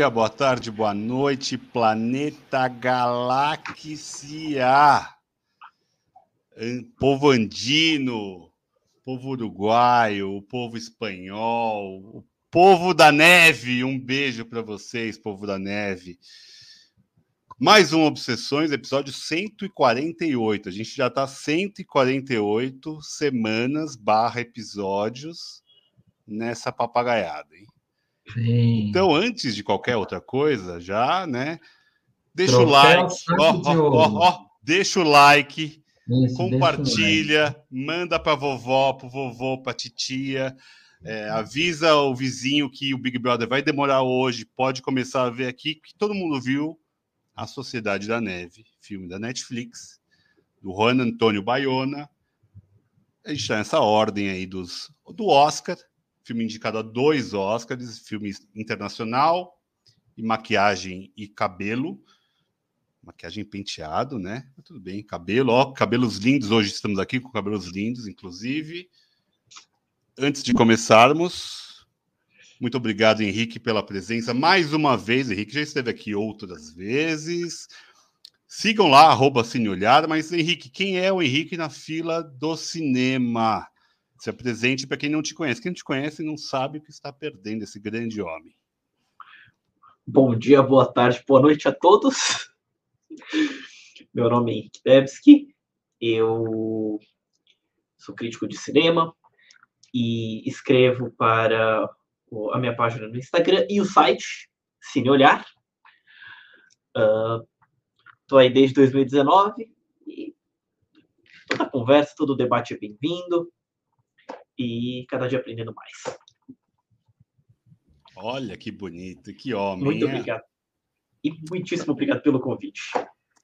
Dia, boa tarde, boa noite, planeta galáxia. Povo andino, povo uruguaio, povo espanhol, o povo da neve. Um beijo para vocês, povo da neve. Mais um Obsessões, episódio 148. A gente já está 148 semanas barra episódios nessa papagaiada, hein? Sim. Então, antes de qualquer outra coisa, já, né? Deixa Troféu o like, ó, ó, ó, deixa o like, Isso, compartilha, like. manda para vovó, para vovô, para titia, é, avisa o vizinho que o Big Brother vai demorar hoje, pode começar a ver aqui, que todo mundo viu A Sociedade da Neve, filme da Netflix, do Juan Antônio Bayona. A gente está nessa ordem aí dos, do Oscar, filme indicado a dois Oscars, filme internacional e maquiagem e cabelo. Maquiagem penteado, né? Mas tudo bem, cabelo, ó, cabelos lindos. Hoje estamos aqui com cabelos lindos, inclusive. Antes de começarmos, muito obrigado, Henrique, pela presença mais uma vez. Henrique já esteve aqui outras vezes. Sigam lá, arroba Cine Olhar. Mas, Henrique, quem é o Henrique na fila do cinema? Se apresente para quem não te conhece. Quem não te conhece não sabe o que está perdendo esse grande homem. Bom dia, boa tarde, boa noite a todos. Meu nome é Henrique Debski, eu sou crítico de cinema e escrevo para a minha página no Instagram e o site Cine Olhar. Estou uh, aí desde 2019 e toda conversa, todo debate é bem-vindo e cada dia aprendendo mais. Olha que bonito, que homem. Muito obrigado. E muitíssimo obrigado pelo convite.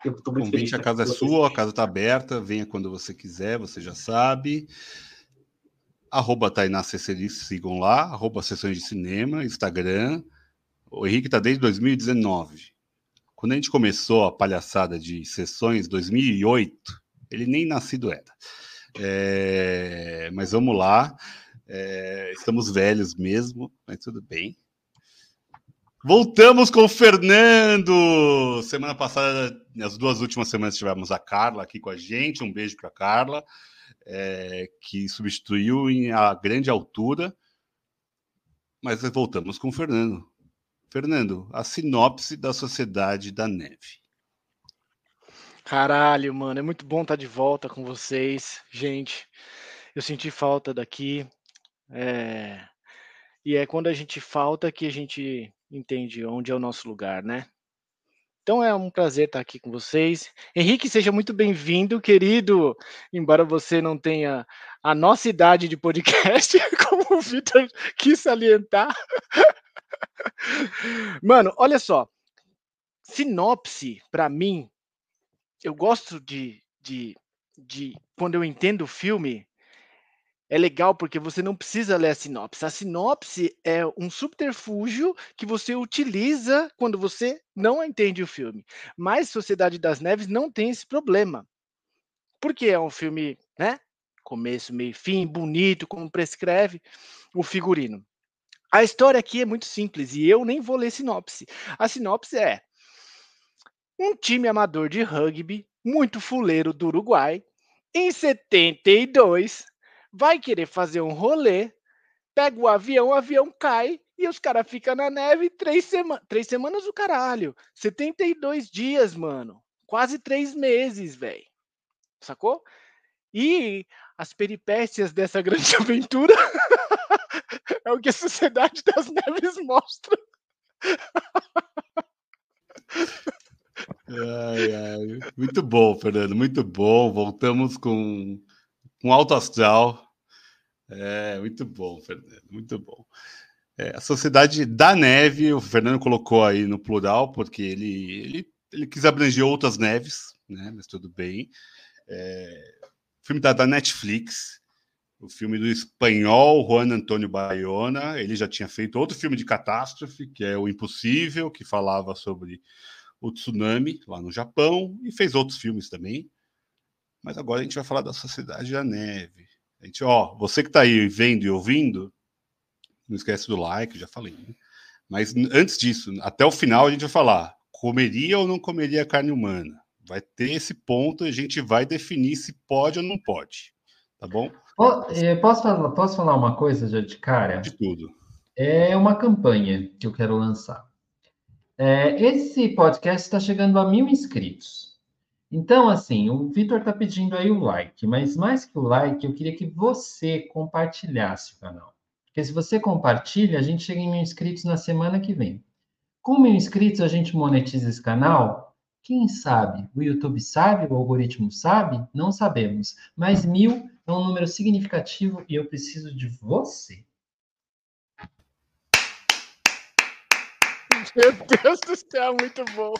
Eu muito convite, a casa é sua, a casa está aberta, venha quando você quiser, você já sabe. Arroba Tainá Cecelice, sigam lá, arroba Sessões de Cinema, Instagram. O Henrique está desde 2019. Quando a gente começou a palhaçada de sessões 2008, ele nem nascido era. É, mas vamos lá. É, estamos velhos mesmo, mas tudo bem. Voltamos com o Fernando. Semana passada, nas duas últimas semanas, tivemos a Carla aqui com a gente. Um beijo para a Carla, é, que substituiu em a grande altura. Mas voltamos com o Fernando. Fernando, a sinopse da Sociedade da Neve. Caralho, mano, é muito bom estar tá de volta com vocês, gente. Eu senti falta daqui. É... E é quando a gente falta que a gente entende onde é o nosso lugar, né? Então é um prazer estar aqui com vocês. Henrique, seja muito bem-vindo, querido. Embora você não tenha a nossa idade de podcast, como o Vitor quis salientar. Mano, olha só. Sinopse, para mim, eu gosto de, de, de quando eu entendo o filme, é legal porque você não precisa ler a sinopse. A sinopse é um subterfúgio que você utiliza quando você não entende o filme. Mas Sociedade das Neves não tem esse problema. Porque é um filme, né? Começo, meio, fim, bonito, como prescreve o figurino. A história aqui é muito simples e eu nem vou ler sinopse. A sinopse é: um time amador de rugby, muito fuleiro do Uruguai, em 72, vai querer fazer um rolê, pega o avião, o avião cai e os caras ficam na neve três, sema três semanas do caralho. 72 dias, mano. Quase três meses, velho. Sacou? E as peripécias dessa grande aventura é o que a Sociedade das Neves mostra. Ai, ai. Muito bom, Fernando, muito bom. Voltamos com, com alto astral. É, muito bom, Fernando, muito bom. É, a Sociedade da Neve, o Fernando colocou aí no plural, porque ele, ele, ele quis abranger outras neves, né? Mas tudo bem. É, filme da, da Netflix, o filme do espanhol Juan Antônio Bayona. Ele já tinha feito outro filme de catástrofe, que é O Impossível, que falava sobre o Tsunami, lá no Japão, e fez outros filmes também. Mas agora a gente vai falar da Sociedade da Neve. A gente, ó, você que está aí vendo e ouvindo, não esquece do like, já falei. Né? Mas antes disso, até o final a gente vai falar: comeria ou não comeria carne humana? Vai ter esse ponto, a gente vai definir se pode ou não pode. Tá bom? Eh, posso falar, posso falar uma coisa já de cara? De tudo. É uma campanha que eu quero lançar. É, esse podcast está chegando a mil inscritos. Então, assim, o Vitor está pedindo aí o like, mas mais que o like, eu queria que você compartilhasse o canal. Porque se você compartilha, a gente chega em mil inscritos na semana que vem. Com mil inscritos, a gente monetiza esse canal? Quem sabe? O YouTube sabe? O algoritmo sabe? Não sabemos. Mas mil é um número significativo e eu preciso de você. Meu Deus do céu, muito bom.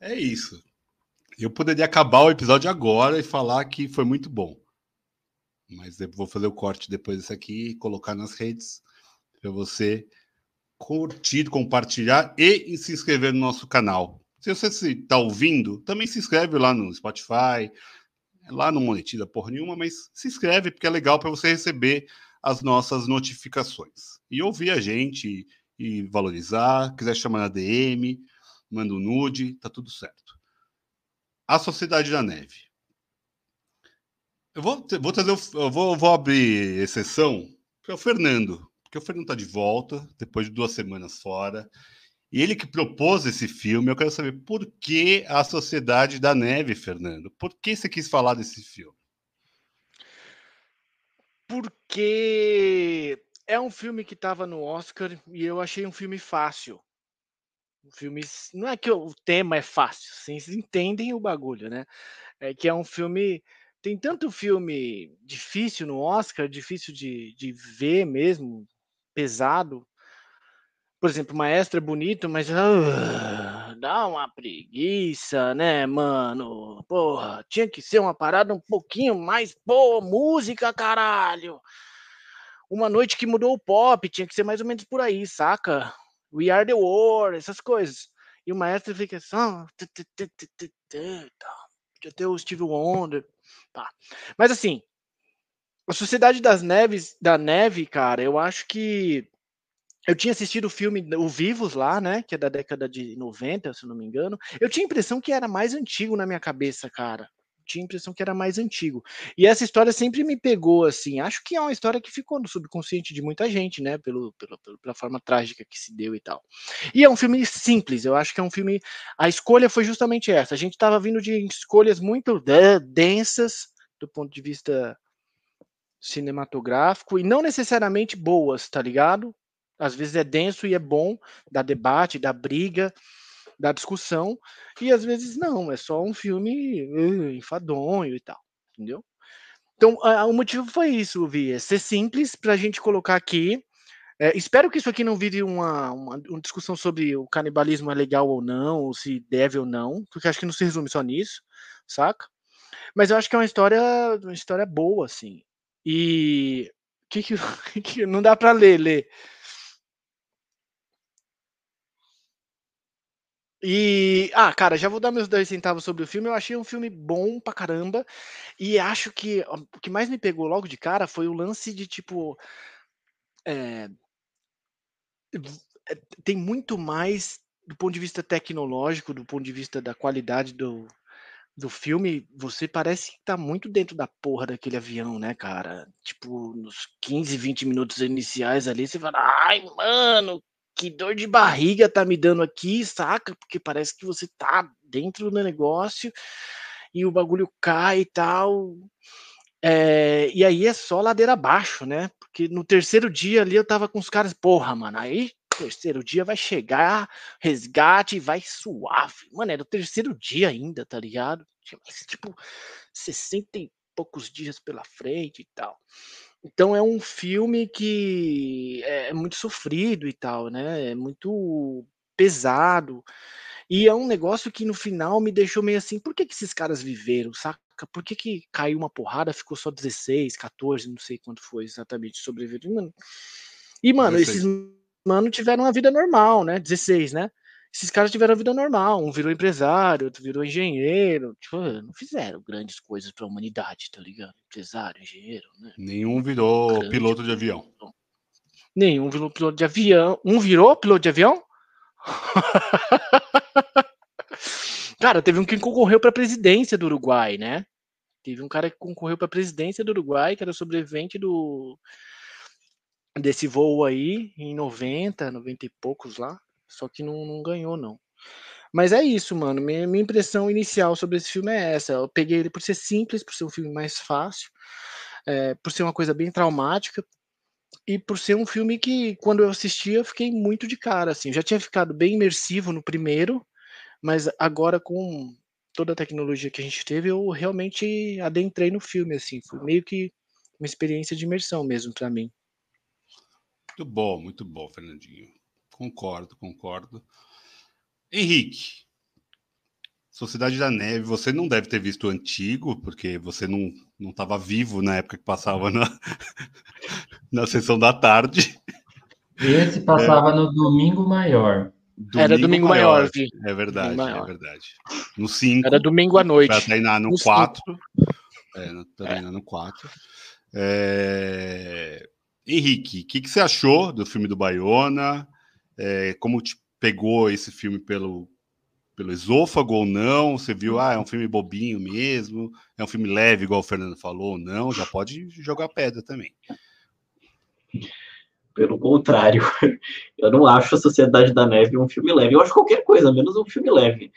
É isso. Eu poderia acabar o episódio agora e falar que foi muito bom. Mas eu vou fazer o corte depois desse aqui e colocar nas redes para você curtir, compartilhar e se inscrever no nosso canal. Se você está ouvindo, também se inscreve lá no Spotify. Lá não monetiza porra nenhuma, mas se inscreve porque é legal para você receber as nossas notificações. E ouvir a gente e, valorizar. Quiser chamar na DM, manda um nude, tá tudo certo. A Sociedade da Neve. Eu vou, vou trazer, eu vou, vou abrir exceção para o Fernando, porque o Fernando está de volta depois de duas semanas fora. E ele que propôs esse filme, eu quero saber por que a Sociedade da Neve, Fernando? Por que você quis falar desse filme? Porque é um filme que estava no Oscar e eu achei um filme fácil. Um filme. Não é que o tema é fácil, vocês entendem o bagulho, né? É que é um filme. Tem tanto filme difícil no Oscar, difícil de, de ver mesmo, pesado. Por exemplo, Maestro é bonito, mas. Uh, dá uma preguiça, né, mano? Porra, tinha que ser uma parada um pouquinho mais boa, música, caralho. Uma noite que mudou o pop, tinha que ser mais ou menos por aí, saca? We Are the War, essas coisas. E o maestro fica só. Podia ter o Steve Wonder. Tá. Mas assim, a Sociedade das Neves, da Neve, cara, eu acho que eu tinha assistido o filme O Vivos lá, né? Que é da década de 90, se não me engano. Eu tinha a impressão que era mais antigo na minha cabeça, cara. Tinha a impressão que era mais antigo. E essa história sempre me pegou, assim. Acho que é uma história que ficou no subconsciente de muita gente, né? Pelo, pelo, pela forma trágica que se deu e tal. E é um filme simples. Eu acho que é um filme. A escolha foi justamente essa. A gente estava vindo de escolhas muito densas do ponto de vista cinematográfico e não necessariamente boas, tá ligado? Às vezes é denso e é bom, dá debate, dá briga, dá discussão, e às vezes não, é só um filme uh, enfadonho e tal, entendeu? Então, a, o motivo foi isso, Vi, é ser simples para a gente colocar aqui. É, espero que isso aqui não vire uma, uma, uma, discussão sobre o canibalismo é legal ou não, ou se deve ou não, porque acho que não se resume só nisso, saca? Mas eu acho que é uma história, uma história boa, assim. E que, que, que não dá para ler, ler. E, ah, cara, já vou dar meus dois centavos sobre o filme. Eu achei um filme bom pra caramba. E acho que o que mais me pegou logo de cara foi o lance de tipo. É, tem muito mais do ponto de vista tecnológico, do ponto de vista da qualidade do, do filme. Você parece que tá muito dentro da porra daquele avião, né, cara? Tipo, nos 15, 20 minutos iniciais ali, você fala, ai, mano, que dor de barriga tá me dando aqui, saca? Porque parece que você tá dentro do negócio e o bagulho cai e tal. É, e aí é só ladeira abaixo, né? Porque no terceiro dia ali eu tava com os caras, porra, mano, aí terceiro dia vai chegar, resgate, vai suave. Mano, era o terceiro dia ainda, tá ligado? Tinha mais, tipo, 60 e poucos dias pela frente e tal. Então é um filme que é muito sofrido e tal, né? É muito pesado. E é um negócio que no final me deixou meio assim, por que, que esses caras viveram, saca? Por que, que caiu uma porrada, ficou só 16, 14, não sei quanto foi exatamente sobreviveram. E, mano, esses mano tiveram uma vida normal, né? 16, né? Esses caras tiveram a vida normal. Um virou empresário, outro virou engenheiro. Tipo, não fizeram grandes coisas para a humanidade, tá ligado? Empresário, engenheiro, né? Nenhum virou Grande piloto de avião. Nenhum virou piloto de avião. Um virou piloto de avião? cara, teve um que concorreu para a presidência do Uruguai, né? Teve um cara que concorreu para a presidência do Uruguai, que era sobrevivente do desse voo aí em 90, 90 e poucos lá, só que não, não ganhou não. Mas é isso, mano. Minha, minha impressão inicial sobre esse filme é essa. Eu peguei ele por ser simples, por ser um filme mais fácil, é, por ser uma coisa bem traumática e por ser um filme que, quando eu assisti, eu fiquei muito de cara. Assim, já tinha ficado bem imersivo no primeiro, mas agora com toda a tecnologia que a gente teve, eu realmente adentrei no filme. Assim, foi meio que uma experiência de imersão mesmo para mim. Muito bom, muito bom, Fernandinho. Concordo, concordo. Henrique, Sociedade da Neve, você não deve ter visto o antigo, porque você não estava vivo na época que passava na, na sessão da tarde. Esse passava é. no domingo maior. Domingo Era domingo maior, maior É verdade, é verdade. No 5. Era domingo à noite. Para treinar no 4. É, treinar no 4. É... Henrique, o que, que, você achou do filme do Baiona? É, como te pegou esse filme pelo, pelo esôfago ou não? Você viu, ah, é um filme bobinho mesmo? É um filme leve, igual o Fernando falou, ou não? Já pode jogar pedra também. Pelo contrário, eu não acho a Sociedade da Neve um filme leve. Eu acho qualquer coisa, menos um filme leve.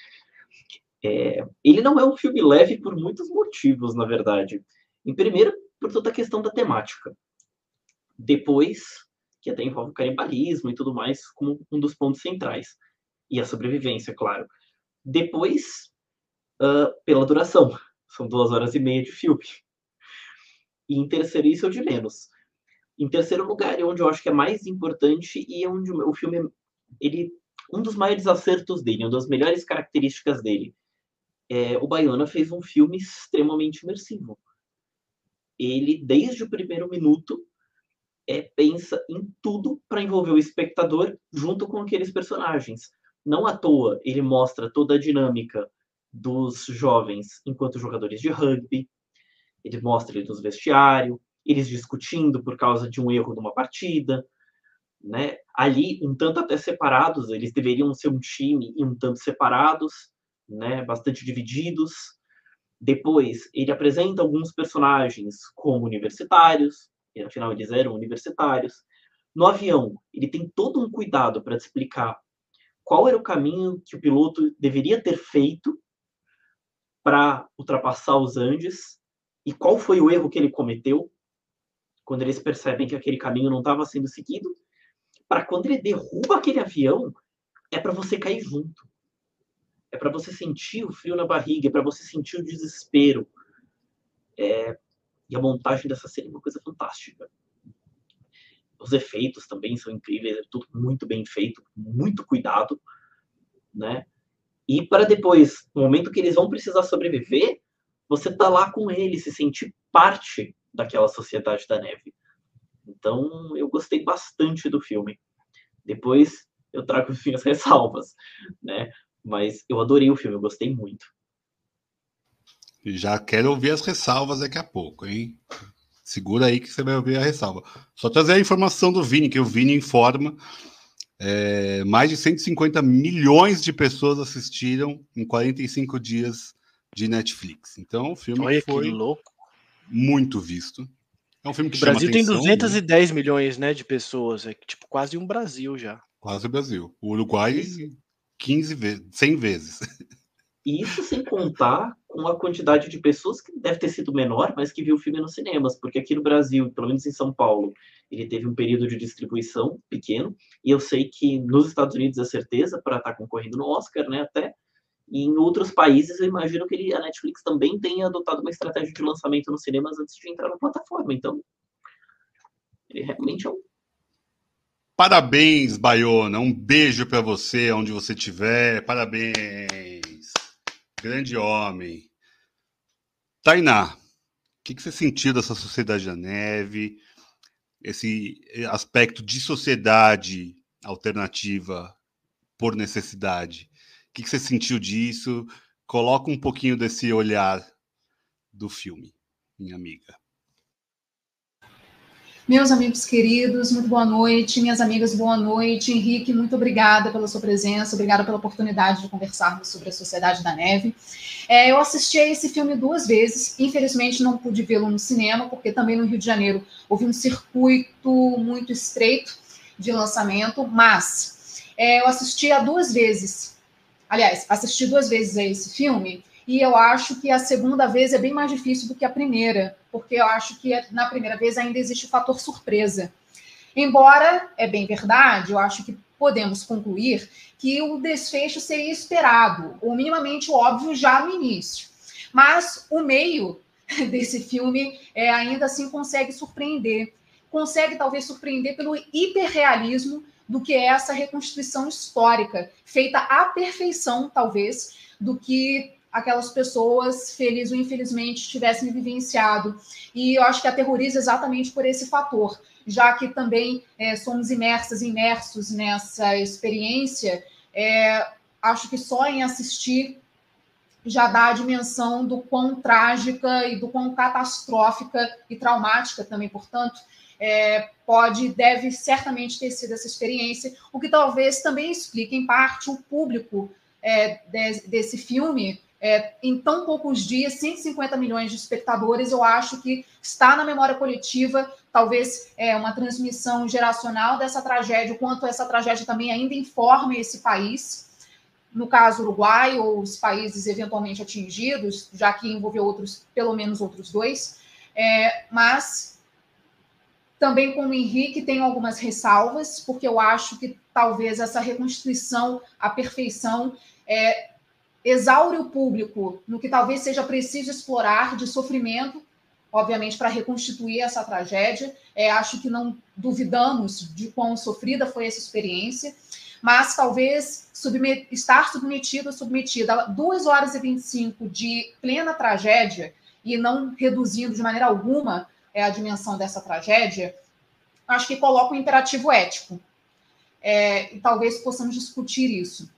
É, ele não é um filme leve por muitos motivos, na verdade. Em primeiro, por toda a questão da temática. Depois, que até envolve o canibalismo e tudo mais, como um dos pontos centrais. E a sobrevivência, claro. Depois, uh, pela duração. São duas horas e meia de filme. E em terceiro, isso é o de menos. Em terceiro lugar, é onde eu acho que é mais importante e é onde o filme, ele, um dos maiores acertos dele, uma das melhores características dele, é, o Baiana fez um filme extremamente imersivo. Ele, desde o primeiro minuto, é, pensa em tudo para envolver o espectador junto com aqueles personagens. Não à toa ele mostra toda a dinâmica dos jovens enquanto jogadores de rugby, ele mostra eles nos vestiários, eles discutindo por causa de um erro de uma partida, né? Ali, um tanto até separados, eles deveriam ser um time e um tanto separados, né? Bastante divididos. Depois, ele apresenta alguns personagens como universitários, afinal eles eram universitários. No avião, ele tem todo um cuidado para te explicar qual era o caminho que o piloto deveria ter feito para ultrapassar os Andes e qual foi o erro que ele cometeu quando eles percebem que aquele caminho não estava sendo seguido, para quando ele derruba aquele avião, é para você cair junto. É para você sentir o frio na barriga, é para você sentir o desespero. É, e a montagem dessa cena é uma coisa fantástica. Os efeitos também são incríveis, é tudo muito bem feito, muito cuidado, né? E para depois, no momento que eles vão precisar sobreviver, você tá lá com eles, se sentir parte daquela sociedade da neve. Então, eu gostei bastante do filme. Depois eu trago as ressalvas, né? Mas eu adorei o filme, eu gostei muito. Já quero ouvir as ressalvas daqui a pouco, hein? Segura aí que você vai ouvir a ressalva. Só trazer a informação do Vini, que o Vini informa. É, mais de 150 milhões de pessoas assistiram em 45 dias de Netflix. Então o filme Olha, foi muito visto. É um filme que o Brasil tem 210 né? milhões né, de pessoas, é tipo quase um Brasil já. Quase o Brasil. O Uruguai, 15 vezes, 100 vezes. Isso sem contar com a quantidade de pessoas que deve ter sido menor, mas que viu o filme nos cinemas, porque aqui no Brasil, pelo menos em São Paulo, ele teve um período de distribuição pequeno, e eu sei que nos Estados Unidos é certeza para estar tá concorrendo no Oscar, né, até, e em outros países eu imagino que ele, a Netflix também tenha adotado uma estratégia de lançamento nos cinemas antes de entrar na plataforma, então ele realmente é um Parabéns, Baiona. Um beijo para você, onde você estiver. Parabéns. Grande homem. Tainá, o que, que você sentiu dessa sociedade da neve? Esse aspecto de sociedade alternativa por necessidade. O que, que você sentiu disso? Coloca um pouquinho desse olhar do filme, minha amiga. Meus amigos queridos, muito boa noite. Minhas amigas, boa noite. Henrique, muito obrigada pela sua presença, obrigada pela oportunidade de conversarmos sobre a Sociedade da Neve. É, eu assisti a esse filme duas vezes, infelizmente não pude vê-lo no cinema, porque também no Rio de Janeiro houve um circuito muito estreito de lançamento, mas é, eu assisti a duas vezes. Aliás, assisti duas vezes a esse filme e eu acho que a segunda vez é bem mais difícil do que a primeira, porque eu acho que na primeira vez ainda existe o fator surpresa. Embora é bem verdade, eu acho que podemos concluir que o desfecho seria esperado, ou minimamente óbvio já no início. Mas o meio desse filme é, ainda assim consegue surpreender. Consegue talvez surpreender pelo hiperrealismo do que é essa reconstituição histórica, feita à perfeição, talvez, do que aquelas pessoas, felizes ou infelizmente, tivessem vivenciado. E eu acho que aterroriza exatamente por esse fator, já que também é, somos imersas, imersos nessa experiência, é, acho que só em assistir já dá a dimensão do quão trágica e do quão catastrófica e traumática também, portanto, é, pode deve certamente ter sido essa experiência, o que talvez também explique, em parte, o público é, de, desse filme, é, em tão poucos dias, 150 milhões de espectadores, eu acho que está na memória coletiva, talvez é, uma transmissão geracional dessa tragédia, o quanto essa tragédia também ainda informa esse país, no caso Uruguai, ou os países eventualmente atingidos, já que envolveu outros, pelo menos outros dois, é, mas também como Henrique tem algumas ressalvas, porque eu acho que talvez essa reconstituição, a perfeição, é, exaure o público no que talvez seja preciso explorar de sofrimento, obviamente, para reconstituir essa tragédia. É, acho que não duvidamos de quão sofrida foi essa experiência, mas talvez submet estar submetido submetida a 2 horas e 25 de plena tragédia e não reduzindo de maneira alguma é, a dimensão dessa tragédia, acho que coloca um imperativo ético. É, e talvez possamos discutir isso.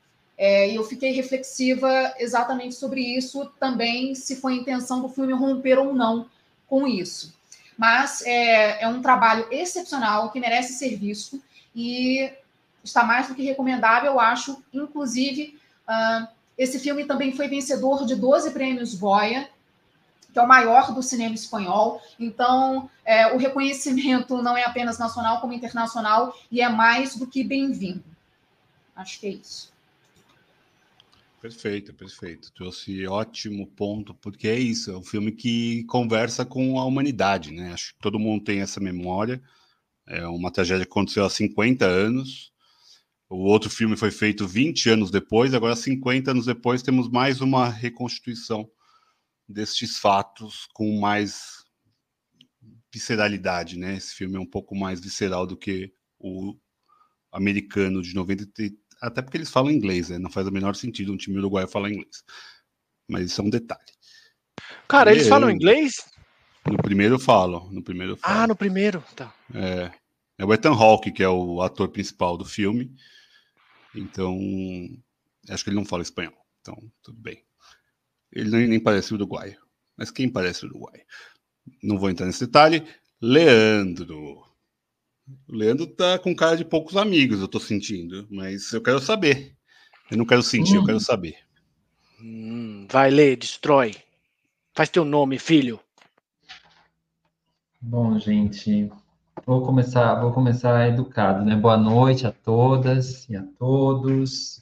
É, e eu fiquei reflexiva exatamente sobre isso também, se foi a intenção do filme romper ou não com isso. Mas é, é um trabalho excepcional que merece ser visto e está mais do que recomendável, eu acho. Inclusive, uh, esse filme também foi vencedor de 12 prêmios Goya, que é o maior do cinema espanhol. Então, é, o reconhecimento não é apenas nacional, como internacional, e é mais do que bem-vindo. Acho que é isso. Perfeito, perfeito. Trouxe ótimo ponto, porque é isso, é um filme que conversa com a humanidade, né? Acho que todo mundo tem essa memória. É uma tragédia que aconteceu há 50 anos. O outro filme foi feito 20 anos depois, agora 50 anos depois temos mais uma reconstituição destes fatos com mais visceralidade, né? Esse filme é um pouco mais visceral do que o americano de 90, até porque eles falam inglês, né? Não faz o menor sentido um time uruguaio falar inglês. Mas isso é um detalhe. Cara, e eles eu, falam inglês? No primeiro falam. No primeiro falam. Ah, no primeiro, tá. É, é o Ethan Hawke, que é o ator principal do filme. Então, acho que ele não fala espanhol. Então, tudo bem. Ele nem, nem parece uruguaio. Mas quem parece uruguaio? Não vou entrar nesse detalhe. Leandro. O Leandro tá com cara de poucos amigos, eu tô sentindo, mas eu quero saber. Eu não quero sentir, hum. eu quero saber. Hum, vai ler, destrói. Faz teu nome, filho. Bom, gente, vou começar, vou começar educado, né? Boa noite a todas e a todos.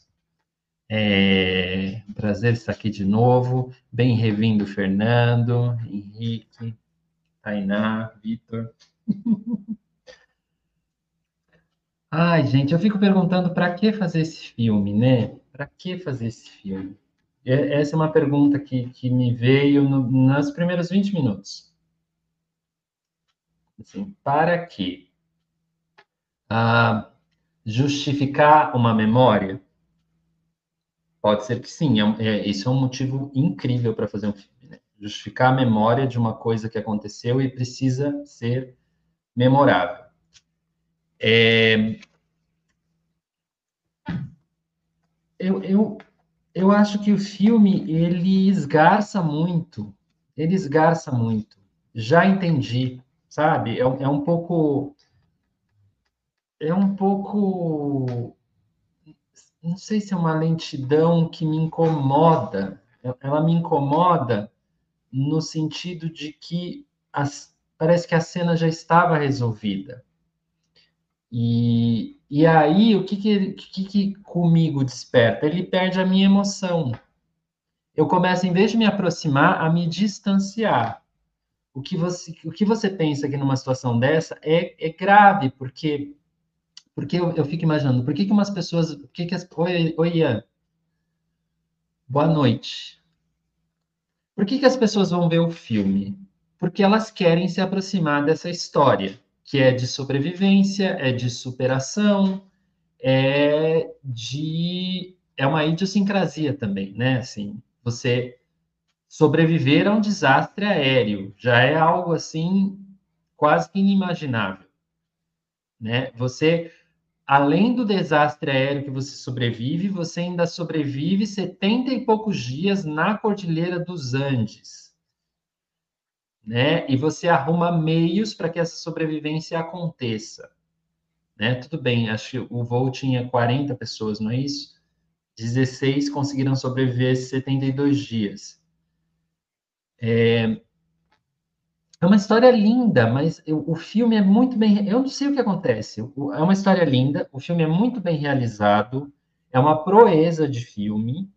É um prazer estar aqui de novo. Bem revindo Fernando, Henrique, Tainá, Vitor. Ai, gente, eu fico perguntando para que fazer esse filme, né? Para que fazer esse filme? Essa é uma pergunta que, que me veio no, nos primeiros 20 minutos. Assim, para quê? Ah, justificar uma memória? Pode ser que sim, é, é, isso é um motivo incrível para fazer um filme. Né? Justificar a memória de uma coisa que aconteceu e precisa ser memorável. É... Eu, eu, eu acho que o filme ele esgarça muito, ele esgarça muito. Já entendi sabe? É, é um pouco. É um pouco. Não sei se é uma lentidão que me incomoda. Ela me incomoda no sentido de que as, parece que a cena já estava resolvida. E, e aí, o que que, que que comigo desperta? Ele perde a minha emoção. Eu começo, em vez de me aproximar, a me distanciar. O que você, o que você pensa que numa situação dessa é, é grave, porque porque eu, eu fico imaginando, por que, que umas pessoas. Por que que as, oi, oi, Ian. Boa noite. Por que, que as pessoas vão ver o filme? Porque elas querem se aproximar dessa história que é de sobrevivência, é de superação, é de é uma idiosincrasia também, né? Assim, você sobreviver a um desastre aéreo já é algo assim quase que inimaginável, né? Você além do desastre aéreo que você sobrevive, você ainda sobrevive 70 e poucos dias na Cordilheira dos Andes né? E você arruma meios para que essa sobrevivência aconteça, né? Tudo bem, acho que o voo tinha 40 pessoas, não é isso? 16 conseguiram sobreviver 72 dias. É, é uma história linda, mas eu, o filme é muito bem. Eu não sei o que acontece. O, é uma história linda, o filme é muito bem realizado, é uma proeza de filme,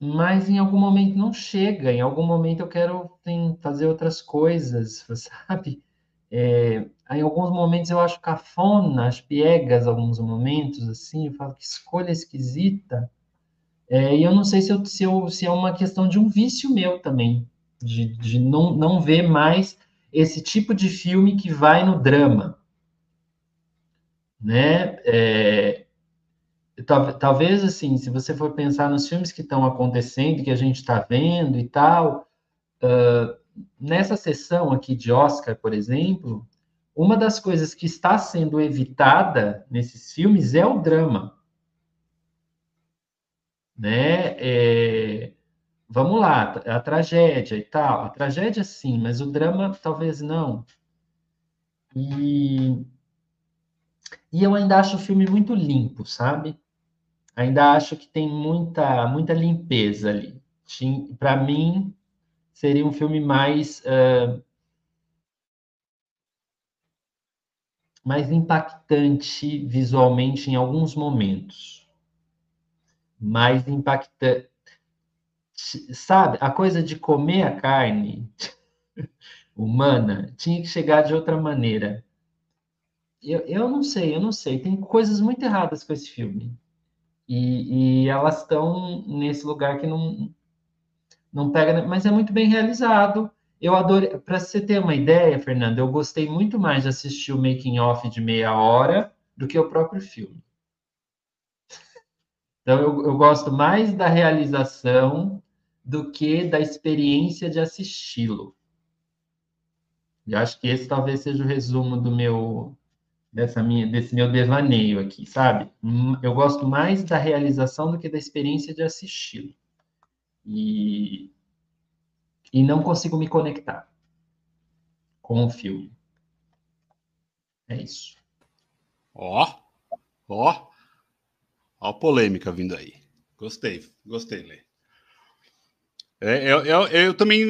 mas em algum momento não chega, em algum momento eu quero tem, fazer outras coisas, sabe? É, em alguns momentos eu acho cafona, as piegas, alguns momentos, assim, eu falo que escolha esquisita. É, e eu não sei se, eu, se, eu, se é uma questão de um vício meu também, de, de não, não ver mais esse tipo de filme que vai no drama. Né? É, talvez assim, se você for pensar nos filmes que estão acontecendo, que a gente está vendo e tal, uh, nessa sessão aqui de Oscar, por exemplo, uma das coisas que está sendo evitada nesses filmes é o drama. Né? É, vamos lá, a tragédia e tal. A tragédia sim, mas o drama talvez não. E, e eu ainda acho o filme muito limpo, sabe? Ainda acho que tem muita, muita limpeza ali. Para mim, seria um filme mais. Uh, mais impactante visualmente em alguns momentos. Mais impactante. Sabe, a coisa de comer a carne humana tinha que chegar de outra maneira. Eu, eu não sei, eu não sei. Tem coisas muito erradas com esse filme. E, e elas estão nesse lugar que não, não pega, mas é muito bem realizado. Eu adorei, para você ter uma ideia, Fernando, eu gostei muito mais de assistir o making off de meia hora do que o próprio filme. Então eu, eu gosto mais da realização do que da experiência de assisti-lo. E acho que esse talvez seja o resumo do meu dessa minha, desse meu devaneio aqui, sabe? Hum, eu gosto mais da realização do que da experiência de assisti-lo. E, e não consigo me conectar com o filme. É isso. Ó, ó, ó polêmica vindo aí. Gostei, gostei, Lê. É, eu, eu, eu também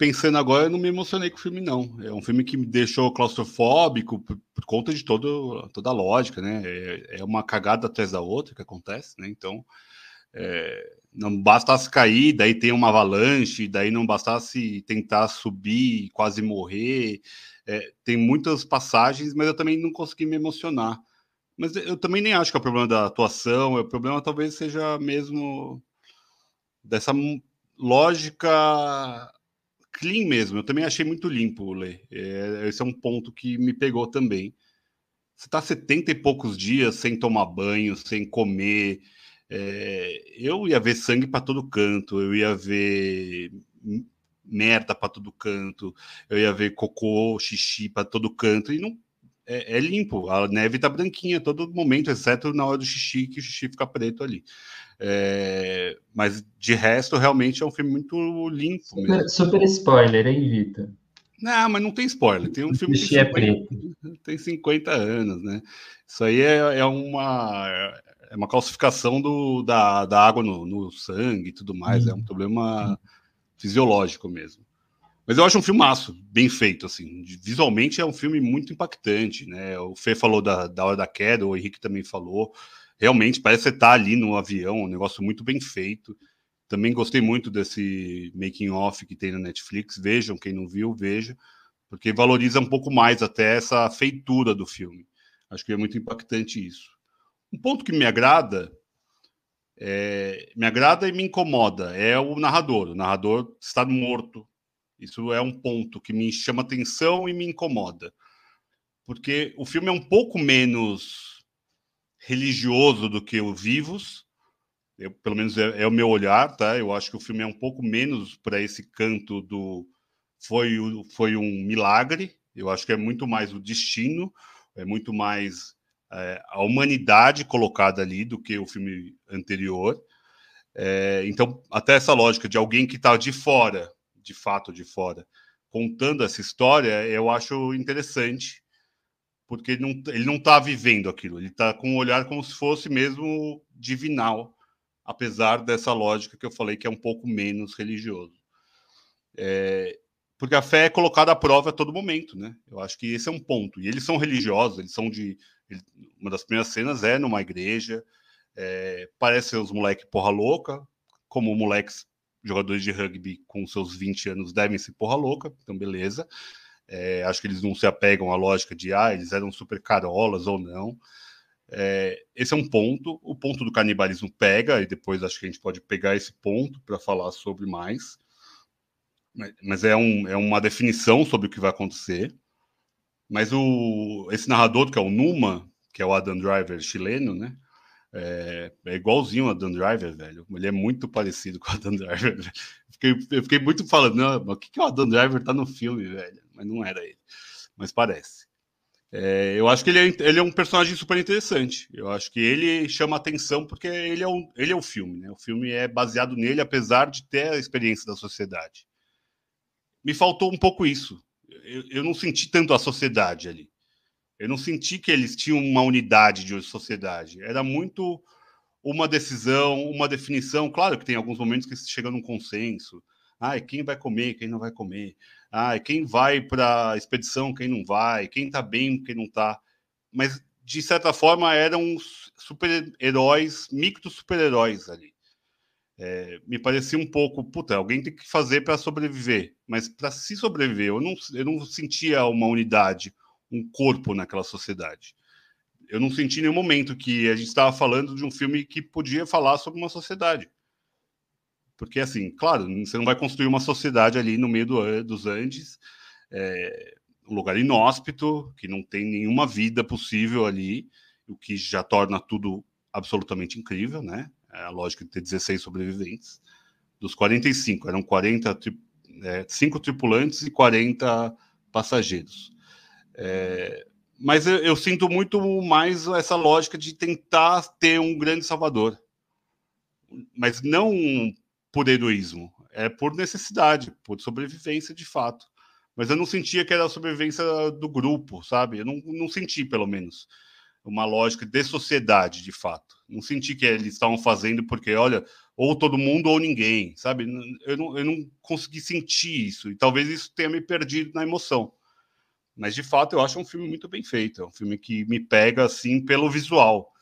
pensando agora, eu não me emocionei com o filme, não. É um filme que me deixou claustrofóbico por, por conta de todo, toda a lógica, né? É, é, uma cagada atrás da outra que acontece, né? Então, é, não bastasse cair, daí tem uma avalanche, daí não bastasse tentar subir quase morrer. É, tem muitas passagens, mas eu também não consegui me emocionar. Mas eu também nem acho que é o problema da atuação, o problema talvez seja mesmo dessa lógica clean mesmo. Eu também achei muito limpo, Lê. É, esse é um ponto que me pegou também. Você está 70 e poucos dias sem tomar banho, sem comer. É, eu ia ver sangue para todo canto, eu ia ver merda para todo canto, eu ia ver cocô, xixi para todo canto, e não é, é, limpo. A neve tá branquinha a todo momento, exceto na hora do xixi, que o xixi fica preto ali. É, mas de resto, realmente é um filme muito limpo. Super, super spoiler, hein, Vitor? Não, mas não tem spoiler. Tem um filme que é tem 50, tem 50 anos, né? Isso aí é, é uma é uma calcificação do, da, da água no, no sangue e tudo mais. É um problema fisiológico mesmo. Mas eu acho um filmaço, bem feito, assim. Visualmente é um filme muito impactante, né? O Fê falou da, da hora da queda, o Henrique também falou. Realmente, parece que você tá ali no avião, um negócio muito bem feito. Também gostei muito desse making off que tem na Netflix. Vejam, quem não viu, veja, porque valoriza um pouco mais até essa feitura do filme. Acho que é muito impactante isso. Um ponto que me agrada, é, me agrada e me incomoda é o narrador. O narrador está morto. Isso é um ponto que me chama atenção e me incomoda, porque o filme é um pouco menos religioso do que o Vivos eu, pelo menos é, é, o meu olhar, tá? Eu acho que o filme é um pouco menos para esse canto do foi, foi um milagre. Eu acho que é muito mais o destino, é muito mais é, a humanidade colocada ali do que o filme anterior. É, então, até essa lógica de alguém que está de fora, de fato de fora, contando essa história, eu acho interessante, porque ele não, ele não está vivendo aquilo, ele está com um olhar como se fosse mesmo divinal apesar dessa lógica que eu falei que é um pouco menos religioso. É, porque a fé é colocada à prova a todo momento, né? Eu acho que esse é um ponto. E eles são religiosos, eles são de. Uma das primeiras cenas é numa igreja, é, parece os moleques porra louca, como moleques jogadores de rugby com seus 20 anos devem ser porra louca, então beleza. É, acho que eles não se apegam à lógica de ah, eles eram super carolas ou não. É, esse é um ponto. O ponto do canibalismo pega, e depois acho que a gente pode pegar esse ponto para falar sobre mais. Mas é, um, é uma definição sobre o que vai acontecer. Mas o, esse narrador, que é o Numa, que é o Adam Driver chileno, né? É, é igualzinho o Adam Driver, velho. Ele é muito parecido com o Adam Driver. Fiquei, eu fiquei muito falando, não, mas o que, que o Adam Driver tá no filme, velho? Mas não era ele. Mas parece. É, eu acho que ele é, ele é um personagem super interessante. Eu acho que ele chama atenção porque ele é, um, ele é o filme, né? O filme é baseado nele, apesar de ter a experiência da sociedade. Me faltou um pouco isso. Eu, eu não senti tanto a sociedade ali. Eu não senti que eles tinham uma unidade de sociedade. Era muito uma decisão, uma definição. Claro que tem alguns momentos que se chega num consenso. Ah, quem vai comer, quem não vai comer ah, quem vai para a expedição, quem não vai, quem está bem, quem não está. Mas, de certa forma, eram super-heróis, micro-super-heróis ali. É, me parecia um pouco, puta, alguém tem que fazer para sobreviver. Mas para se sobreviver, eu não, eu não sentia uma unidade, um corpo naquela sociedade. Eu não senti em nenhum momento que a gente estava falando de um filme que podia falar sobre uma sociedade. Porque, assim, claro, você não vai construir uma sociedade ali no meio do, dos Andes, é, um lugar inóspito, que não tem nenhuma vida possível ali, o que já torna tudo absolutamente incrível, né? É a lógica de ter 16 sobreviventes. Dos 45, eram 40, é, 5 tripulantes e 40 passageiros. É, mas eu, eu, sinto muito mais essa lógica de tentar ter um grande salvador. Mas não por heroísmo, é por necessidade, por sobrevivência de fato. Mas eu não sentia que era a sobrevivência do grupo, sabe? Eu não, não senti, pelo menos, uma lógica de sociedade, de fato. Não senti que eles estavam fazendo porque, olha, ou todo mundo ou ninguém, sabe? Eu não, eu não consegui sentir isso, e talvez isso tenha me perdido na emoção. Mas, de fato, eu acho um filme muito bem feito. É um filme que me pega, assim, pelo visual.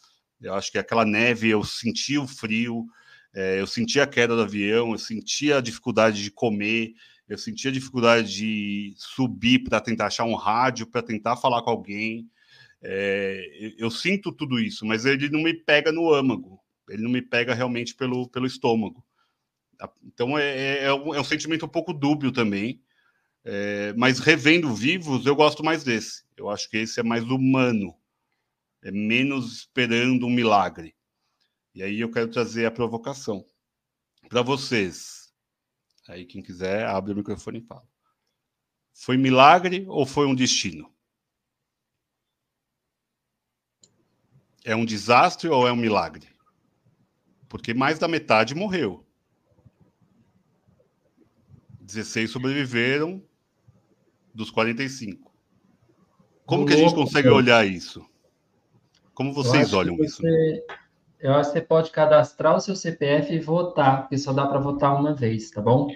Eu acho que aquela neve, eu senti o frio, é, eu sentia a queda do avião, eu sentia a dificuldade de comer, eu sentia a dificuldade de subir para tentar achar um rádio, para tentar falar com alguém. É, eu sinto tudo isso, mas ele não me pega no âmago, ele não me pega realmente pelo, pelo estômago. Então é, é, é um, é um sentimento um pouco dúbio também, é, mas revendo vivos, eu gosto mais desse. Eu acho que esse é mais humano, é menos esperando um milagre. E aí eu quero trazer a provocação para vocês. Aí quem quiser abre o microfone e fala. Foi milagre ou foi um destino? É um desastre ou é um milagre? Porque mais da metade morreu. 16 sobreviveram, dos 45. Como que a gente consegue olhar isso? Como vocês olham você, isso? Eu acho que você pode cadastrar o seu CPF e votar, porque só dá para votar uma vez, tá bom?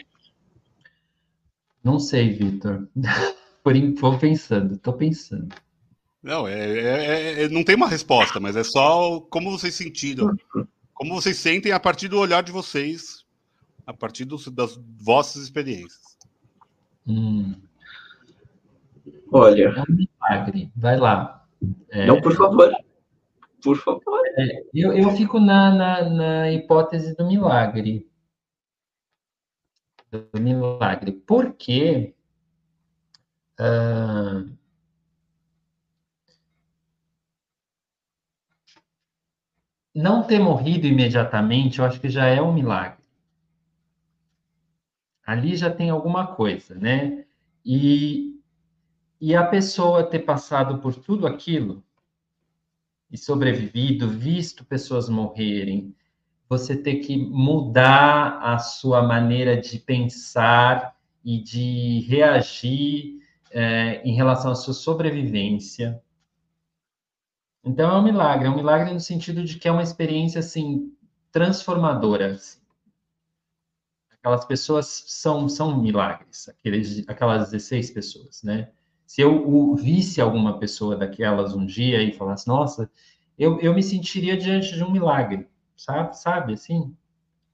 Não sei, Vitor. Por enquanto, pensando, estou pensando. Não, é, é, é, não tem uma resposta, mas é só como vocês sentiram. Como vocês sentem a partir do olhar de vocês, a partir do, das vossas experiências. Hum. Olha. É um milagre. Vai lá. É... Não, por favor. Por favor. É, eu, eu fico na, na, na, hipótese do milagre. Do milagre. Porque. Uh, não ter morrido imediatamente, eu acho que já é um milagre. Ali já tem alguma coisa, né? E, e a pessoa ter passado por tudo aquilo e sobrevivido, visto pessoas morrerem, você ter que mudar a sua maneira de pensar e de reagir é, em relação à sua sobrevivência, então é um milagre, é um milagre no sentido de que é uma experiência assim transformadora. Assim. Aquelas pessoas são são milagres, aqueles, aquelas 16 pessoas, né? Se eu visse alguma pessoa daquelas um dia e falasse, nossa, eu, eu me sentiria diante de um milagre, sabe? Sabe assim?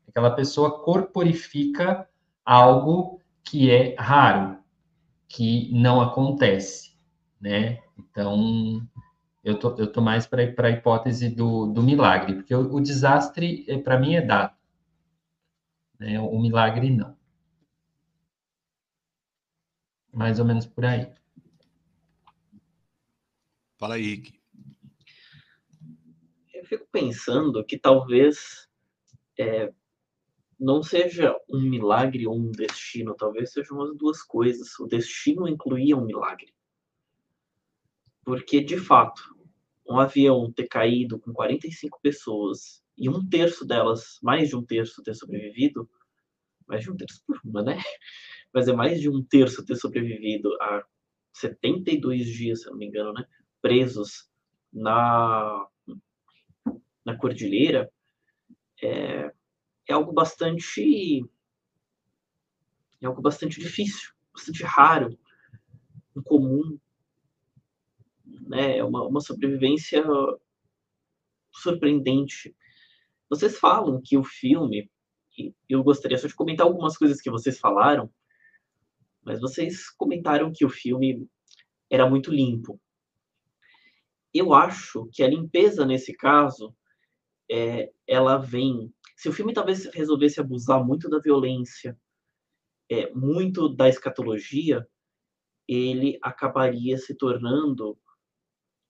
Aquela pessoa corporifica algo que é raro, que não acontece, né? Então, eu tô, eu tô mais para a hipótese do, do milagre, porque o, o desastre, é, para mim, é dado. Né? O milagre, não. Mais ou menos por aí. Fala aí, Rick. Eu fico pensando que talvez é, não seja um milagre ou um destino, talvez sejam as duas coisas. O destino incluía um milagre. Porque, de fato, um avião ter caído com 45 pessoas e um terço delas, mais de um terço, ter sobrevivido, mais de um terço por uma, né? Mas é mais de um terço ter sobrevivido a 72 dias, se não me engano, né? Presos na, na cordilheira, é, é algo bastante. É algo bastante difícil, bastante raro, incomum, né? É uma, uma sobrevivência surpreendente. Vocês falam que o filme, eu gostaria só de comentar algumas coisas que vocês falaram, mas vocês comentaram que o filme era muito limpo. Eu acho que a limpeza nesse caso, é, ela vem. Se o filme talvez resolvesse abusar muito da violência, é, muito da escatologia, ele acabaria se tornando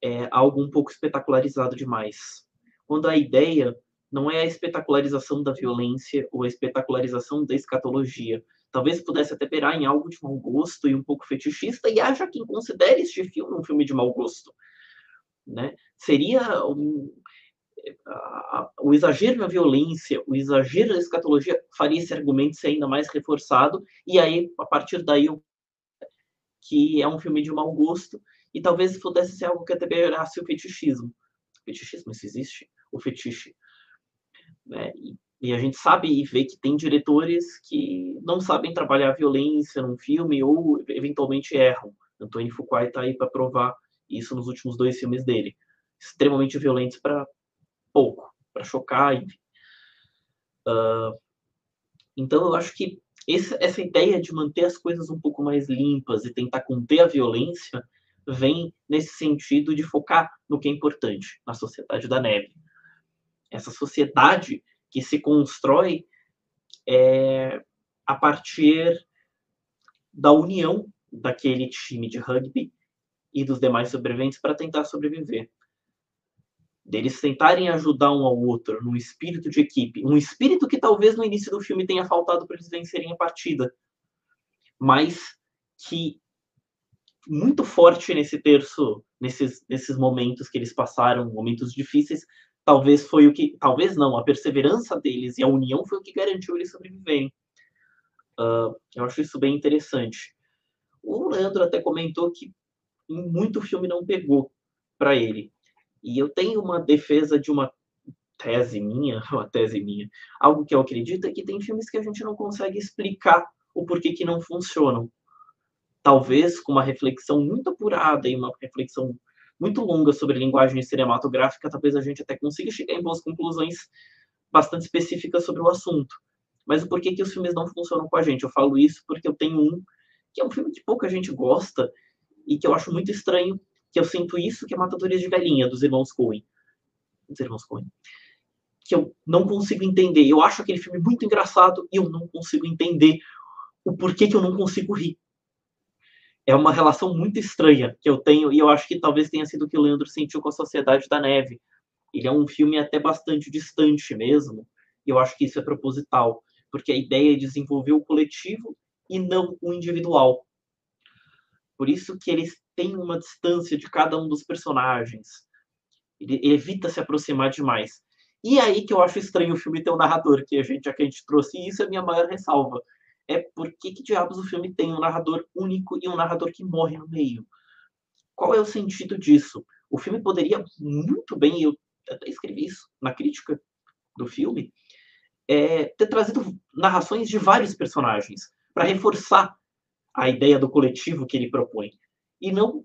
é algo um pouco espetacularizado demais. Quando a ideia não é a espetacularização da violência ou a espetacularização da escatologia. Talvez pudesse até beirar em algo de mau gosto e um pouco fetichista, e haja quem considere este filme um filme de mau gosto. Né? Seria um, o exagero na violência, o exagero na escatologia faria esse argumento ser ainda mais reforçado, e aí, a partir daí, que é um filme de mau gosto, e talvez pudesse ser algo que até beirasse o fetichismo. O fetichismo, se existe? O fetiche. Né? E, e, a gente sabe e vê que tem diretores que não sabem trabalhar a violência num filme ou eventualmente erram. Antônio Fuqua está aí para provar isso nos últimos dois filmes dele. Extremamente violentos para pouco, para chocar. Uh, então eu acho que esse, essa ideia de manter as coisas um pouco mais limpas e tentar conter a violência vem nesse sentido de focar no que é importante, na sociedade da neve. Essa sociedade que se constrói é, a partir da união daquele time de rugby e dos demais sobreviventes para tentar sobreviver. Deles tentarem ajudar um ao outro num espírito de equipe, um espírito que talvez no início do filme tenha faltado para eles vencerem a partida, mas que muito forte nesse terço, nesses, nesses momentos que eles passaram, momentos difíceis, talvez foi o que, talvez não, a perseverança deles e a união foi o que garantiu eles sobreviverem. Uh, eu acho isso bem interessante. O Leandro até comentou que muito filme não pegou para ele. E eu tenho uma defesa de uma tese minha, uma tese minha, algo que eu acredito é que tem filmes que a gente não consegue explicar o porquê que não funcionam. Talvez com uma reflexão muito apurada e uma reflexão muito longa sobre linguagem cinematográfica, talvez a gente até consiga chegar em boas conclusões bastante específicas sobre o assunto. Mas o porquê que os filmes não funcionam com a gente? Eu falo isso porque eu tenho um que é um filme que pouca gente gosta e que eu acho muito estranho, que eu sinto isso, que é Matadores de Velhinha, dos irmãos Coen. Dos irmãos Coen. Que eu não consigo entender. Eu acho aquele filme muito engraçado e eu não consigo entender o porquê que eu não consigo rir é uma relação muito estranha que eu tenho, e eu acho que talvez tenha sido o que o Leandro sentiu com a Sociedade da Neve. Ele é um filme até bastante distante mesmo, e eu acho que isso é proposital, porque a ideia é desenvolver o coletivo e não o individual. Por isso que eles têm uma distância de cada um dos personagens. Ele evita se aproximar demais. E é aí que eu acho estranho o filme ter um narrador, que a gente, já que a gente trouxe, isso é a minha maior ressalva é por que, que diabos o filme tem um narrador único e um narrador que morre no meio? Qual é o sentido disso? O filme poderia muito bem, eu até escrevi isso na crítica do filme, é, ter trazido narrações de vários personagens para reforçar a ideia do coletivo que ele propõe e não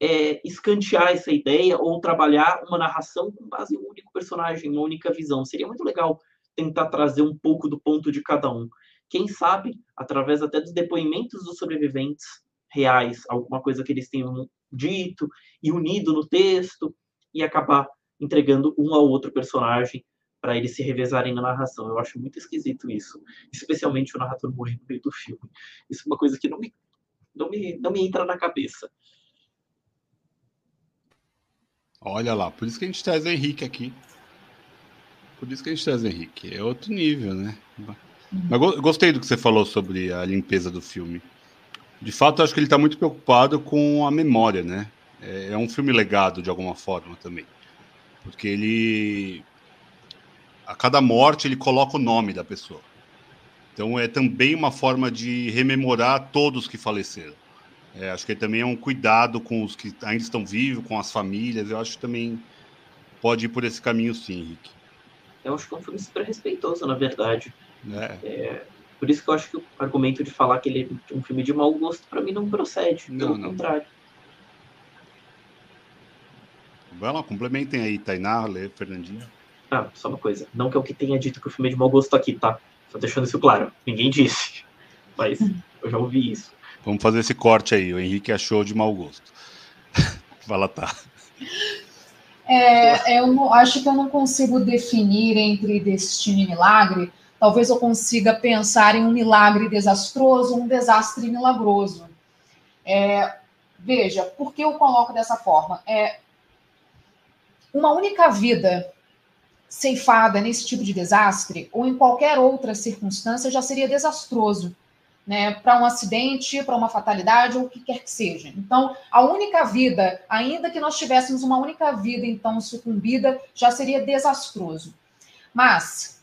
é, escantear essa ideia ou trabalhar uma narração com base em um único personagem, uma única visão. Seria muito legal tentar trazer um pouco do ponto de cada um quem sabe, através até dos depoimentos dos sobreviventes reais, alguma coisa que eles tenham dito e unido no texto, e acabar entregando um ao outro personagem para eles se revezarem na narração. Eu acho muito esquisito isso, especialmente o narrador morrer no meio do filme. Isso é uma coisa que não me, não me, não me entra na cabeça. Olha lá, por isso que a gente traz o Henrique aqui. Por isso que a gente traz o Henrique. É outro nível, né? Mas gostei do que você falou sobre a limpeza do filme. De fato, acho que ele está muito preocupado com a memória, né? É, é um filme legado de alguma forma também, porque ele a cada morte ele coloca o nome da pessoa. Então é também uma forma de rememorar todos que faleceram. É, acho que também é um cuidado com os que ainda estão vivos, com as famílias. Eu acho que também pode ir por esse caminho, sim, Henrique. Eu acho que é um filme super respeitoso, na verdade. É. É, por isso que eu acho que o argumento de falar que ele é um filme de mau gosto, para mim, não procede. Não, pelo não. contrário. Vai lá, complementem aí, Tainá, Lê, Fernandinho. Ah, só uma coisa. Não que eu que tenha dito que o filme é de mau gosto aqui, tá? Só deixando isso claro. Ninguém disse. Mas eu já ouvi isso. Vamos fazer esse corte aí. O Henrique achou de mau gosto. Fala, tá. É, eu acho que eu não consigo definir entre destino e milagre, talvez eu consiga pensar em um milagre desastroso, um desastre milagroso. É, veja, por que eu coloco dessa forma? É uma única vida ceifada nesse tipo de desastre ou em qualquer outra circunstância já seria desastroso, né? Para um acidente, para uma fatalidade ou o que quer que seja. Então, a única vida, ainda que nós tivéssemos uma única vida então sucumbida, já seria desastroso. Mas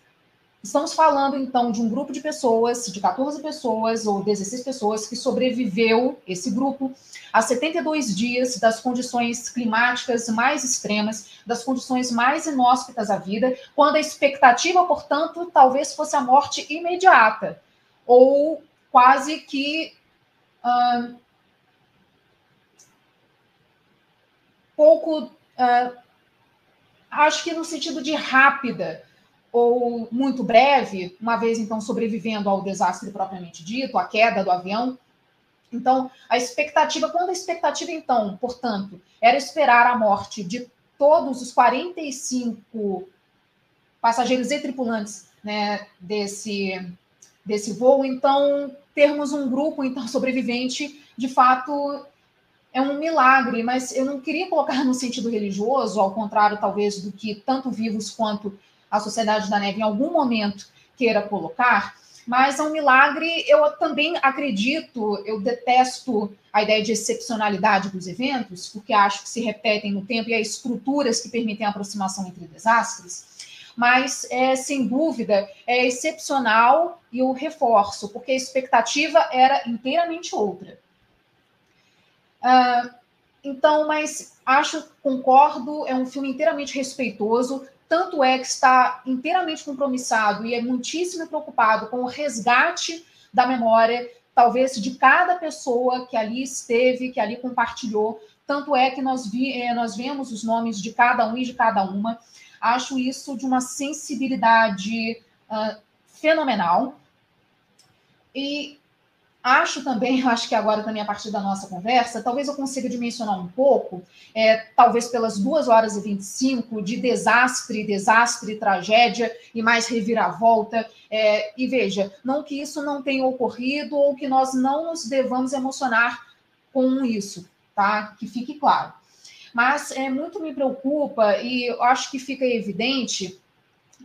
Estamos falando, então, de um grupo de pessoas, de 14 pessoas ou 16 pessoas, que sobreviveu, esse grupo, a 72 dias das condições climáticas mais extremas, das condições mais inóspitas à vida, quando a expectativa, portanto, talvez fosse a morte imediata, ou quase que. Uh, pouco. Uh, acho que no sentido de rápida ou muito breve, uma vez então sobrevivendo ao desastre propriamente dito, à queda do avião. Então, a expectativa, quando a expectativa então, portanto, era esperar a morte de todos os 45 passageiros e tripulantes né, desse, desse voo, então termos um grupo então sobrevivente, de fato é um milagre, mas eu não queria colocar no sentido religioso, ao contrário talvez do que tanto vivos quanto a Sociedade da Neve em algum momento queira colocar, mas é um milagre. Eu também acredito, eu detesto a ideia de excepcionalidade dos eventos, porque acho que se repetem no tempo e há estruturas que permitem a aproximação entre desastres. Mas, é, sem dúvida, é excepcional e eu reforço, porque a expectativa era inteiramente outra. Uh, então, mas acho, concordo, é um filme inteiramente respeitoso, tanto é que está inteiramente compromissado e é muitíssimo preocupado com o resgate da memória, talvez de cada pessoa que ali esteve, que ali compartilhou. Tanto é que nós, vi, eh, nós vemos os nomes de cada um e de cada uma. Acho isso de uma sensibilidade uh, fenomenal. E Acho também, acho que agora também a partir da nossa conversa, talvez eu consiga dimensionar um pouco, é, talvez pelas duas horas e 25 de desastre, desastre, tragédia e mais reviravolta. É, e veja, não que isso não tenha ocorrido ou que nós não nos devamos emocionar com isso, tá? Que fique claro. Mas é, muito me preocupa e acho que fica evidente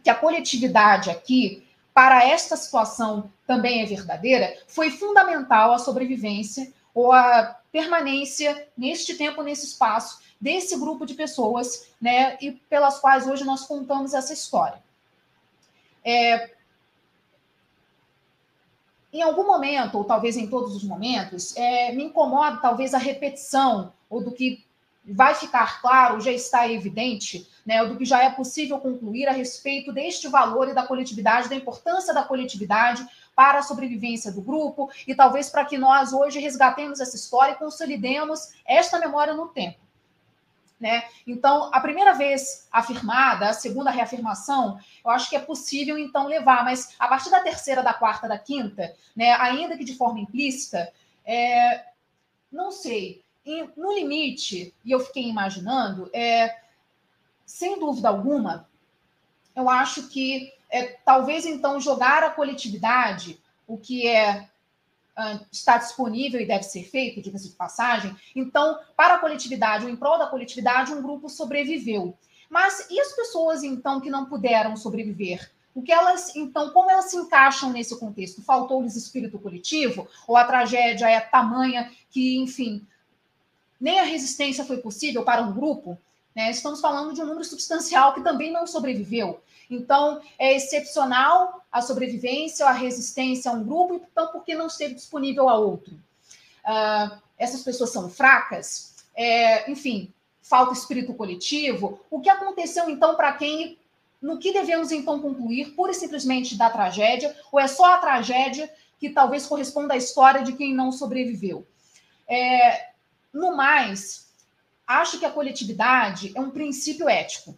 que a coletividade aqui para esta situação também é verdadeira, foi fundamental a sobrevivência ou a permanência neste tempo, nesse espaço, desse grupo de pessoas, né, e pelas quais hoje nós contamos essa história. É, em algum momento, ou talvez em todos os momentos, é, me incomoda talvez a repetição, ou do que vai ficar claro, já está evidente, né, do que já é possível concluir a respeito deste valor e da coletividade, da importância da coletividade para a sobrevivência do grupo e talvez para que nós hoje resgatemos essa história e consolidemos esta memória no tempo. Né? Então, a primeira vez afirmada, a segunda reafirmação, eu acho que é possível então levar, mas a partir da terceira, da quarta, da quinta, né, ainda que de forma implícita, é, não sei. No limite, e eu fiquei imaginando, é, sem dúvida alguma, eu acho que é, talvez então jogar a coletividade, o que é uh, está disponível e deve ser feito, diga-se de passagem. Então, para a coletividade, ou em prol da coletividade, um grupo sobreviveu. Mas e as pessoas então que não puderam sobreviver? O que elas, então, como elas se encaixam nesse contexto? Faltou-lhes espírito coletivo? Ou a tragédia é tamanha que, enfim, nem a resistência foi possível para um grupo? Né? Estamos falando de um número substancial que também não sobreviveu. Então, é excepcional a sobrevivência, a resistência a um grupo, então, porque não esteve disponível a outro. Uh, essas pessoas são fracas, é, enfim, falta espírito coletivo. O que aconteceu, então, para quem. No que devemos, então, concluir, pura e simplesmente da tragédia, ou é só a tragédia que talvez corresponda à história de quem não sobreviveu? É, no mais, acho que a coletividade é um princípio ético.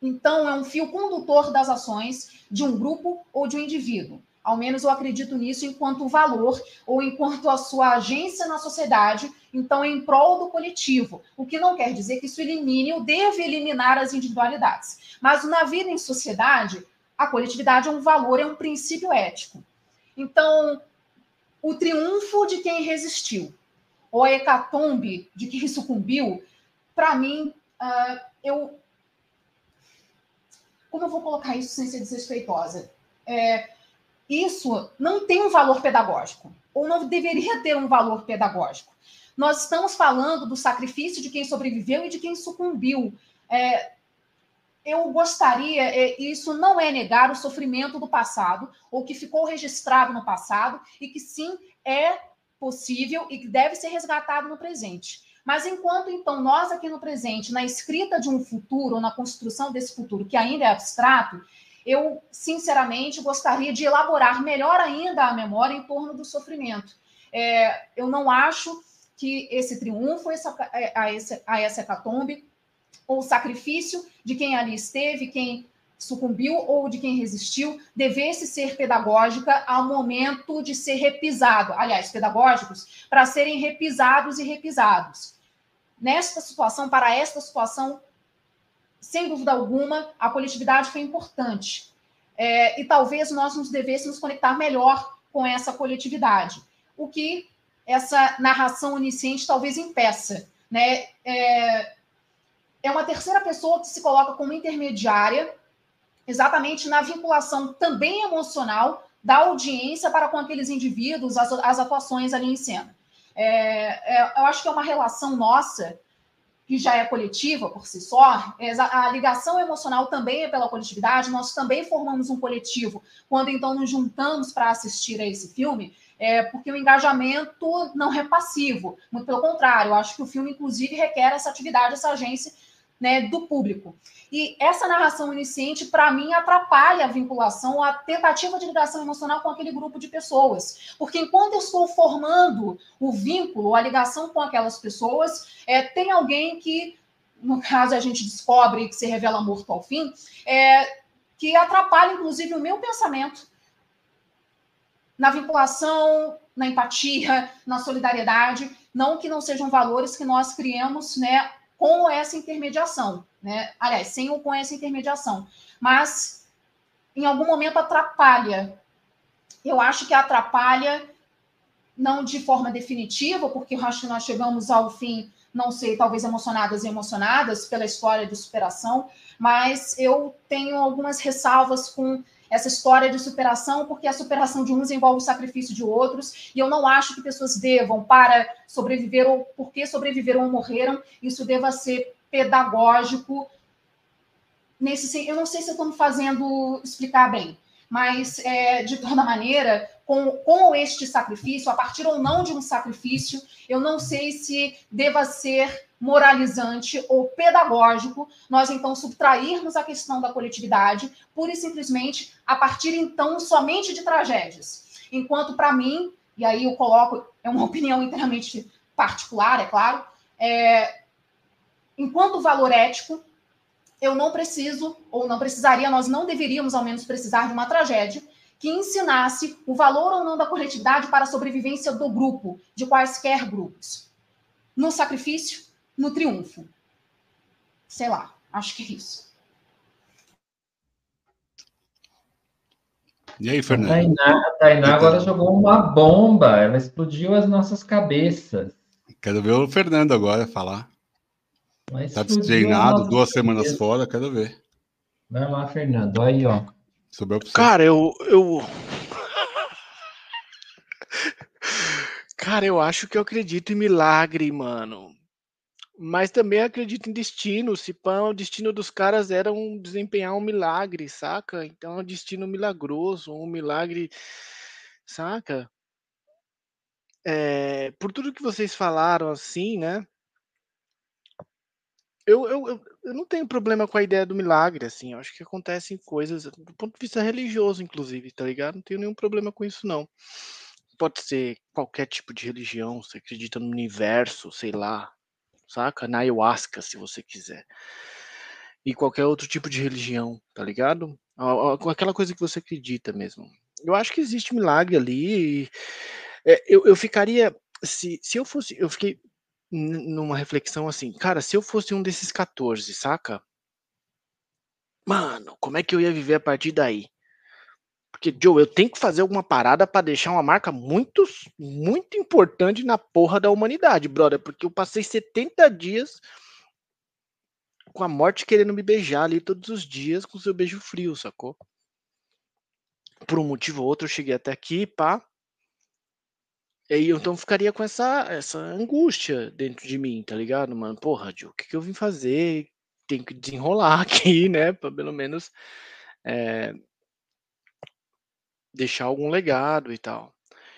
Então, é um fio condutor das ações de um grupo ou de um indivíduo. Ao menos eu acredito nisso enquanto valor ou enquanto a sua agência na sociedade, então em prol do coletivo. O que não quer dizer que isso elimine ou deve eliminar as individualidades. Mas na vida em sociedade, a coletividade é um valor, é um princípio ético. Então, o triunfo de quem resistiu, ou a hecatombe de quem sucumbiu, para mim, uh, eu como eu vou colocar isso sem ser desrespeitosa? É, isso não tem um valor pedagógico, ou não deveria ter um valor pedagógico. Nós estamos falando do sacrifício de quem sobreviveu e de quem sucumbiu. É, eu gostaria, é, isso não é negar o sofrimento do passado, ou que ficou registrado no passado, e que sim é possível e que deve ser resgatado no presente. Mas enquanto então nós aqui no presente, na escrita de um futuro, ou na construção desse futuro que ainda é abstrato, eu sinceramente gostaria de elaborar melhor ainda a memória em torno do sofrimento. É, eu não acho que esse triunfo essa, é, a, esse, a essa hecatombe, ou sacrifício de quem ali esteve, quem sucumbiu ou de quem resistiu, devesse ser pedagógica ao momento de ser repisado. Aliás, pedagógicos, para serem repisados e repisados nesta situação, para esta situação, sem dúvida alguma, a coletividade foi importante. É, e talvez nós nos devêssemos conectar melhor com essa coletividade, o que essa narração onisciente talvez impeça. Né? É, é uma terceira pessoa que se coloca como intermediária, exatamente na vinculação também emocional da audiência para com aqueles indivíduos, as, as atuações ali em cena. É, é, eu acho que é uma relação nossa que já é coletiva por si só, é a ligação emocional também é pela coletividade, nós também formamos um coletivo quando então nos juntamos para assistir a esse filme, é, porque o engajamento não é passivo, muito pelo contrário, eu acho que o filme, inclusive, requer essa atividade, essa agência né, do público. E essa narração iniciante, para mim, atrapalha a vinculação, a tentativa de ligação emocional com aquele grupo de pessoas. Porque enquanto eu estou formando o vínculo, a ligação com aquelas pessoas, é, tem alguém que, no caso, a gente descobre que se revela morto ao fim, é, que atrapalha, inclusive, o meu pensamento na vinculação, na empatia, na solidariedade. Não que não sejam valores que nós criemos, né, com essa intermediação, né? Aliás, sem ou com essa intermediação. Mas em algum momento atrapalha. Eu acho que atrapalha não de forma definitiva, porque eu acho que nós chegamos ao fim, não sei, talvez emocionadas e emocionadas pela história de superação, mas eu tenho algumas ressalvas com essa história de superação, porque a superação de uns envolve o sacrifício de outros, e eu não acho que pessoas devam, para sobreviver ou porque sobreviveram ou morreram, isso deva ser pedagógico. Nesse, eu não sei se eu estou me fazendo explicar bem, mas é, de toda maneira, com, com este sacrifício, a partir ou não de um sacrifício, eu não sei se deva ser moralizante ou pedagógico, nós então subtrairmos a questão da coletividade, pura e simplesmente a partir então somente de tragédias. Enquanto para mim, e aí eu coloco, é uma opinião inteiramente particular, é claro, é, enquanto valor ético, eu não preciso, ou não precisaria, nós não deveríamos ao menos precisar de uma tragédia que ensinasse o valor ou não da coletividade para a sobrevivência do grupo, de quaisquer grupos. No sacrifício, no triunfo. Sei lá, acho que é isso. E aí, Fernando? A Tainá, a Tainá agora jogou uma bomba, ela explodiu as nossas cabeças. Quero ver o Fernando agora falar. Tá destreinado, duas semanas fora, quero ver. Vai lá, Fernando, aí, ó. Sobrou pra você. Cara, eu, eu. Cara, eu acho que eu acredito em milagre, mano. Mas também acredito em destino. Se pã, o destino dos caras era um, desempenhar um milagre, saca? Então é um destino milagroso, um milagre, saca? É, por tudo que vocês falaram, assim, né? Eu, eu, eu não tenho problema com a ideia do milagre, assim. Eu acho que acontecem coisas, do ponto de vista religioso, inclusive, tá ligado? Não tenho nenhum problema com isso, não. Pode ser qualquer tipo de religião, você acredita no universo, sei lá, saca? Na ayahuasca, se você quiser. E qualquer outro tipo de religião, tá ligado? Aquela coisa que você acredita mesmo. Eu acho que existe milagre ali. E, é, eu, eu ficaria. Se, se eu fosse. Eu fiquei numa reflexão assim, cara, se eu fosse um desses 14, saca? Mano, como é que eu ia viver a partir daí? Porque, Joe, eu tenho que fazer alguma parada para deixar uma marca muito, muito importante na porra da humanidade, brother. Porque eu passei 70 dias com a morte querendo me beijar ali todos os dias com seu beijo frio, sacou? Por um motivo ou outro, eu cheguei até aqui, pá. E aí, então ficaria com essa, essa angústia dentro de mim, tá ligado, mano? Porra, Joe, o que, que eu vim fazer? Tem que desenrolar aqui, né? Pra pelo menos. É, deixar algum legado e tal.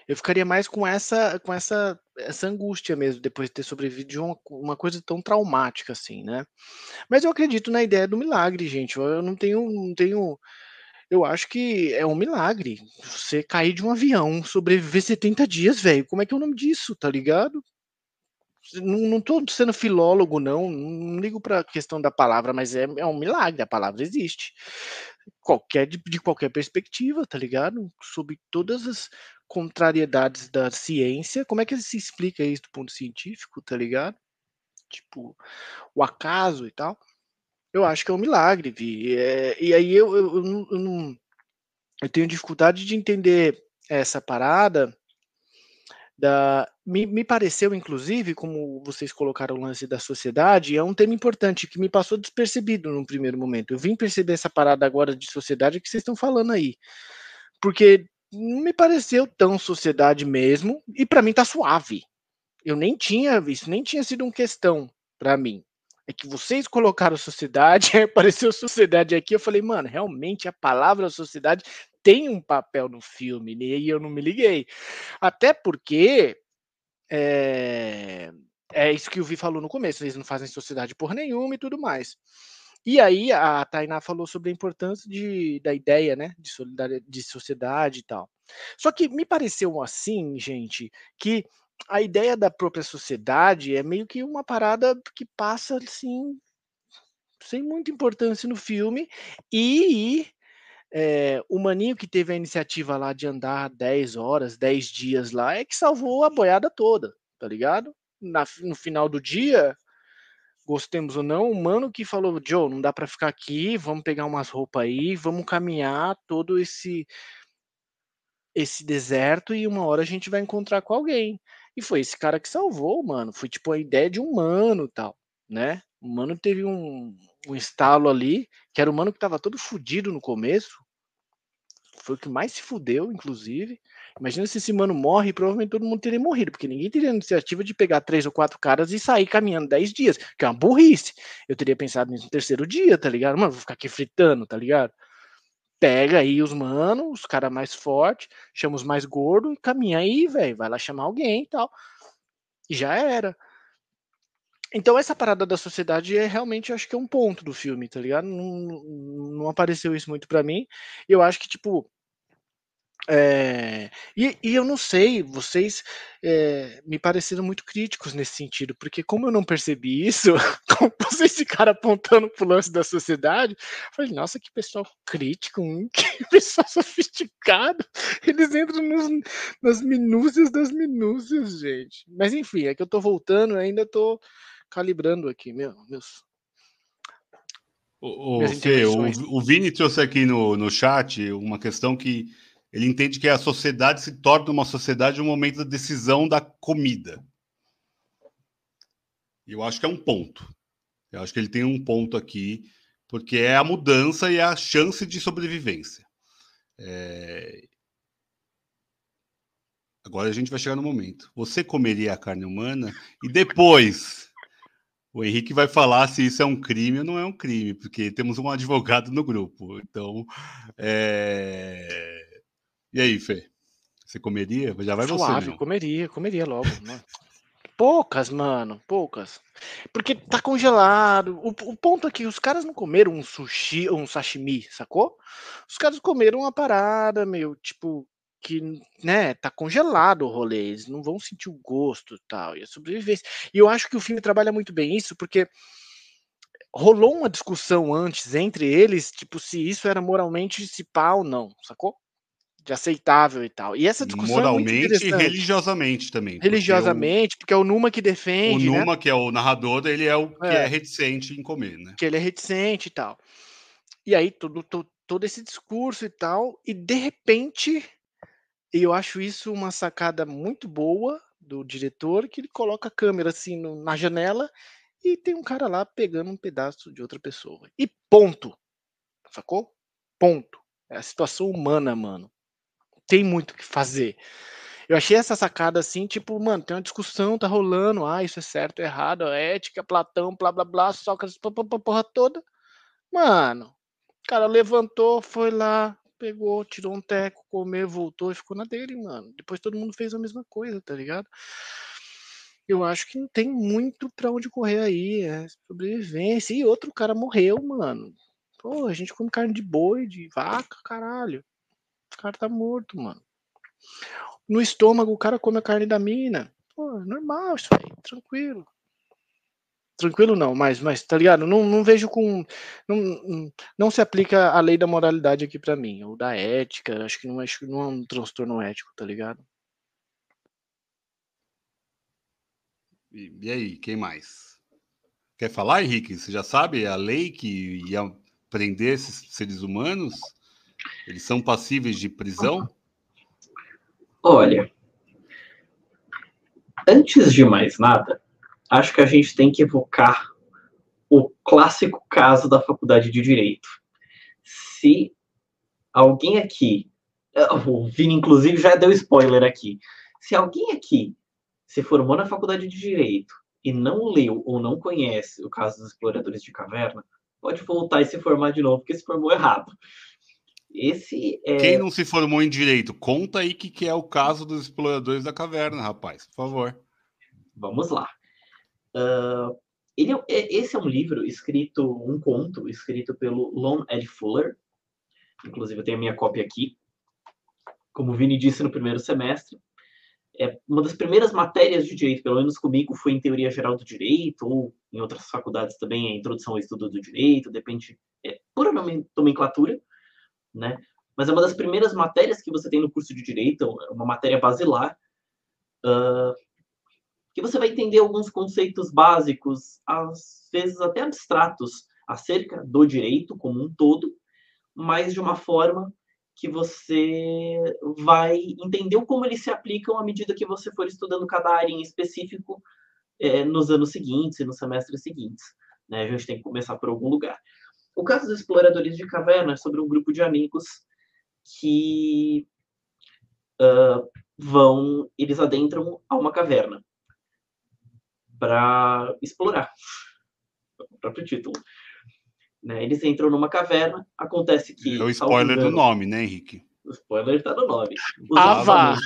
Eu ficaria mais com essa com essa essa angústia mesmo, depois de ter sobrevivido uma, uma coisa tão traumática assim, né. Mas eu acredito na ideia do milagre, gente, eu não tenho não tenho eu acho que é um milagre você cair de um avião, sobreviver 70 dias, velho, como é que é o nome disso, tá ligado? Não, tô sendo filólogo não, não ligo pra questão da palavra, mas é é um milagre, a palavra existe qualquer de, de qualquer perspectiva, tá ligado? Sobre todas as contrariedades da ciência, como é que se explica isso do ponto científico, tá ligado? Tipo, o acaso e tal. Eu acho que é um milagre, Vi. É, e aí eu, eu, eu, eu, eu tenho dificuldade de entender essa parada da, me, me, pareceu, inclusive, como vocês colocaram o lance da sociedade, é um tema importante que me passou despercebido no primeiro momento. Eu vim perceber essa parada agora de sociedade que vocês estão falando aí. Porque não me pareceu tão sociedade mesmo, e para mim tá suave. Eu nem tinha visto, nem tinha sido uma questão para mim. É que vocês colocaram sociedade, apareceu sociedade aqui. Eu falei, mano, realmente a palavra sociedade tem um papel no filme, né? e eu não me liguei. Até porque é, é isso que o Vi falou no começo, eles não fazem sociedade por nenhuma e tudo mais. E aí a Tainá falou sobre a importância de, da ideia, né, de solidariedade, de sociedade e tal. Só que me pareceu assim, gente, que a ideia da própria sociedade é meio que uma parada que passa assim sem muita importância no filme e é, o maninho que teve a iniciativa lá de andar 10 horas, 10 dias lá, é que salvou a boiada toda, tá ligado? Na, no final do dia, gostemos ou não, o mano que falou, Joe, não dá para ficar aqui, vamos pegar umas roupas aí, vamos caminhar todo esse esse deserto e uma hora a gente vai encontrar com alguém. E foi esse cara que salvou, mano. Foi tipo a ideia de um mano tal, né? O mano teve um, um estalo ali, que era o mano que tava todo fudido no começo. Foi o que mais se fudeu, inclusive. Imagina se esse mano morre, provavelmente todo mundo teria morrido, porque ninguém teria a iniciativa de pegar três ou quatro caras e sair caminhando dez dias, que é uma burrice. Eu teria pensado nisso no terceiro dia, tá ligado? Mano, vou ficar aqui fritando, tá ligado? Pega aí os manos, os caras mais fortes, chama os mais gordos e caminha aí, velho. Vai lá chamar alguém e tal. E já era. Então essa parada da sociedade é realmente, acho que é um ponto do filme, tá ligado? Não, não apareceu isso muito para mim. Eu acho que, tipo, é, e, e, eu não sei, vocês é, me pareceram muito críticos nesse sentido, porque como eu não percebi isso, como vocês ficaram apontando pro lance da sociedade, eu falei, nossa, que pessoal crítico, hein? que pessoal sofisticado, eles entram nos, nas minúcias das minúcias, gente. Mas enfim, é que eu tô voltando, ainda tô calibrando aqui, meu, meus. O, o, Fê, o, o Vini trouxe aqui no, no chat uma questão que ele entende que a sociedade se torna uma sociedade no momento da decisão da comida. E eu acho que é um ponto. Eu acho que ele tem um ponto aqui, porque é a mudança e a chance de sobrevivência. É... Agora a gente vai chegar no momento. Você comeria a carne humana e depois o Henrique vai falar se isso é um crime ou não é um crime, porque temos um advogado no grupo. Então, é... E aí, Fê? Você comeria? Já vai Suave, você. Né? comeria, comeria logo. Mano. Poucas, mano, poucas. Porque tá congelado. O, o ponto é que os caras não comeram um sushi ou um sashimi, sacou? Os caras comeram uma parada, meio, tipo, que, né, tá congelado o rolê, eles não vão sentir o gosto e tal, e a sobrevivência. E eu acho que o filme trabalha muito bem isso, porque rolou uma discussão antes entre eles, tipo, se isso era moralmente se pá ou não, sacou? de aceitável e tal. E essa discussão moralmente é e religiosamente também. Religiosamente, porque, o, porque é o Numa que defende, O né? Numa, né? que é o narrador, ele é o que é. é. reticente em comer, né? Que ele é reticente e tal. E aí todo, todo, todo esse discurso e tal, e de repente, eu acho isso uma sacada muito boa do diretor, que ele coloca a câmera assim no, na janela e tem um cara lá pegando um pedaço de outra pessoa. E ponto. Sacou? Ponto. É a situação humana, mano tem muito o que fazer. Eu achei essa sacada assim, tipo, mano, tem uma discussão, tá rolando, ah, isso é certo, é errado, ética, Platão, blá blá blá, Sócrates, porra toda. Mano, o cara levantou, foi lá, pegou, tirou um teco, comeu, voltou e ficou na dele, mano. Depois todo mundo fez a mesma coisa, tá ligado? Eu acho que não tem muito pra onde correr aí, é sobrevivência. E outro cara morreu, mano. Pô, a gente come carne de boi, de vaca, caralho. O cara tá morto, mano. No estômago, o cara come a carne da mina. Pô, normal isso aí, tranquilo. Tranquilo não, mas, mas tá ligado? Não, não vejo com. Não, não se aplica a lei da moralidade aqui para mim, ou da ética. Acho que não é, não é um transtorno ético, tá ligado? E, e aí, quem mais? Quer falar, Henrique? Você já sabe a lei que ia prender esses seres humanos? Eles são passíveis de prisão? Olha, antes de mais nada, acho que a gente tem que evocar o clássico caso da faculdade de direito. Se alguém aqui, o Vini inclusive já deu spoiler aqui, se alguém aqui se formou na faculdade de direito e não leu ou não conhece o caso dos exploradores de caverna, pode voltar e se formar de novo, porque se formou errado. Esse é... Quem não se formou em direito, conta aí que, que é o caso dos exploradores da caverna, rapaz, por favor. Vamos lá. Uh, ele é, é, esse é um livro escrito, um conto escrito pelo Lon Ed Fuller. Inclusive, eu tenho a minha cópia aqui. Como o Vini disse no primeiro semestre, é uma das primeiras matérias de direito, pelo menos comigo, foi em teoria geral do direito, ou em outras faculdades também é introdução ao estudo do direito, depende, é pura nomenclatura, né? Mas é uma das primeiras matérias que você tem no curso de direito, é uma matéria basilar, que você vai entender alguns conceitos básicos, às vezes até abstratos, acerca do direito como um todo, mas de uma forma que você vai entender como eles se aplicam à medida que você for estudando cada área em específico é, nos anos seguintes e nos semestres seguintes. Né? A gente tem que começar por algum lugar. O caso dos exploradores de caverna é sobre um grupo de amigos que uh, vão, eles adentram a uma caverna para explorar. O próprio título. Né? Eles entram numa caverna, acontece que. É o spoiler do nome, né, Henrique? O spoiler está no nome. ah, vá!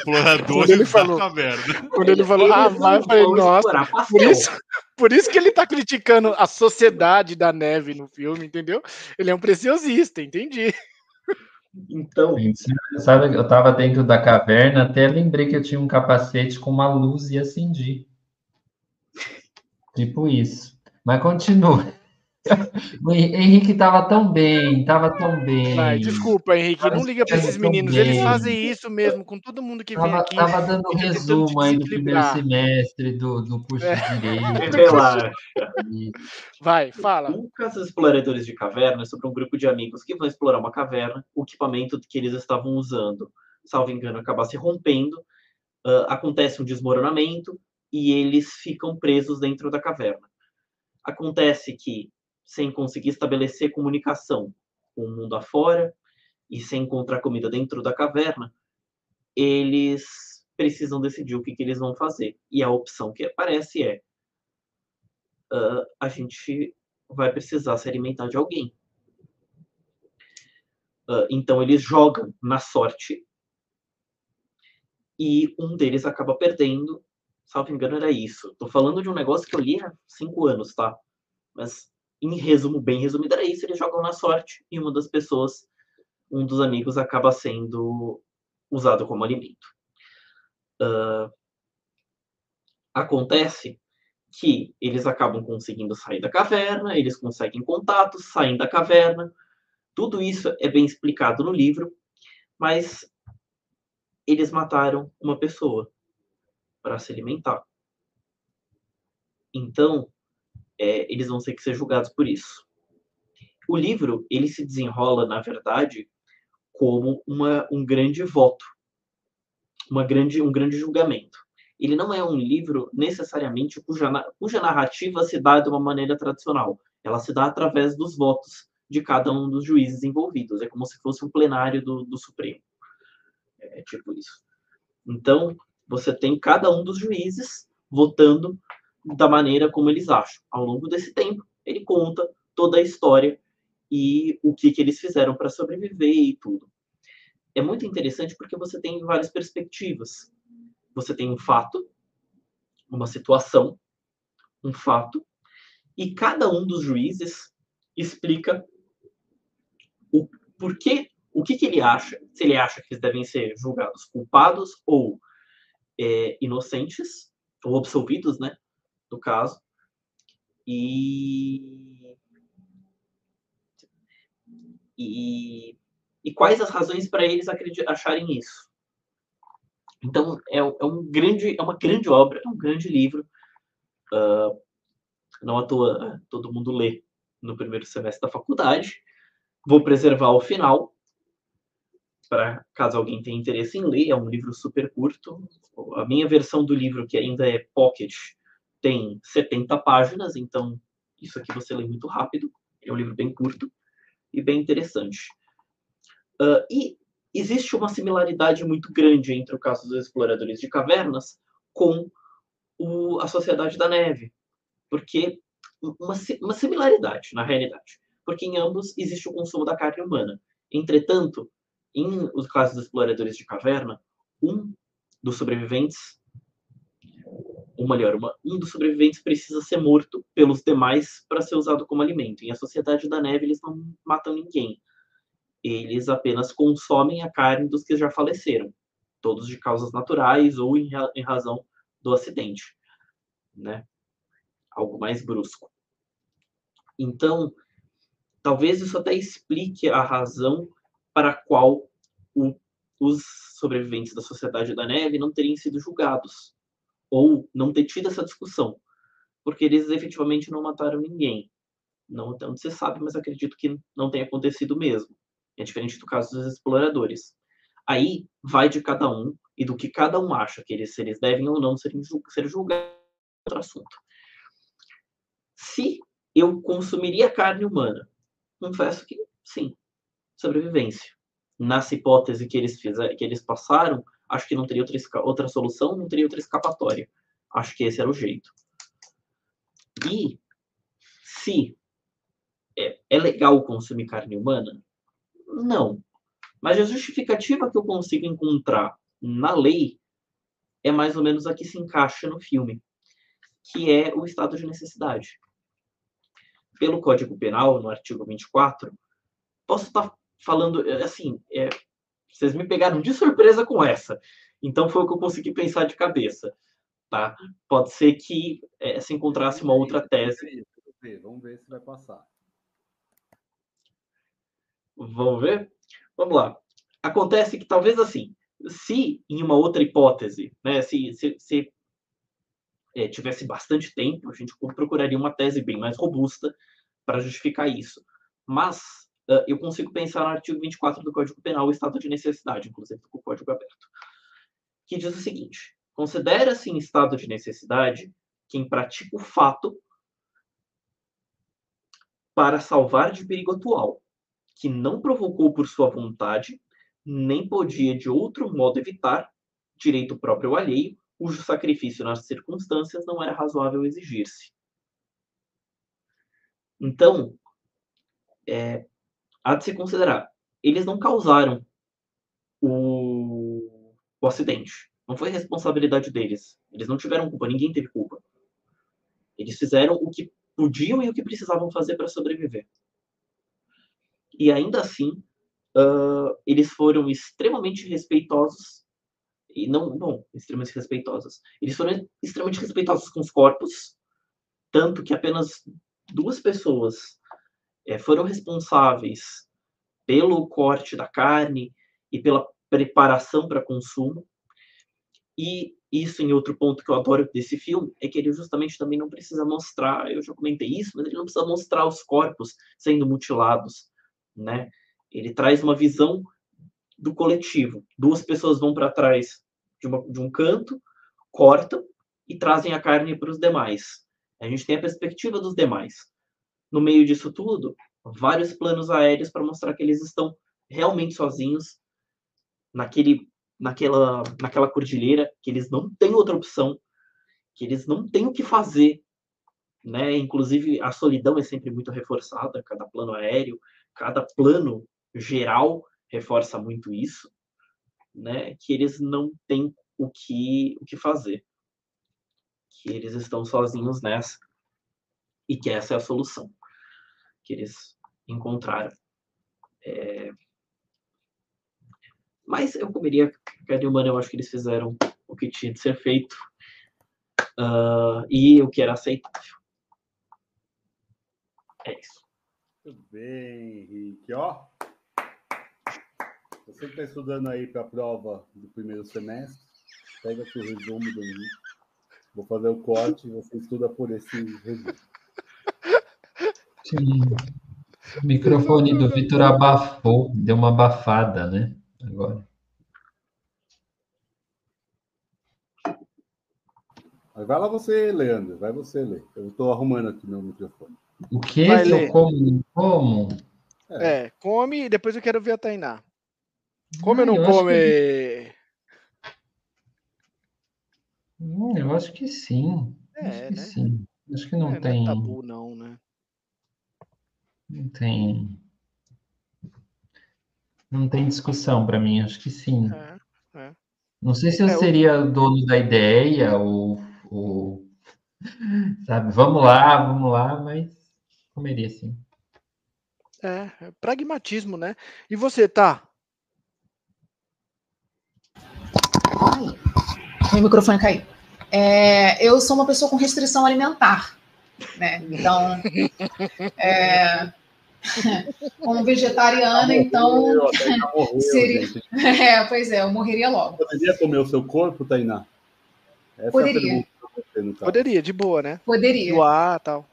Quando ele falou, caverna. Quando ele falou, ah, vá, eu falei, nossa, por isso, por isso que ele está criticando a sociedade da neve no filme, entendeu? Ele é um preciosista, entendi. Então. Sabe, eu estava dentro da caverna, até lembrei que eu tinha um capacete com uma luz e acendi. Tipo isso. Mas continua. O Henrique estava tão bem, estava tão bem. Vai, desculpa, Henrique, não liga para esses meninos. Eles fazem isso mesmo com todo mundo que vem tava, aqui. Tava dando um resumo aí do primeiro semestre do, do curso é. de Direito. Relaxa. Vai, fala. O caso dos exploradores de caverna é sobre um grupo de amigos que vão explorar uma caverna. O equipamento que eles estavam usando, salvo engano, acaba se rompendo. Uh, acontece um desmoronamento e eles ficam presos dentro da caverna. Acontece que sem conseguir estabelecer comunicação com o mundo afora e sem encontrar comida dentro da caverna, eles precisam decidir o que, que eles vão fazer. E a opção que aparece é: uh, a gente vai precisar se alimentar de alguém. Uh, então eles jogam na sorte e um deles acaba perdendo. Salvo engano, era isso. Tô falando de um negócio que eu li há cinco anos, tá? Mas em resumo, bem resumido, era isso. Eles jogam na sorte e uma das pessoas, um dos amigos, acaba sendo usado como alimento. Uh, acontece que eles acabam conseguindo sair da caverna, eles conseguem contatos, saem da caverna. Tudo isso é bem explicado no livro, mas eles mataram uma pessoa para se alimentar. Então, é, eles vão ter que ser julgados por isso. O livro ele se desenrola, na verdade, como uma, um grande voto, uma grande, um grande julgamento. Ele não é um livro necessariamente cuja, cuja narrativa se dá de uma maneira tradicional. Ela se dá através dos votos de cada um dos juízes envolvidos. É como se fosse um plenário do, do Supremo. É tipo isso. Então, você tem cada um dos juízes votando da maneira como eles acham. Ao longo desse tempo, ele conta toda a história e o que, que eles fizeram para sobreviver e tudo. É muito interessante porque você tem várias perspectivas. Você tem um fato, uma situação, um fato, e cada um dos juízes explica o porquê, o que, que ele acha, se ele acha que eles devem ser julgados culpados ou é, inocentes, ou absolvidos, né? do caso. E, e, e quais as razões para eles acharem isso. Então, é, é, um grande, é uma grande obra, é um grande livro. Uh, não à toa todo mundo lê no primeiro semestre da faculdade. Vou preservar o final, para caso alguém tenha interesse em ler. É um livro super curto. A minha versão do livro, que ainda é pocket, tem 70 páginas, então isso aqui você lê muito rápido. É um livro bem curto e bem interessante. Uh, e existe uma similaridade muito grande entre o caso dos exploradores de cavernas com o, a Sociedade da Neve, porque uma, uma similaridade na realidade, porque em ambos existe o consumo da carne humana. Entretanto, em os casos dos exploradores de caverna, um dos sobreviventes, ou melhor, uma, um dos sobreviventes precisa ser morto pelos demais para ser usado como alimento. Em a Sociedade da Neve, eles não matam ninguém. Eles apenas consomem a carne dos que já faleceram, todos de causas naturais ou em, em razão do acidente, né? Algo mais brusco. Então, talvez isso até explique a razão para a qual o, os sobreviventes da Sociedade da Neve não teriam sido julgados ou não ter tido essa discussão, porque eles efetivamente não mataram ninguém. Não tanto se sabe, mas acredito que não tenha acontecido mesmo. É diferente do caso dos exploradores. Aí vai de cada um e do que cada um acha que eles, se eles devem ou não ser, ser julgados, outro assunto. Se eu consumiria carne humana, confesso que sim, sobrevivência. Nessa hipótese que eles fizeram, que eles passaram, acho que não teria outra, outra solução, não teria outra escapatória. Acho que esse era o jeito. E se é, é legal consumir carne humana? Não. Mas a justificativa que eu consigo encontrar na lei é mais ou menos a que se encaixa no filme, que é o estado de necessidade. Pelo Código Penal, no artigo 24, posso estar falando, assim, é, vocês me pegaram de surpresa com essa. Então foi o que eu consegui pensar de cabeça. Tá? Pode ser que é, se encontrasse uma outra tese. Vamos ver se vai passar. Vamos ver? Vamos lá. Acontece que talvez assim, se em uma outra hipótese, né, se, se, se é, tivesse bastante tempo, a gente procuraria uma tese bem mais robusta para justificar isso. Mas uh, eu consigo pensar no artigo 24 do Código Penal o estado de necessidade, inclusive com o código aberto, que diz o seguinte: considera-se em estado de necessidade quem pratica o fato para salvar de perigo atual, que não provocou por sua vontade, nem podia de outro modo evitar, direito próprio ou alheio, cujo sacrifício nas circunstâncias não era razoável exigir-se. Então, é, há de se considerar, eles não causaram o, o acidente. Não foi responsabilidade deles. Eles não tiveram culpa, ninguém teve culpa. Eles fizeram o que podiam e o que precisavam fazer para sobreviver. E ainda assim, uh, eles foram extremamente respeitosos e não, bom, extremamente respeitosos. Eles foram extremamente respeitosos com os corpos, tanto que apenas duas pessoas é, foram responsáveis pelo corte da carne e pela preparação para consumo. E isso em outro ponto que eu adoro desse filme é que ele justamente também não precisa mostrar, eu já comentei isso, mas ele não precisa mostrar os corpos sendo mutilados, né? Ele traz uma visão do coletivo. Duas pessoas vão para trás de, uma, de um canto, cortam e trazem a carne para os demais. A gente tem a perspectiva dos demais. No meio disso tudo, vários planos aéreos para mostrar que eles estão realmente sozinhos naquele, naquela, naquela cordilheira, que eles não têm outra opção, que eles não têm o que fazer. Né? Inclusive, a solidão é sempre muito reforçada, cada plano aéreo, cada plano geral reforça muito isso né, que eles não têm o que, o que fazer, que eles estão sozinhos nessa e que essa é a solução que eles encontraram. É... Mas eu comeria carne humana, eu acho que eles fizeram o que tinha de ser feito uh, e o que era aceitável. É isso. Muito bem, Henrique. Ó, você que está estudando aí para a prova do primeiro semestre, pega o resumo do Henrique. Vou fazer o corte e você estuda por esse resumo. Sim. O microfone do Vitor abafou, deu uma abafada, né? Agora. Vai lá você, Leandro. Vai você ler. Eu estou arrumando aqui meu microfone. O que? Vai que eu como? Como? É. é, come e depois eu quero ver a Tainá. Come ou não eu come? Que... Hum, eu acho que sim. É, acho que né? sim. Acho que não É, tem. Não é tabu, não, né? Não tem. Não tem discussão para mim, acho que sim. É. Não sei se eu É, seria o dono da ideia ou, ou sabe, vamos lá, vamos lá, mas comeria sim. É, é pragmatismo, né? E você, tá? Meu microfone caiu. É, eu sou uma pessoa com restrição alimentar, né? Então, é, como vegetariana, então, Morreu, seria- é, pois é, eu morreria logo. Poderia comer o seu corpo, Tainá? Essa Poderia. é a pergunta pra você. Poderia, de boa, né? Poderia. Doar tal.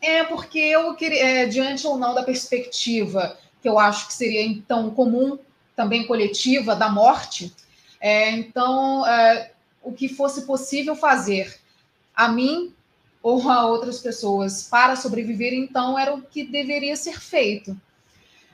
É porque eu queria, é, diante ou não da perspectiva que eu acho que seria então comum, também coletiva, da morte, é, então é, o que fosse possível fazer a mim ou a outras pessoas para sobreviver, então era o que deveria ser feito.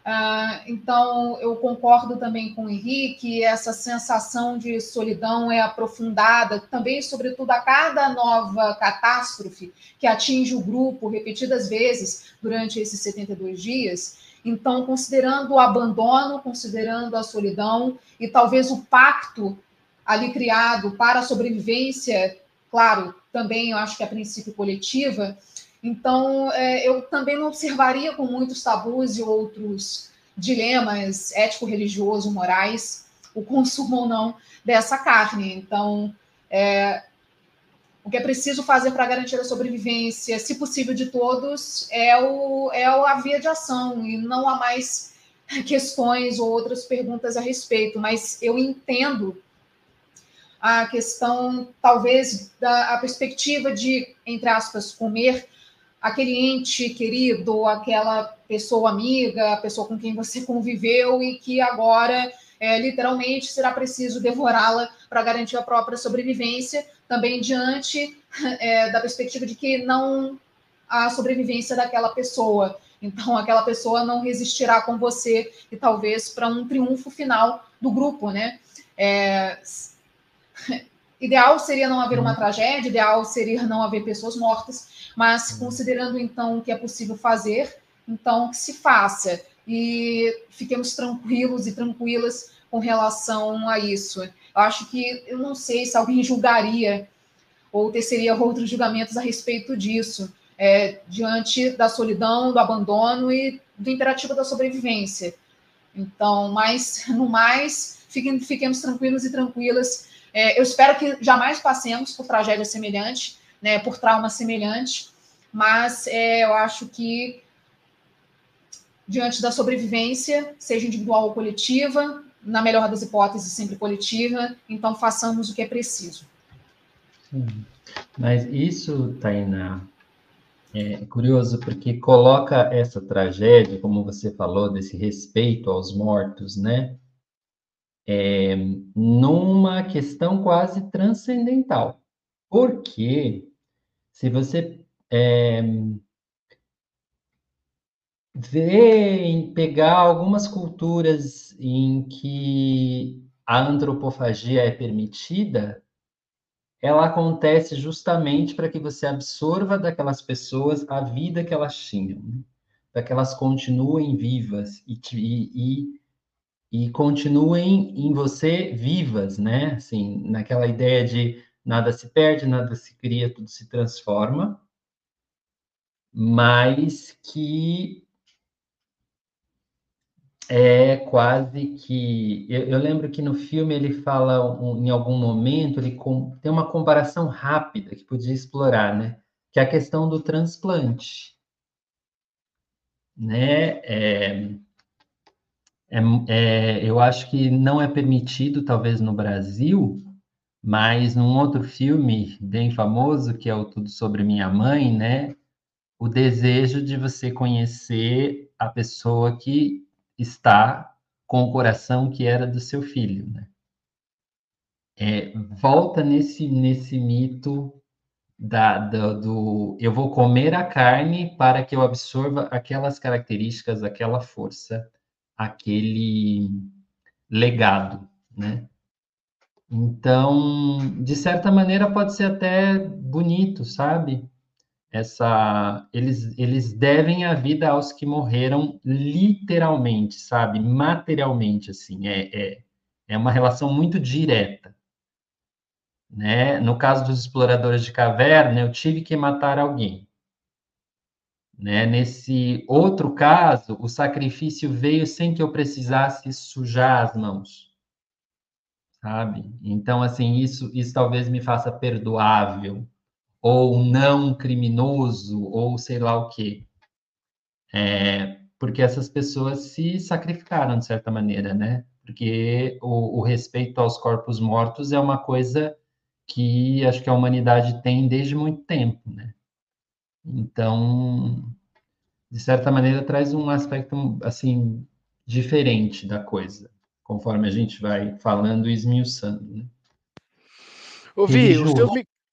Ah, então eu concordo também com o Henrique, essa sensação de solidão é aprofundada também, sobretudo a cada nova catástrofe que atinge o grupo repetidas vezes durante esses 72 dias. Então, considerando o abandono, considerando a solidão e talvez o pacto ali criado para a sobrevivência, claro, também eu acho que a princípio coletiva. Então, é, eu também não observaria com muitos tabus e outros dilemas ético-religioso, morais, o consumo ou não dessa carne. Então, é, o que é preciso fazer para garantir a sobrevivência, se possível, de todos, é, o, é a via de ação, e não há mais questões ou outras perguntas a respeito, mas eu entendo a questão, talvez, da a perspectiva de, entre aspas, comer aquele ente querido, aquela pessoa amiga, a pessoa com quem você conviveu e que agora, é, literalmente, será preciso devorá-la para garantir a própria sobrevivência, também diante é, da perspectiva de que não há sobrevivência daquela pessoa. Então, aquela pessoa não resistirá com você e talvez para um triunfo final do grupo, né? É, ideal seria não haver uma tragédia, ideal seria não haver pessoas mortas, mas considerando então o que é possível fazer, então que se faça e fiquemos tranquilos e tranquilas com relação a isso. Eu acho que eu não sei se alguém julgaria ou teceria outros julgamentos a respeito disso, é, diante da solidão, do abandono e do imperativo da sobrevivência. Então, mas no mais, fiquem, fiquemos tranquilos e tranquilas. É, eu espero que jamais passemos por tragédia semelhante, né, por trauma semelhante, mas é, eu acho que diante da sobrevivência, seja individual ou coletiva, na melhor das hipóteses, sempre coletiva, então façamos o que é preciso. Sim. Mas isso, Tainá, é curioso porque coloca essa tragédia, como você falou, desse respeito aos mortos, né? É, numa questão quase transcendental. Porque se você é, vê pegar algumas culturas em que a antropofagia é permitida, ela acontece justamente para que você absorva daquelas pessoas a vida que elas tinham, né? para que elas continuem vivas e, e, e, continuem em você vivas, né? Assim, naquela ideia de nada se perde, nada se cria, tudo se transforma, mas que é quase que. Eu, eu, lembro que no filme ele fala, um, em algum momento, ele com, tem uma comparação rápida que podia explorar, né? Que é a questão do transplante. Né? É, é, é, eu acho que não é permitido, talvez, no Brasil, mas num outro filme bem famoso, que é o Tudo Sobre Minha Mãe, né? O desejo de você conhecer a pessoa que está com o coração que era do seu filho, né? É, volta nesse nesse mito da, da, do eu vou comer a carne para que eu absorva aquelas características, aquela força, aquele legado, né? Então, de certa maneira, pode ser até bonito, sabe? essa eles, eles devem a vida aos que morreram literalmente, sabe? Materialmente, assim. É, é, é uma relação muito direta. Né? No caso dos exploradores de caverna, eu tive que matar alguém. Né? Nesse outro caso, o sacrifício veio sem que eu precisasse sujar as mãos. Sabe? Então, assim, isso, isso talvez me faça perdoável ou não criminoso, ou sei lá o quê. É, porque essas pessoas se sacrificaram, de certa maneira, né? Porque o, o, respeito aos corpos mortos é uma coisa que acho que a humanidade tem desde muito tempo, né? Então, de certa maneira, traz um aspecto, assim, diferente da coisa, conforme a gente vai falando e esmiuçando, né? Ouvi, o seu,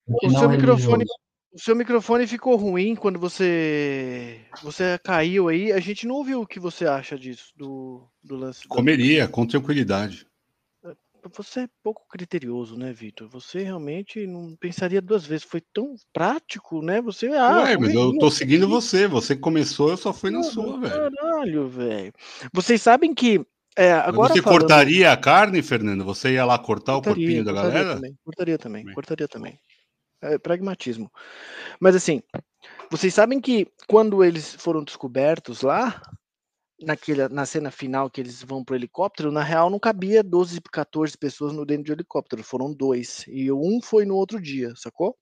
o seu microfone, o seu microfone ficou ruim quando você você caiu aí. A gente não ouviu o que você acha disso do, do lance. Comeria da... com tranquilidade. Você é pouco criterioso, né, Vitor? Você realmente não pensaria duas vezes. Foi tão prático, né? Você. Ah, Ué, mas eu tô seguindo você. Você começou, eu só fui na sua, velho. Caralho, velho. Vocês sabem que. É, agora você falando... cortaria a carne, Fernando? Você ia lá cortar cortaria, o corpinho da cortaria galera? Também, cortaria também, também, cortaria também é pragmatismo. Mas assim, vocês sabem que quando eles foram descobertos lá, naquele, na cena final que eles vão pro helicóptero, na real não cabia 12, 14 pessoas no dentro de helicóptero, foram dois. E um foi no outro dia, sacou?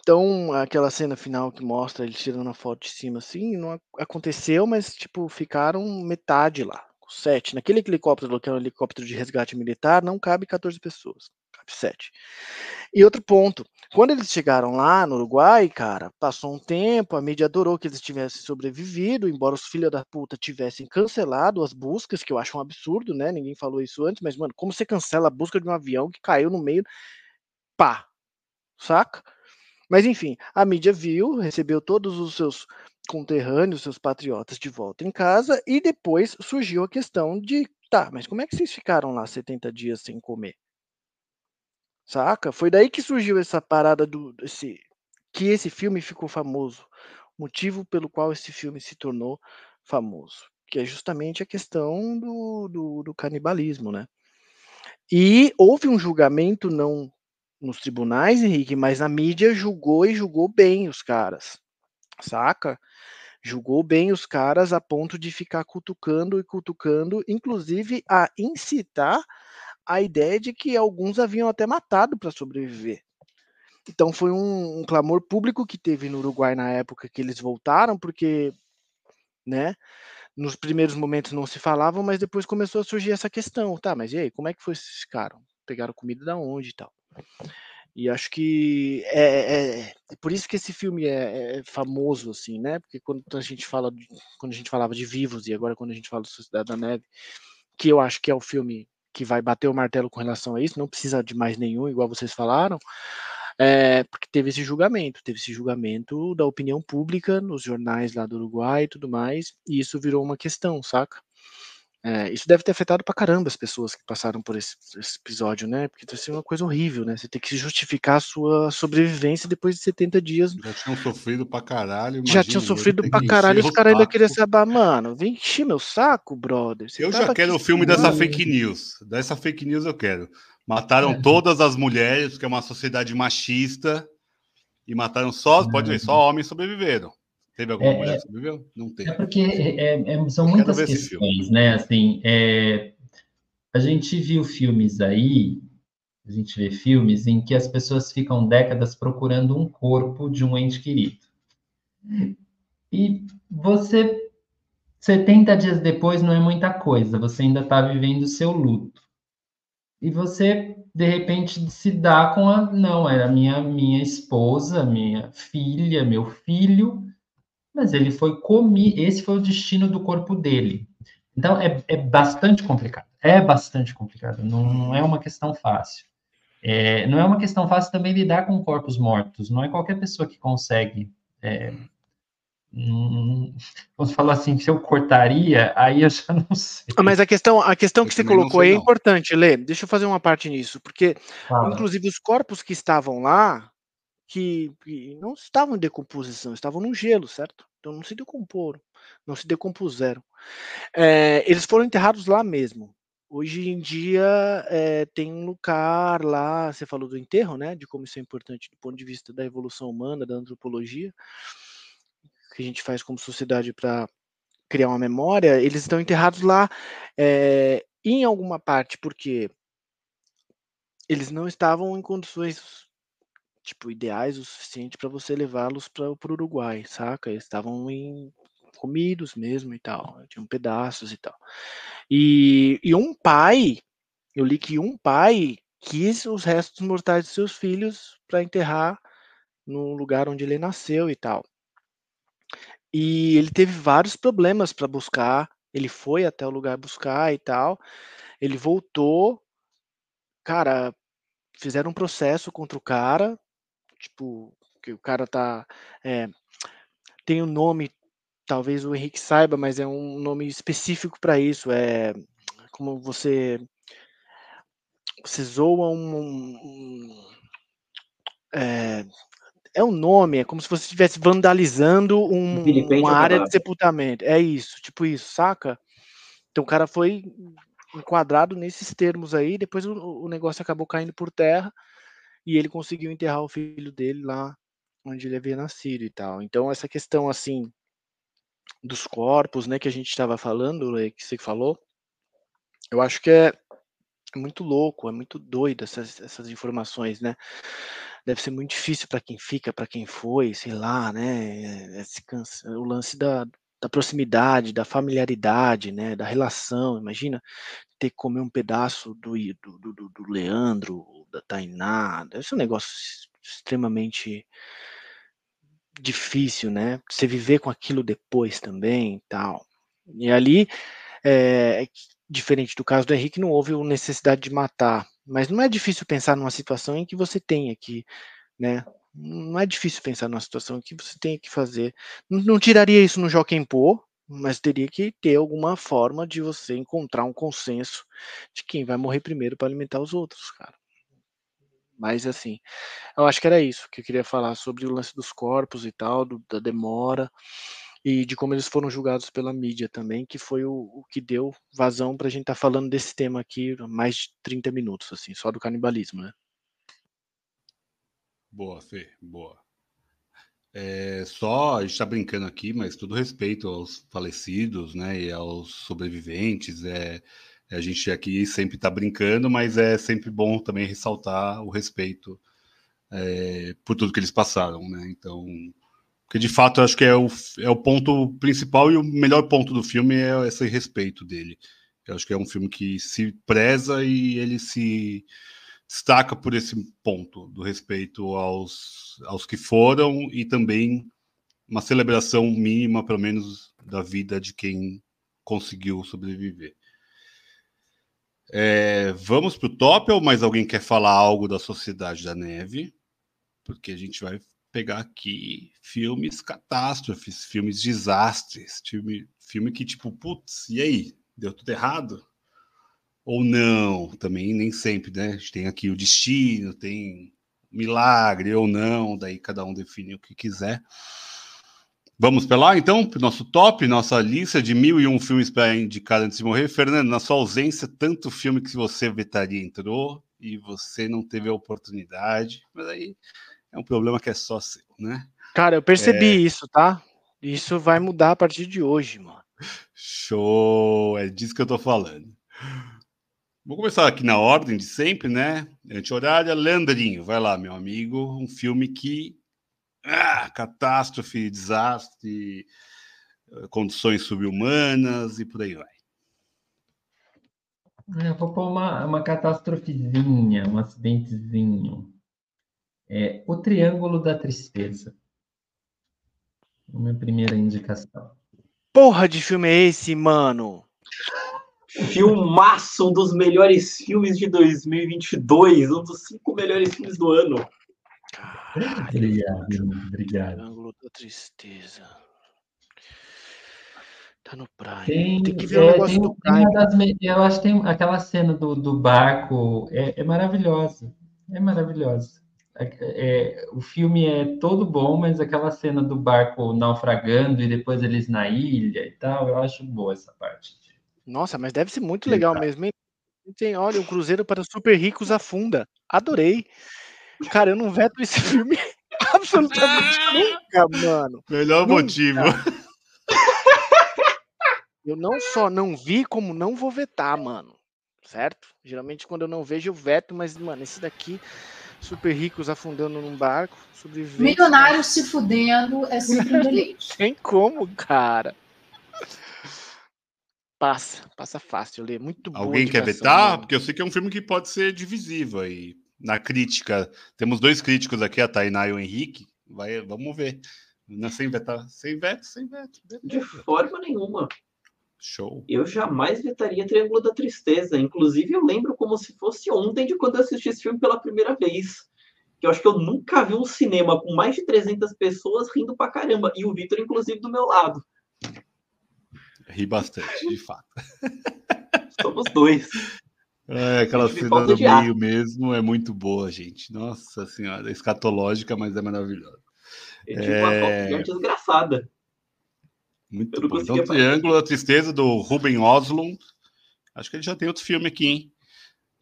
Então, aquela cena final que mostra eles tirando a foto de cima assim, não aconteceu, mas tipo, ficaram metade lá, sete. Naquele helicóptero, que é um helicóptero de resgate militar, não cabe 14 pessoas. 7. E outro ponto, quando eles chegaram lá no Uruguai, cara, passou um tempo, a mídia adorou que eles tivessem sobrevivido, embora os filhos da puta tivessem cancelado as buscas, que eu acho um absurdo, né? Ninguém falou isso antes, mas, mano, como você cancela a busca de um avião que caiu no meio, pá, saca? Mas enfim, a mídia viu, recebeu todos os seus conterrâneos, seus patriotas de volta em casa, e depois surgiu a questão de, tá, mas como é que vocês ficaram lá 70 dias sem comer? Saca? Foi daí que surgiu essa parada do esse, que esse filme ficou famoso. Motivo pelo qual esse filme se tornou famoso, que é justamente a questão do, do, do canibalismo, né? E houve um julgamento não nos tribunais, Henrique, mas a mídia julgou e julgou bem os caras, saca? Julgou bem os caras a ponto de ficar cutucando e cutucando, inclusive a incitar a ideia de que alguns haviam até matado para sobreviver. Então foi um, um, clamor público que teve no Uruguai na época que eles voltaram, porque, né, nos primeiros momentos não se falavam, mas depois começou a surgir essa questão, tá, mas e aí, como é que foi esses caras? Pegaram comida da onde e tal? E acho que é, é, é, por isso que esse filme é, é, famoso, assim, né? Porque quando a gente fala, de, quando a gente falava de Vivos e agora quando a gente fala de Sociedade da Neve, que eu acho que é o filme que vai bater o martelo com relação a isso, não precisa de mais nenhum, igual vocês falaram, é, porque teve esse julgamento, teve esse julgamento da opinião pública nos jornais lá do Uruguai e tudo mais, e isso virou uma questão, saca? É, isso deve ter afetado pra caramba as pessoas que passaram por esse, esse episódio, né? Porque deve ser uma coisa horrível, né? Você tem que justificar a sua sobrevivência depois de 70 dias. Já tinham sofrido pra caralho. Já tinham sofrido pra caralho e os caras ainda queriam saber, mano, vem encher meu saco, brother. Você eu já quero o filme dessa fake news. Dessa fake news eu quero. Mataram é. todas as mulheres, porque é uma sociedade machista, e mataram só, pode ver, só homens sobreviveram. Teve alguma é, mulher que é. sobreviveu? Não teve. É porque é, é, são muitas questões, né? Assim, a gente viu filmes aí, a gente vê filmes em que as pessoas ficam décadas procurando um corpo de um ente querido. E você, 70 dias depois, não é muita coisa, você ainda está vivendo o seu luto. E você, de repente, se dá com a. Não, era minha, minha esposa, minha filha, meu filho, mas ele foi comido, esse foi o destino do corpo dele. Então, é, é bastante complicado, é bastante complicado, não, não é uma questão fácil. É, não é uma questão fácil também lidar com corpos mortos, não é qualquer pessoa que consegue. É, vamos falar assim, se eu cortaria, aí eu já não sei. Ah, mas a questão, a questão que você colocou aí é importante, Lê. Deixa eu fazer uma parte nisso, porque, inclusive, os corpos que estavam lá, que, que não estavam em decomposição, estavam no gelo, certo? Então não se decomporam, não se decompuseram. É, eles foram enterrados lá mesmo. Hoje em dia é, tem um lugar lá, você falou do enterro, né? De como isso é importante do ponto de vista da evolução humana, da antropologia, que a gente faz como sociedade para criar uma memória. Eles estão enterrados lá é, em alguma parte, porque eles não estavam em condições tipo ideais o suficiente para você levá-los para o Uruguai, saca? Eles estavam em comidos mesmo e tal, tinham pedaços e tal. E, e um pai, eu li que um pai quis os restos mortais de seus filhos para enterrar no lugar onde ele nasceu e tal. E ele teve vários problemas para buscar. Ele foi até o lugar buscar e tal. Ele voltou. Cara, fizeram um processo contra o cara. Tipo, que o cara tá. É, tem um nome, talvez o Henrique saiba, mas é um nome específico para isso. É como você. Você zoa um. um é, é um nome, é como se você estivesse vandalizando um, uma área de sepultamento. É isso, tipo isso, saca? Então o cara foi enquadrado nesses termos aí, depois o, o negócio acabou caindo por terra e ele conseguiu enterrar o filho dele lá onde ele havia nascido e tal. Então essa questão assim dos corpos, né, que a gente estava falando, que você falou, eu acho que é muito louco, é muito doido essas, essas informações, né? deve ser muito difícil para quem fica, para quem foi, sei lá, né? Esse, o lance da, da proximidade, da familiaridade, né? Da relação. Imagina ter que comer um pedaço do, do, do, do Leandro, da Tainá. Deve ser um negócio extremamente difícil, né? Você viver com aquilo depois também, tal. E ali, é, diferente do caso do Henrique, não houve necessidade de matar mas não é difícil pensar numa situação em que você tenha que, né? Não é difícil pensar numa situação em que você tenha que fazer. Não, não tiraria isso no Joaquim Pô, mas teria que ter alguma forma de você encontrar um consenso de quem vai morrer primeiro para alimentar os outros, cara. Mas assim, eu acho que era isso que eu queria falar sobre o lance dos corpos e tal, do, da demora e de como eles foram julgados pela mídia também, que foi o, o que deu vazão para a gente estar tá falando desse tema aqui mais de 30 minutos, assim, só do canibalismo, né? Boa, Fê, boa. É, só, a gente está brincando aqui, mas todo respeito aos falecidos, né, e aos sobreviventes, é, a gente aqui sempre está brincando, mas é sempre bom também ressaltar o respeito é, por tudo que eles passaram, né, então porque de fato eu acho que é o, é o ponto principal e o melhor ponto do filme é esse respeito dele. Eu acho que é um filme que se preza e ele se destaca por esse ponto do respeito aos, aos que foram e também uma celebração mínima, pelo menos, da vida de quem conseguiu sobreviver. É, vamos para o top ou mais alguém quer falar algo da Sociedade da Neve? Porque a gente vai pegar aqui filmes catástrofes, filmes desastres, filme, filme que tipo, putz, e aí? Deu tudo errado? Ou não? Também nem sempre, né? A gente tem aqui o destino, tem milagre ou não, daí cada um define o que quiser. Vamos lá, então, para o nosso top, nossa lista de mil e um filmes para indicar antes de morrer. Fernando, na sua ausência, tanto filme que você vetaria entrou e você não teve a oportunidade, mas aí é um problema que é só seu, né? Cara, eu percebi é... isso, tá? Isso vai mudar a partir de hoje, mano. Show! É disso que eu tô falando. Vou começar aqui na ordem de sempre, né? Anti-horária, Leandrinho, vai lá, meu amigo. Um filme que. Ah, catástrofe, desastre, condições subhumanas e por aí vai. Eu vou pôr uma, uma catástrofezinha, um acidentezinho. É O Triângulo da Tristeza. Minha primeira indicação. Porra de filme é esse, mano? Filmaço, um dos melhores filmes de 2022, um dos cinco melhores filmes do ano. Caralho, obrigado, obrigado. Triângulo da Tristeza. Tá no Prime. Tem, tem que ver é, o negócio tem, do Prime. Das, eu acho que tem aquela cena do, do barco, é, é maravilhosa. É maravilhosa. é, é, o filme é todo bom, mas aquela cena do barco naufragando e depois eles na ilha e tal, eu acho boa essa parte. Nossa, mas deve ser muito legal mesmo, hein? Tem, olha, o Cruzeiro para super ricos afunda. Adorei. Cara, eu não veto esse filme absolutamente nunca, mano. Melhor nunca. motivo. Eu não só não vi, como não vou vetar, mano. Certo? Geralmente quando eu não vejo, eu veto, mas, mano, esse daqui, super ricos afundando num barco, sobrevivendo. Milionários se fudendo é sempre um deleite. Tem como, cara. Passa, passa fácil, ler. Muito bom. Alguém quer vetar? Mano. Porque eu sei que é um filme que pode ser divisivo aí. Na crítica, temos dois críticos aqui, a Tainá e o Henrique. Vai, vamos ver. Não, sem vetar, sem veto, sem veto. De forma nenhuma. Show. Eu jamais vetaria Triângulo da Tristeza. Inclusive, eu lembro como se fosse ontem de quando eu assisti esse filme pela primeira vez. Que eu acho que eu nunca vi um cinema com mais de 300 pessoas rindo pra caramba. E o Vitor, inclusive, do meu lado. Ri bastante, de fato. Somos dois. É, aquela cena do meio mesmo é muito boa, gente. Nossa senhora, escatológica, mas é maravilhosa. É tipo é... uma foto desgraçada. Muito bom. Então, Triângulo da Tristeza, do Ruben Oslund. Acho que ele já tem outro filme aqui, hein?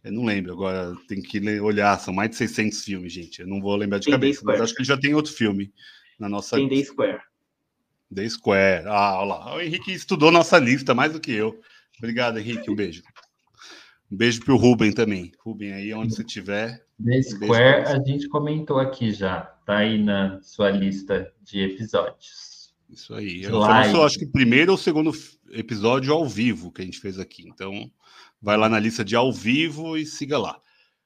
Eu não lembro, agora tem que olhar, são mais de 600 filmes, gente. Eu não vou lembrar de tem cabeça, mas acho que ele já tem outro filme na nossa Tem The Square. The Square. Ah, olha lá. O Henrique estudou nossa lista mais do que eu. Obrigado, Henrique. Um beijo. Um beijo pro Ruben também. Ruben, aí onde você estiver. The Square a gente comentou aqui já. Tá aí na sua lista de episódios. Isso aí. Eu só acho que o primeiro ou segundo episódio ao vivo que a gente fez aqui. Então, vai lá na lista de ao vivo e siga lá.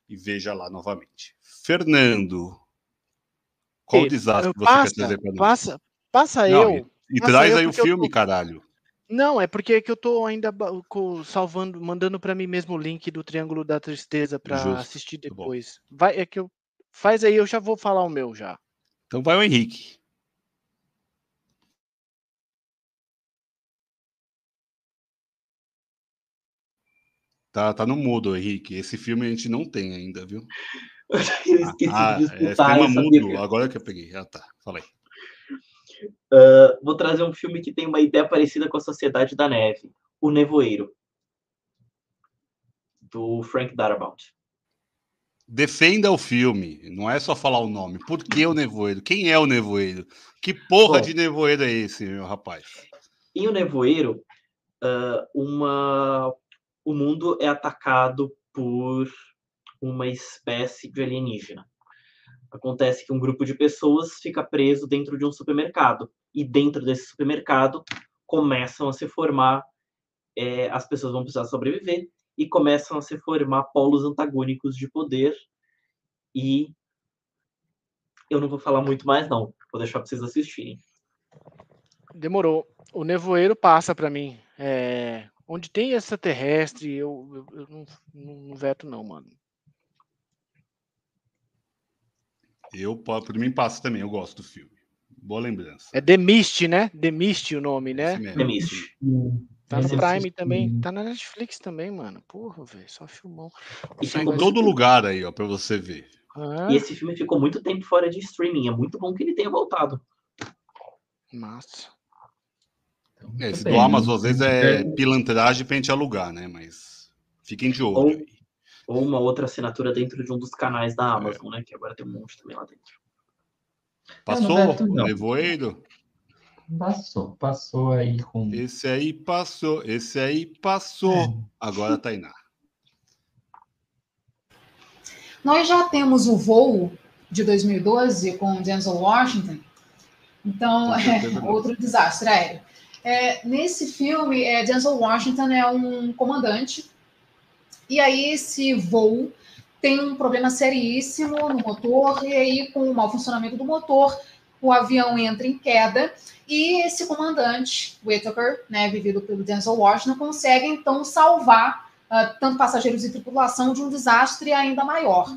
E veja lá novamente. Fernando, qual Ei, desastre você passa, quer trazer para nós? Passa, passa Não, eu. E, e traz aí o filme, tô... caralho. Não, é porque é que eu tô ainda salvando, mandando para mim mesmo o link do Triângulo da Tristeza para assistir depois. Vai, é que eu faz aí, eu já vou falar o meu já. Então vai o Henrique. Tá, tá no mudo, Henrique. Esse filme a gente não tem ainda, viu? Eu esqueci ah, de disputar. É, mudo, agora que eu peguei. Ah, tá. Falei. Uh, vou trazer um filme que tem uma ideia parecida com a Sociedade da Neve. O Nevoeiro. Do Frank Darabont. Defenda o filme, não é só falar o nome. Por que o nevoeiro? Quem é o nevoeiro? Que porra Bom, de nevoeiro é esse, meu rapaz? Em O Nevoeiro, uh, uma o mundo é atacado por uma espécie de alienígena. Acontece que um grupo de pessoas fica preso dentro de um supermercado e dentro desse supermercado começam a se formar, é, as pessoas vão precisar sobreviver e começam a se formar polos antagônicos de poder e eu não vou falar muito mais não, vou deixar para vocês assistirem. Demorou. O nevoeiro passa para mim. É, Onde tem extraterrestre, eu, eu, eu não, não, veto, não, mano. Eu, por mim, passa também, eu gosto do filme. Boa lembrança. É The Mist, né? The Mist o nome, né? The Mist. Tá no Prime também. Tá na Netflix também, mano. Porra, velho, só filmou. E tá em todo lugar aí, ó, pra você ver. Ah. E esse filme ficou muito tempo fora de streaming. É muito bom que ele tenha voltado. Massa. Então, é, esse do Amazon às vezes é pilantragem pra gente alugar, né? Mas fiquem de olho. Ou, ou uma outra assinatura dentro de um dos canais da Amazon, é. né? Que agora tem um monte também lá dentro. Passou? Nevoeiro? Passou, passou aí com. Esse aí passou, esse aí passou. É. Agora, Tainá. Nós já temos o voo de 2012 com Denzel Washington. Então, é outro desastre aéreo. É, nesse filme, é, Denzel Washington é um comandante, e aí esse voo tem um problema seríssimo no motor, e aí, com o mau funcionamento do motor, o avião entra em queda, e esse comandante, Whittaker, né, vivido pelo Denzel Washington, consegue então salvar uh, tanto passageiros e tripulação de um desastre ainda maior.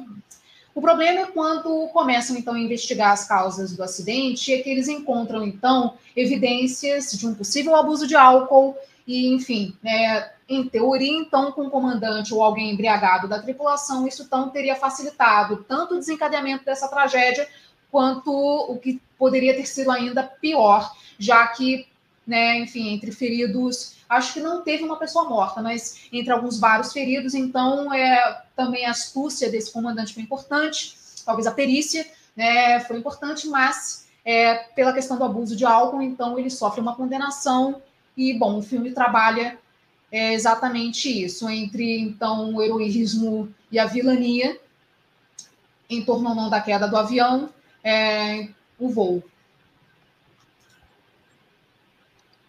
O problema é quando começam, então, a investigar as causas do acidente, é que eles encontram, então, evidências de um possível abuso de álcool e, enfim, né, em teoria, então, com o comandante ou alguém embriagado da tripulação, isso então teria facilitado tanto o desencadeamento dessa tragédia, quanto o que poderia ter sido ainda pior, já que, né, enfim, entre feridos, acho que não teve uma pessoa morta, mas entre alguns vários feridos, então é, também a astúcia desse comandante foi importante, talvez a perícia né, foi importante, mas é, pela questão do abuso de álcool, então ele sofre uma condenação e, bom, o filme trabalha é, exatamente isso, entre, então, o heroísmo e a vilania, em torno ou não da queda do avião, é, o voo.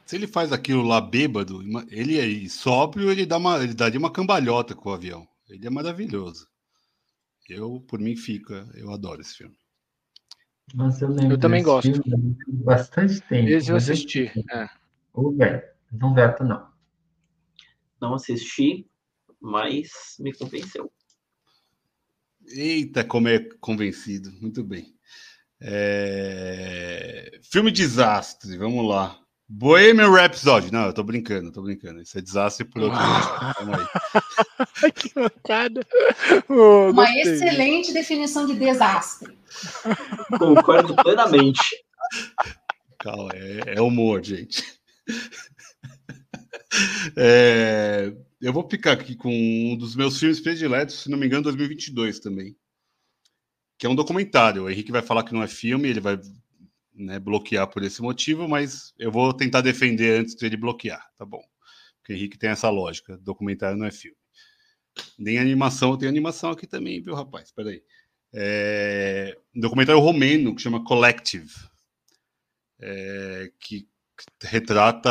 Se ele faz aquilo lá bêbado, ele aí sóbrio, ele dá uma, ele daria uma cambalhota com o avião. Ele é maravilhoso. Eu, por mim, fica. Eu adoro esse filme. Mas eu, lembro eu também gosto. Filme, bastante tempo. Esse eu assisti. É. O velho. Não veto, não. Não assisti, mas me convenceu. Eita, como é convencido. Muito bem. É... Filme desastre, vamos lá. Bohemian Rhapsody. Não, eu tô brincando, tô brincando. Isso é desastre por outro lado. que mancada. Oh, Uma excelente definição de desastre. Concordo plenamente. Calma, é, é humor, gente. É, eu vou ficar aqui com um dos meus filmes prediletos, se não me engano, 2022 também. Que é um documentário. O Henrique vai falar que não é filme, ele vai né, bloquear por esse motivo, mas eu vou tentar defender antes de ele bloquear, tá bom? Porque o Henrique tem essa lógica: documentário não é filme. Nem animação, tem animação aqui também, viu, rapaz? Peraí. É, um documentário romeno que chama Collective, é, que retrata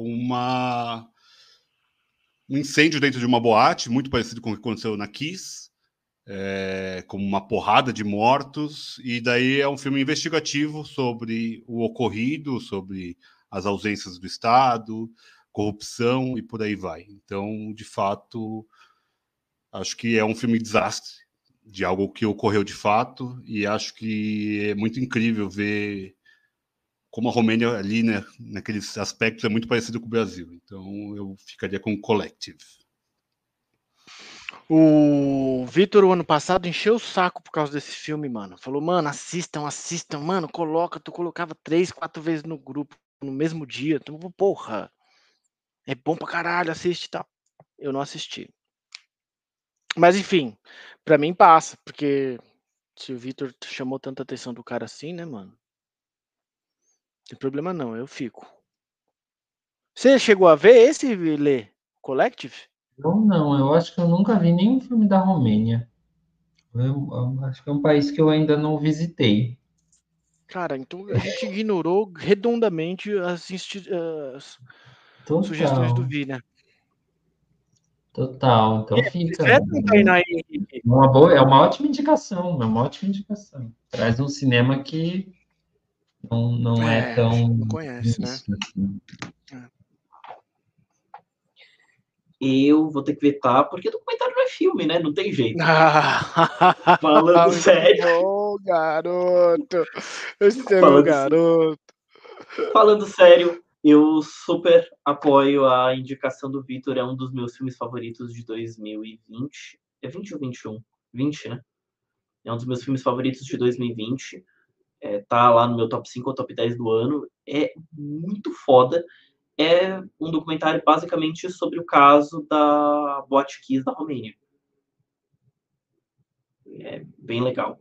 uma um incêndio dentro de uma boate, muito parecido com o que aconteceu na Kiss, é, com uma porrada de mortos, e daí é um filme investigativo sobre o ocorrido, sobre as ausências do Estado, corrupção e por aí vai. Então, de fato, acho que é um filme desastre de algo que ocorreu de fato, e acho que é muito incrível ver como a Romênia ali, né, naqueles aspectos, é muito parecido com o Brasil. Então eu ficaria com o Collective. O Vitor, o ano passado, encheu o saco por causa desse filme, mano. Falou, mano, assistam, assistam, mano, coloca. Tu colocava três, quatro vezes no grupo no mesmo dia. Tu, porra, é bom pra caralho, assiste e tal. Eu não assisti. Mas enfim, pra mim passa, porque se o Vitor chamou tanta atenção do cara assim, né, mano? Tem problema não, eu fico. Você chegou a ver esse, Lê? Collective? Não, não, eu acho que eu nunca vi nenhum filme da Romênia. Eu, eu acho que é um país que eu ainda não visitei. Cara, então a gente ignorou redondamente as, as sugestões do Vi, né? Total, então fica. É, uma boa, é uma ótima indicação, é uma ótima indicação. Traz um cinema que não, não é, é tão. Não conhece, né? Assim. Eu vou ter que vetar, porque documentário não é filme, né? Não tem jeito. Falando sério. Ô, garoto! Esse é meu garoto. Falando sério, eu super apoio a indicação do Vitor. É um dos meus filmes favoritos de 2020. É 20 ou 21? 20, né? É um dos meus filmes favoritos de 2020 é, tá lá no meu top 5 ou top 10 do ano. É muito foda. É um documentário basicamente sobre o caso da Boate Kiss da Romênia. É bem legal.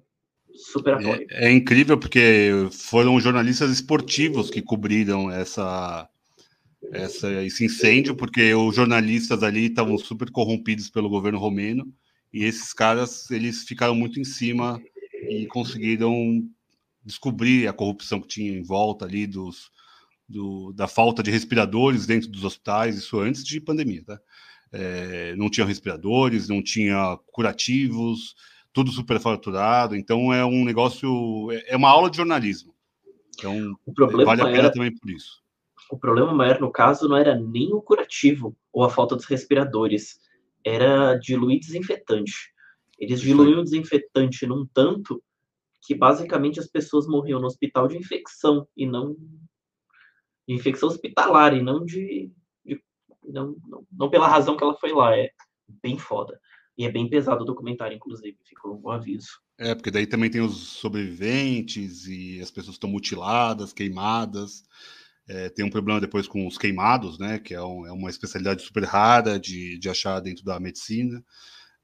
Super apoio. É, é incrível porque foram jornalistas esportivos que cobriram essa, essa, esse incêndio, porque os jornalistas ali estavam super corrompidos pelo governo romeno e esses caras eles ficaram muito em cima e conseguiram descobrir a corrupção que tinha em volta ali dos, do, da falta de respiradores dentro dos hospitais, isso antes de pandemia, tá? É, não tinha respiradores, não tinha curativos, tudo superfaturado, então é um negócio, é, é uma aula de jornalismo. Então, vale a pena era, também por isso. O problema maior, no caso, não era nem o curativo ou a falta dos respiradores, era diluir desinfetante. Eles diluíam o desinfetante num tanto que basicamente as pessoas morriam no hospital de infecção e não de infecção hospitalar e não de, de- não, não, não pela razão que ela foi lá. É bem foda. E é bem pesado o documentário, inclusive, ficou um aviso. É, porque daí também tem os sobreviventes e as pessoas estão mutiladas, queimadas. É, tem um problema depois com os queimados, né? Que é, um- é uma especialidade super rara de, de achar dentro da medicina.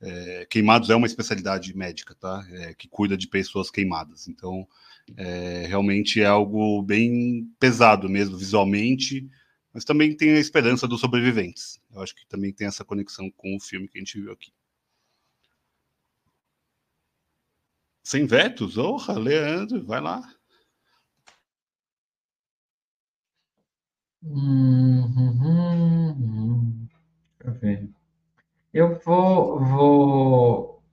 É, queimados é uma especialidade médica, tá? É, que cuida de pessoas queimadas. Então, é, realmente é algo bem pesado mesmo, visualmente, mas também tem a esperança dos sobreviventes. Eu acho que também tem essa conexão com o filme que a gente viu aqui. Sem vetos? Orra, Leandro, vai lá. Uhum. Deixa eu ver. Eu vou, vou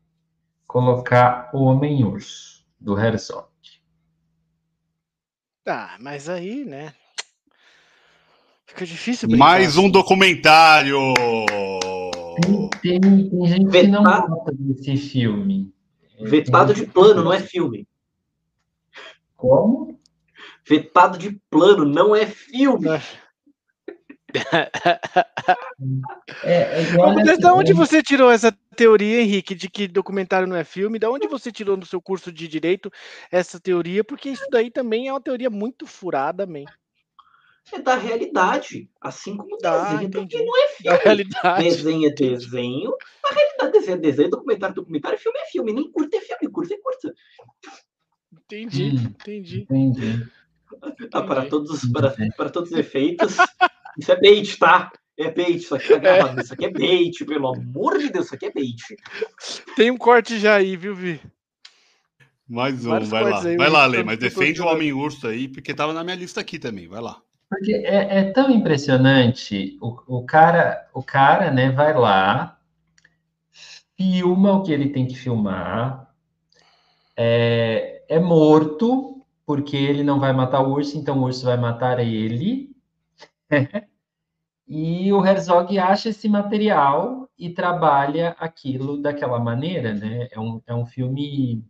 colocar o Homem-Urso, do Herzog. Ah, mas aí, né? Fica difícil brincar Mais um documentário! Tem, tem, tem gente que não Vetado. gosta desse filme. É, Vetado de plano, não é filme. Como? Vetado de plano não é filme. É, é igual Mas da onde você tirou essa teoria, Henrique, de que documentário não é filme? Da onde você tirou no seu curso de direito essa teoria? Porque isso daí também é uma teoria muito furada, man. É da realidade. Assim como Ah, desenho entendi. também não é Da filme. realidade. Desenho é desenho. Na realidade, desenho é desenho, documentário é documentário, filme é filme. Nem curta é filme, curta é curta. Entendi, Hum. entendi. Entendi. Ah, para, todos, para, para todos os efeitos. Isso é bait, tá? É bait, isso aqui tá gravado. Isso aqui é bait, pelo amor de Deus, isso aqui é bait. Tem um corte já aí, viu, Vi? Mais um, Vários vai lá. aí, Vai lá, Lê, mas defende o proporcionando. Homem-Urso aí, porque tava na minha lista aqui também. Vai lá. Porque é, é tão impressionante. O, o cara, o cara, né, vai lá, filma o que ele tem que filmar, é, é morto, porque ele não vai matar o urso, então o urso vai matar ele. E o Herzog acha esse material e trabalha aquilo daquela maneira, né? É um, é um filme.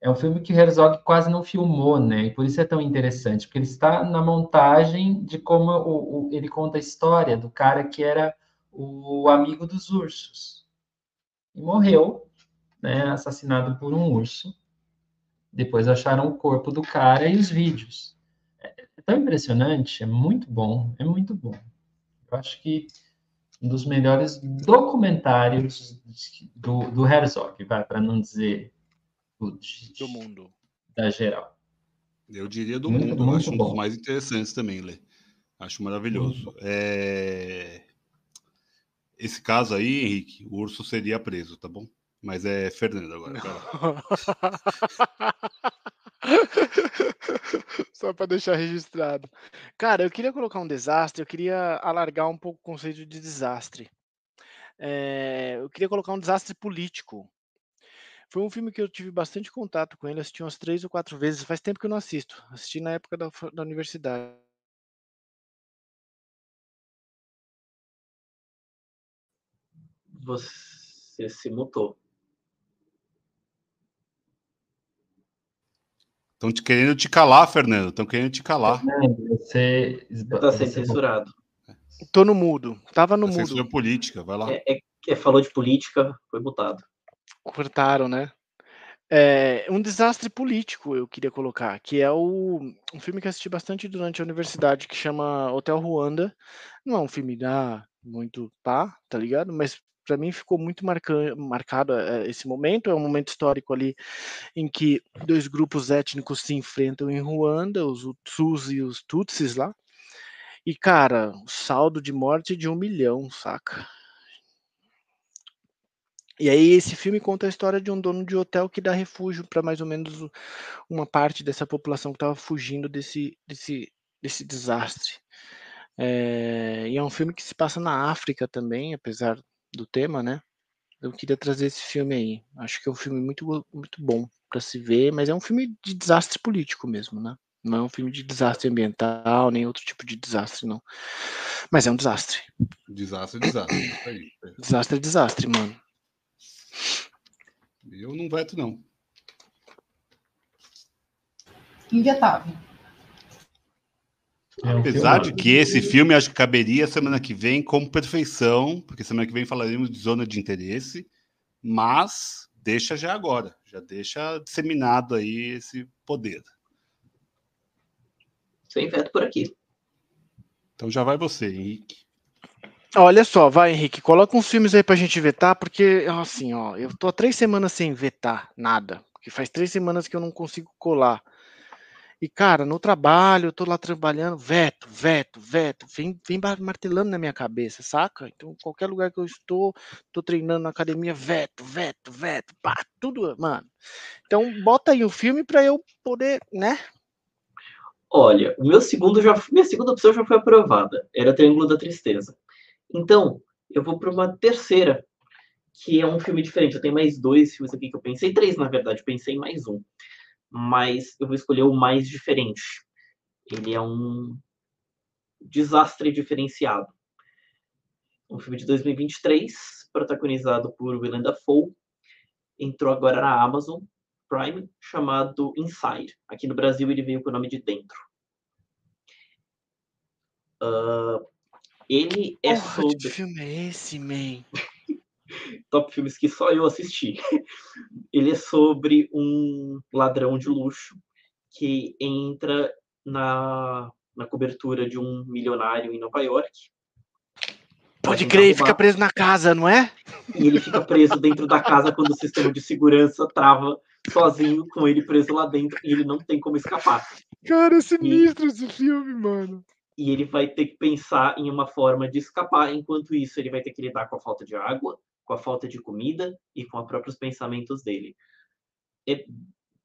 É um filme que o Herzog quase não filmou, né? E por isso é tão interessante, porque ele está na montagem de como o, o- ele conta a história do cara que era o amigo dos ursos. E morreu, né? Assassinado por um urso. Depois acharam o corpo do cara e os vídeos. Tão impressionante, é muito bom, é muito bom. Eu acho que um dos melhores documentários do, do Herzog, vai, para não dizer do, Do mundo. da geral. Eu diria do Muito- mundo, muito acho um bom. dos mais interessantes também, Lê. Acho maravilhoso. É... Esse caso aí, Henrique, o urso seria preso, tá bom? Mas é Fernando agora. Só para deixar registrado. Cara, eu queria colocar um desastre, eu queria alargar um pouco o conceito de desastre. É, eu queria colocar um desastre político. Foi um filme que eu tive bastante contato com ele, assisti umas três ou quatro vezes. Faz tempo que eu não assisto. Assisti na época da, da universidade. Você se mutou. Estão te querendo te calar, Fernando. Estão querendo te calar. Você, Você tá sendo censurado. Tô no mudo. Tava no censura mudo. política, vai lá. É, é, é, falou de política, foi mutado. Cortaram, né? É, um desastre político eu queria colocar, que é o, um filme que assisti bastante durante a universidade, que chama Hotel Ruanda. Não é um filme ah, muito pá, tá ligado? Mas para mim ficou muito marca, marcado é, esse momento. É um momento histórico ali em que dois grupos étnicos se enfrentam em Ruanda, os Hutus e os Tutsis lá. E, cara, saldo de morte de um milhão, saca? E aí esse filme conta a história de um dono de hotel que dá refúgio para mais ou menos uma parte dessa população que estava fugindo desse, desse, desse desastre. É, e é um filme que se passa na África também, apesar do tema, né? Eu queria trazer esse filme aí. Acho que é um filme muito, muito bom para se ver, mas é um filme de desastre político mesmo, né? Não é um filme de desastre ambiental, nem outro tipo de desastre, não. Mas é um desastre. Desastre, desastre. Aí. Desastre é desastre, mano. Eu não veto, não. Invetável. É um Apesar de que esse filme acho que caberia semana que vem como perfeição, porque semana que vem falaremos de zona de interesse, mas deixa já agora, já deixa disseminado aí esse poder. Sem veto por aqui. Então já vai você, Henrique. Olha só, vai, Henrique, coloca uns filmes aí pra gente vetar, porque, assim, ó, eu tô há três semanas sem vetar nada, porque faz três semanas que eu não consigo colar. E, cara, no trabalho, eu tô lá trabalhando, veto, veto, veto, vem, vem martelando na minha cabeça, saca? Então, qualquer lugar que eu estou, tô treinando na academia, veto, veto, veto, pá, tudo, mano. Então, bota aí o filme pra eu poder, né? Olha, o meu segundo já, minha segunda opção já foi aprovada. Era Triângulo da Tristeza. Então, eu vou para uma terceira, que é um filme diferente. Eu tenho mais dois filmes aqui que eu pensei, três na verdade, pensei em mais um. Mas eu vou escolher o mais diferente. Ele é um desastre diferenciado. Um filme de 2023, protagonizado por Willem Dafoe. Entrou agora na Amazon Prime, chamado Inside. Aqui no Brasil ele veio com o nome de Dentro. Ah, ele é Porra, sobre que filme é esse, man? Top filmes que só eu assisti. Ele é sobre um ladrão de luxo que entra na, na cobertura de um milionário em Nova York Pode crer, fica roubar. preso na casa, não é? e ele fica preso dentro da casa quando o sistema de segurança trava sozinho com ele preso lá dentro e ele não tem como escapar. Cara, é sinistro esse filme, mano. e ele vai ter que pensar em uma forma de escapar. Enquanto isso, ele vai ter que lidar com a falta de água, com a falta de comida e com os próprios pensamentos dele. É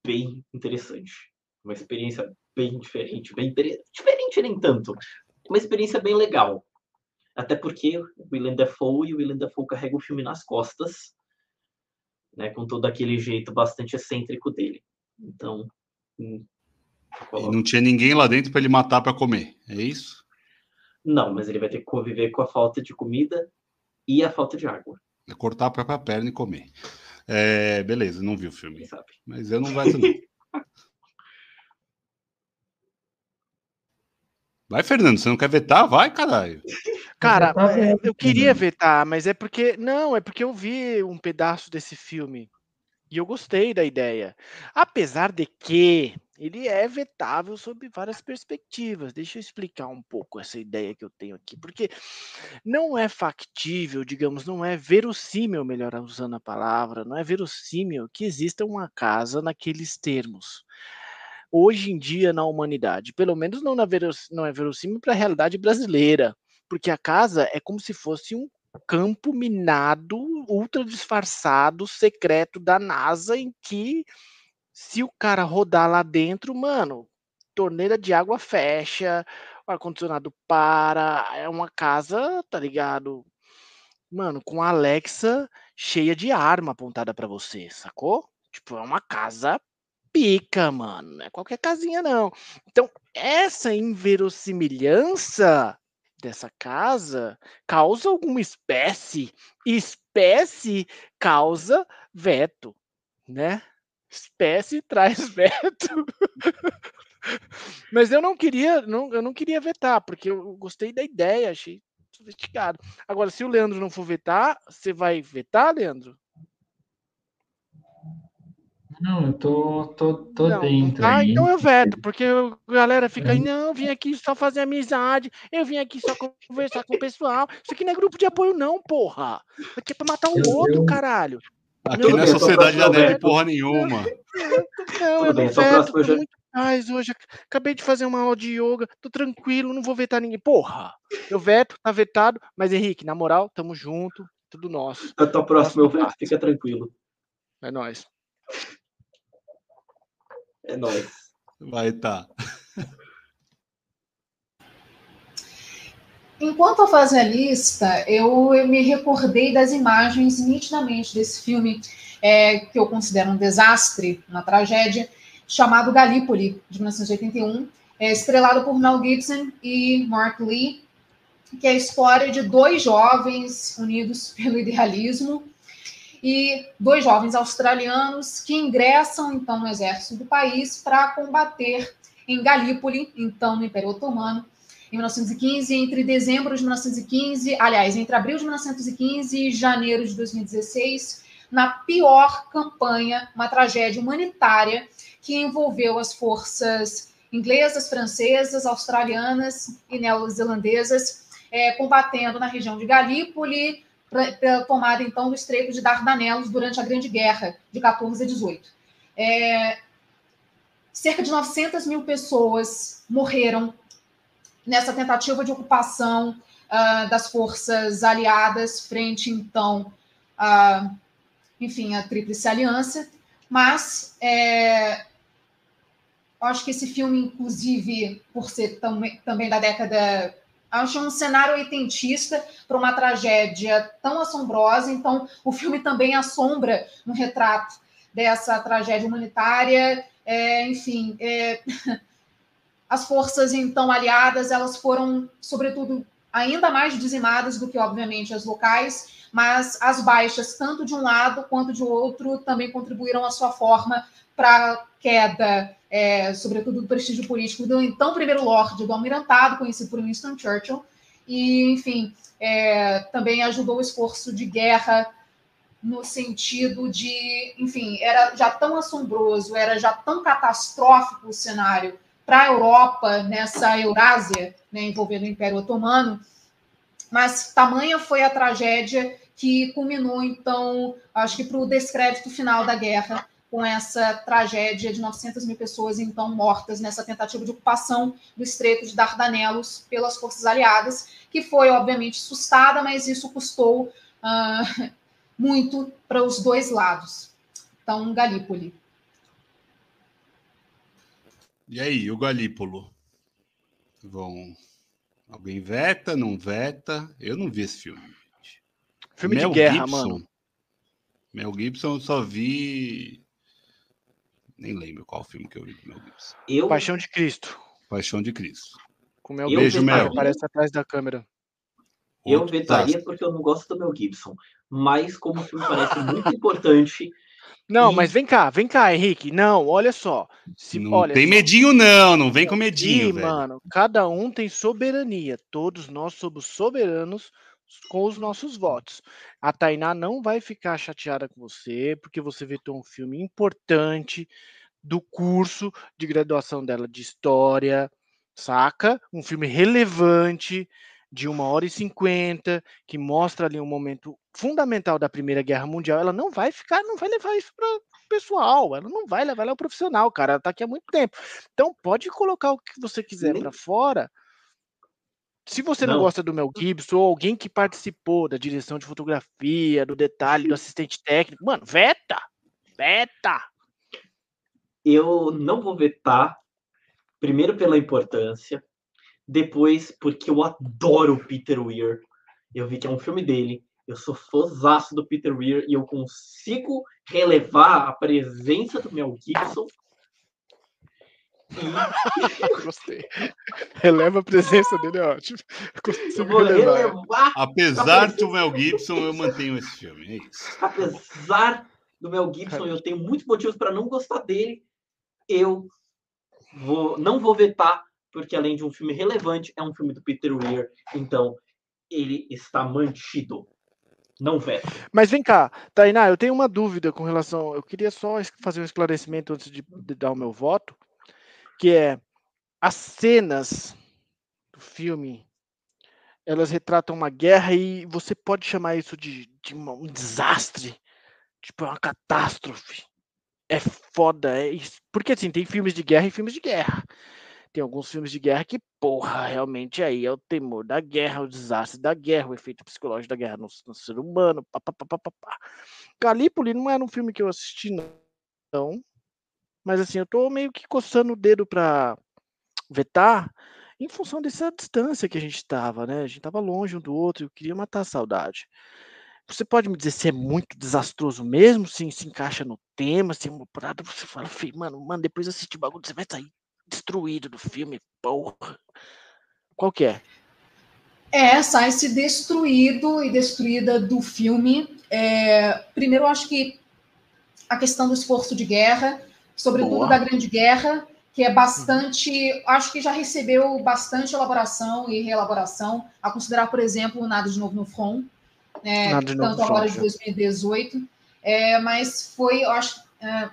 bem interessante. Uma experiência bem diferente, bem diferente nem tanto. Uma experiência bem legal. Até porque o Willem Dafoe e o Willem Dafoe carrega o filme nas costas, né, com todo aquele jeito bastante excêntrico dele. Então, hum, não tinha ninguém lá dentro para ele matar para comer. É isso? Não, mas ele vai ter que conviver com a falta de comida e a falta de água, É cortar a própria perna e comer. É, beleza, não vi o filme. sabe? Mas eu não veto, não. Vai, Fernando, você não quer vetar? Vai, caralho. Cara, eu queria vetar, mas é porque. Não, é porque eu vi um pedaço desse filme. E eu gostei da ideia. Apesar de que ele é vetável sob várias perspectivas. Deixa eu explicar um pouco essa ideia que eu tenho aqui. Porque não é factível, digamos, não é verossímil, melhor usando a palavra, não é verossímil que exista uma casa naqueles termos. Hoje em dia na humanidade, pelo menos não, veros, não é verossímil para a realidade brasileira porque a casa é como se fosse um campo minado, ultra disfarçado, secreto da NASA, em que se o cara rodar lá dentro, mano, torneira de água fecha, ar-condicionado para, é uma casa, tá ligado? Mano, com a Alexa cheia de arma apontada pra você, sacou? Tipo, é uma casa pica, mano. Não é qualquer casinha, não. Então, essa inverossimilhança dessa casa causa alguma espécie. Espécie causa veto, né? Espécie traz veto. Mas eu não queria, não, eu não queria vetar, porque eu gostei da ideia, achei sofisticado. Agora, se o Leandro não for vetar, você vai vetar, Leandro? Não, eu tô, tô, tô Não, dentro aí. então eu veto, porque a galera fica aí, É. não, eu vim aqui só fazer amizade, eu vim aqui só conversar com o pessoal. Isso aqui não é grupo de apoio, não, porra. Isso aqui é pra matar o Eu- outro, eu- caralho. Aqui Não, é Sociedade da Neve porra nenhuma. Não, eu bem, não só veto, tô já- muito em paz hoje. Acabei de fazer uma aula de yoga, tô tranquilo, não vou vetar ninguém. Porra, eu veto, tá vetado, mas Henrique, na moral, tamo junto, tudo nosso. Eu tô próximo, eu veto, fica tranquilo. É nóis. É nóis. Vai, tá. Enquanto eu fazia a lista, eu, eu me recordei das imagens nitidamente desse filme é, que eu considero um desastre, uma tragédia, chamado Galípoli, de 1981, é, estrelado por Mel Gibson e Mark Lee, que é a história de dois jovens unidos pelo idealismo e dois jovens australianos que ingressam então no exército do país para combater em Galípoli, então no Império Otomano, em 1915, entre dezembro de 1915, aliás, entre abril de 1915 e janeiro de 2016, na pior campanha, uma tragédia humanitária que envolveu as forças inglesas, francesas, australianas e neozelandesas, é, combatendo na região de Galípoli, tomada então do Estreito de Dardanelos durante a Grande Guerra de 14 a 18. É, cerca de 900 mil pessoas morreram nessa tentativa de ocupação uh, das forças aliadas frente então a, enfim, a Tríplice Aliança, mas é, acho que esse filme, inclusive, por ser também, também da década acho um cenário oitentista para uma tragédia tão assombrosa. Então, o filme também assombra um retrato dessa tragédia humanitária. É, enfim, é, as forças então aliadas elas foram, sobretudo, ainda mais dizimadas do que, obviamente, as locais, mas as baixas, tanto de um lado quanto de outro, também contribuíram à sua forma para a queda é, sobretudo do prestígio político do então primeiro Lorde do Almirantado, conhecido por Winston Churchill, e, enfim, é, também ajudou o esforço de guerra no sentido de, enfim, era já tão assombroso, era já tão catastrófico o cenário para a Europa nessa Eurásia, né, envolvendo o Império Otomano, mas tamanha foi a tragédia que culminou, então, acho que para o descrédito final da guerra, com essa tragédia de 900 mil pessoas, então, mortas nessa tentativa de ocupação do Estreito de Dardanelos pelas forças aliadas, que foi, obviamente, sustada, mas isso custou uh, muito para os dois lados. Então, Galípoli. E aí, o Galípolo? Vão. Alguém veta, não veta? Eu não vi esse filme. Filme Mel de guerra, Gibson, mano. Mel Gibson eu só vi nem lembro qual filme que eu vi do Mel Gibson. Eu... Paixão de Cristo. Paixão de Cristo. Com Mel Beijo, Mel. Aparece atrás da câmera. Eu Outro vetaria porque eu não gosto do Mel Gibson. Mas como o filme parece muito importante. Não, e... mas vem cá, vem cá, Henrique. Não, olha só. Se, não olha, tem medinho, não. Não vem com medinho, e, velho. mano, cada um tem soberania. Todos nós somos soberanos com os nossos votos. A Tainá não vai ficar chateada com você, porque você vetou um filme importante do curso de graduação dela de História, saca? Um filme relevante, de uma hora e cinquenta, que mostra ali um momento fundamental da Primeira Guerra Mundial. Ela não vai ficar, não vai levar isso para o pessoal, ela não vai levar, ela é um profissional, cara, ela está aqui há muito tempo. Então pode colocar o que você quiser para fora, se você não. não. gosta do Mel Gibson ou alguém que participou da direção de fotografia, do detalhe, do assistente técnico, mano, veta! Veta! Eu não vou vetar, primeiro pela importância, depois porque eu adoro o Peter Weir. Eu vi que é um filme dele. Eu sou fãzaço do Peter Weir e eu consigo relevar a presença do Mel Gibson Gostei. Releva a presença dele, é ótimo. Relevar, Apesar do Mel Gibson, eu mantenho esse filme. É isso. Apesar do Mel Gibson, eu tenho muitos motivos para não gostar dele. Eu vou, não vou vetar, porque além de um filme relevante, é um filme do Peter Weir. Então, ele está mantido. Não veto. Mas vem cá, Tainá, eu tenho uma dúvida com relação. Eu queria só fazer um esclarecimento antes de, de dar o meu voto que é as cenas do filme elas retratam uma guerra e você pode chamar isso de, de um desastre, tipo uma catástrofe. É foda, é isso. Porque assim, tem filmes de guerra e filmes de guerra. Tem alguns filmes de guerra que, porra, realmente aí é o temor da guerra, o desastre da guerra, o efeito psicológico da guerra no, no ser humano. Pá, pá, pá, pá, pá. Galípoli não era um filme que eu assisti, não. Mas assim, eu tô meio que coçando o dedo para vetar em função dessa distância que a gente estava, né? A gente estava longe um do outro, eu queria matar a saudade. Você pode me dizer se é muito desastroso mesmo, se se encaixa no tema, se é uma parada, você fala, mano, mano, depois de assistir o bagulho, você vai sair destruído do filme, porra. Qual que é? É, sai-se destruído e destruída do filme É, primeiro, eu acho que a questão do esforço de guerra, sobretudo Boa. da Grande Guerra, que é bastante, acho que já recebeu bastante elaboração e reelaboração, a considerar, por exemplo, o Nada de Novo no Front, né, Nada de Novo tanto no agora de é. 2018, é, mas foi, eu acho, é,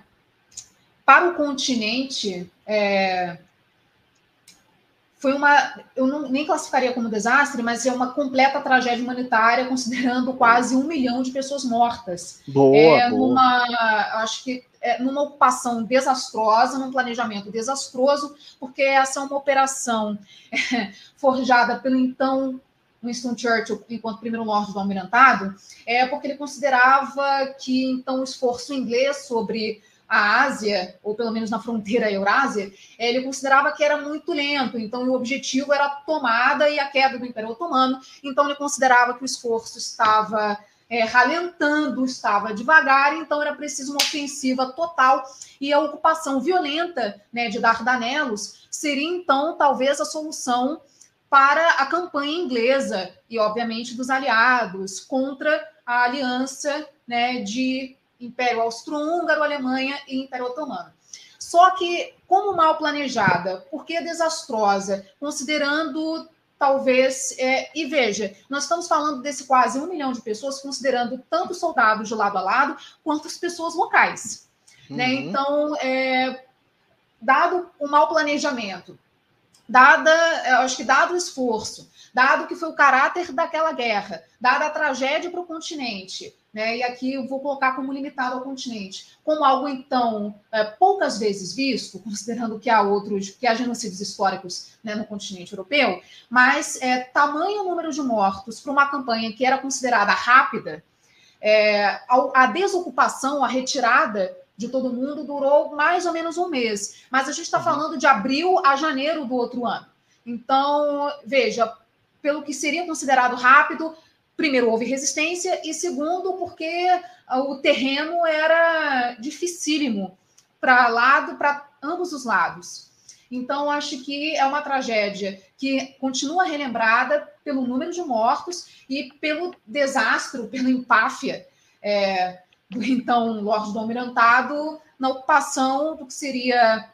para o continente, é, foi uma, eu não, nem classificaria como desastre, mas é uma completa tragédia humanitária, considerando quase um milhão de pessoas mortas Boa, é, boa. numa, acho que é, numa ocupação desastrosa, num planejamento desastroso, porque essa é uma operação é, forjada pelo então Winston Churchill, enquanto primeiro lorde do almirantado, é porque ele considerava que então o esforço inglês sobre a Ásia, ou pelo menos na fronteira Eurásia, ele considerava que era muito lento, então o objetivo era a tomada e a queda do Império Otomano, então ele considerava que o esforço estava é, ralentando, estava devagar, então era preciso uma ofensiva total e a ocupação violenta né, de Dardanelos seria então talvez a solução para a campanha inglesa e obviamente dos aliados contra a aliança né, de Império Austro-Húngaro, Alemanha e Império Otomano. Só que, como mal planejada, porque desastrosa, considerando talvez. É, e veja, nós estamos falando desse quase um milhão de pessoas, considerando tanto soldados de lado a lado quanto as pessoas locais. Né? Uhum. Então, é, dado o mau planejamento, dada, acho que dado o esforço, dado que foi o caráter daquela guerra, dada a tragédia para o continente, né? E aqui eu vou colocar como limitado ao continente, como algo então é, poucas vezes visto, considerando que há outros, que há genocídios históricos né, no continente europeu, mas é, tamanho número de mortos para uma campanha que era considerada rápida, é, a desocupação, a retirada de todo mundo durou mais ou menos um mês. Mas a gente está falando de abril a janeiro do outro ano. Então, veja, pelo que seria considerado rápido, primeiro houve resistência e segundo porque o terreno era dificílimo para lado, para ambos os lados. Então, acho que é uma tragédia que continua relembrada pelo número de mortos e pelo desastre, pela empáfia é, do então Lorde do Almirantado na ocupação do que seria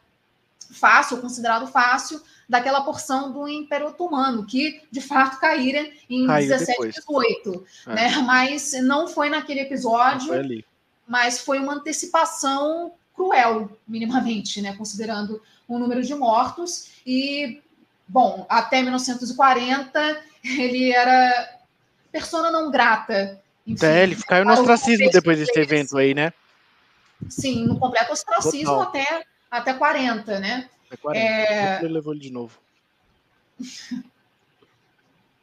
fácil, considerado fácil, daquela porção do Império Otomano, que de fato caíram em Caiu 17 depois. 18. É. Né? Mas não foi naquele episódio, Foi mas foi uma antecipação cruel, minimamente, né? considerando o número de mortos. E, bom, até 1940 ele era persona não grata. Enfim, É, ele caiu no ostracismo depois desse evento aí, né? Sim, no completo ostracismo Total. até, até 40, né? É 40. É. Ele levou ele de novo.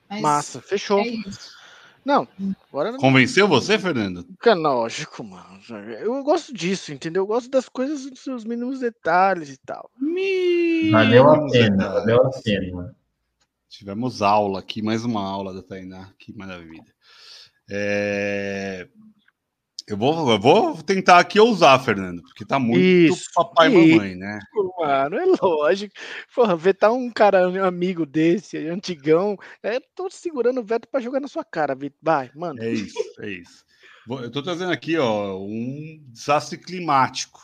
Mas Massa, fechou. é isso. Não, agora não. Convenceu você, Fernando? Canógico, mano. Eu gosto disso, entendeu? Eu gosto das coisas nos seus mínimos detalhes e tal. Valeu a Mínimos pena, valeu a pena. Tivemos aula aqui, mais uma aula da Tainá. Que maravilha. É, Eu, vou, eu vou tentar aqui ousar, Fernando, porque tá muito Isso, papai e mamãe, né? Mano, é lógico. Porra, vetar um cara um amigo desse, antigão. É, tô segurando o veto pra jogar na sua cara, Vitor. Vai, mano. É isso, é isso. Eu tô trazendo aqui, ó, um desastre climático.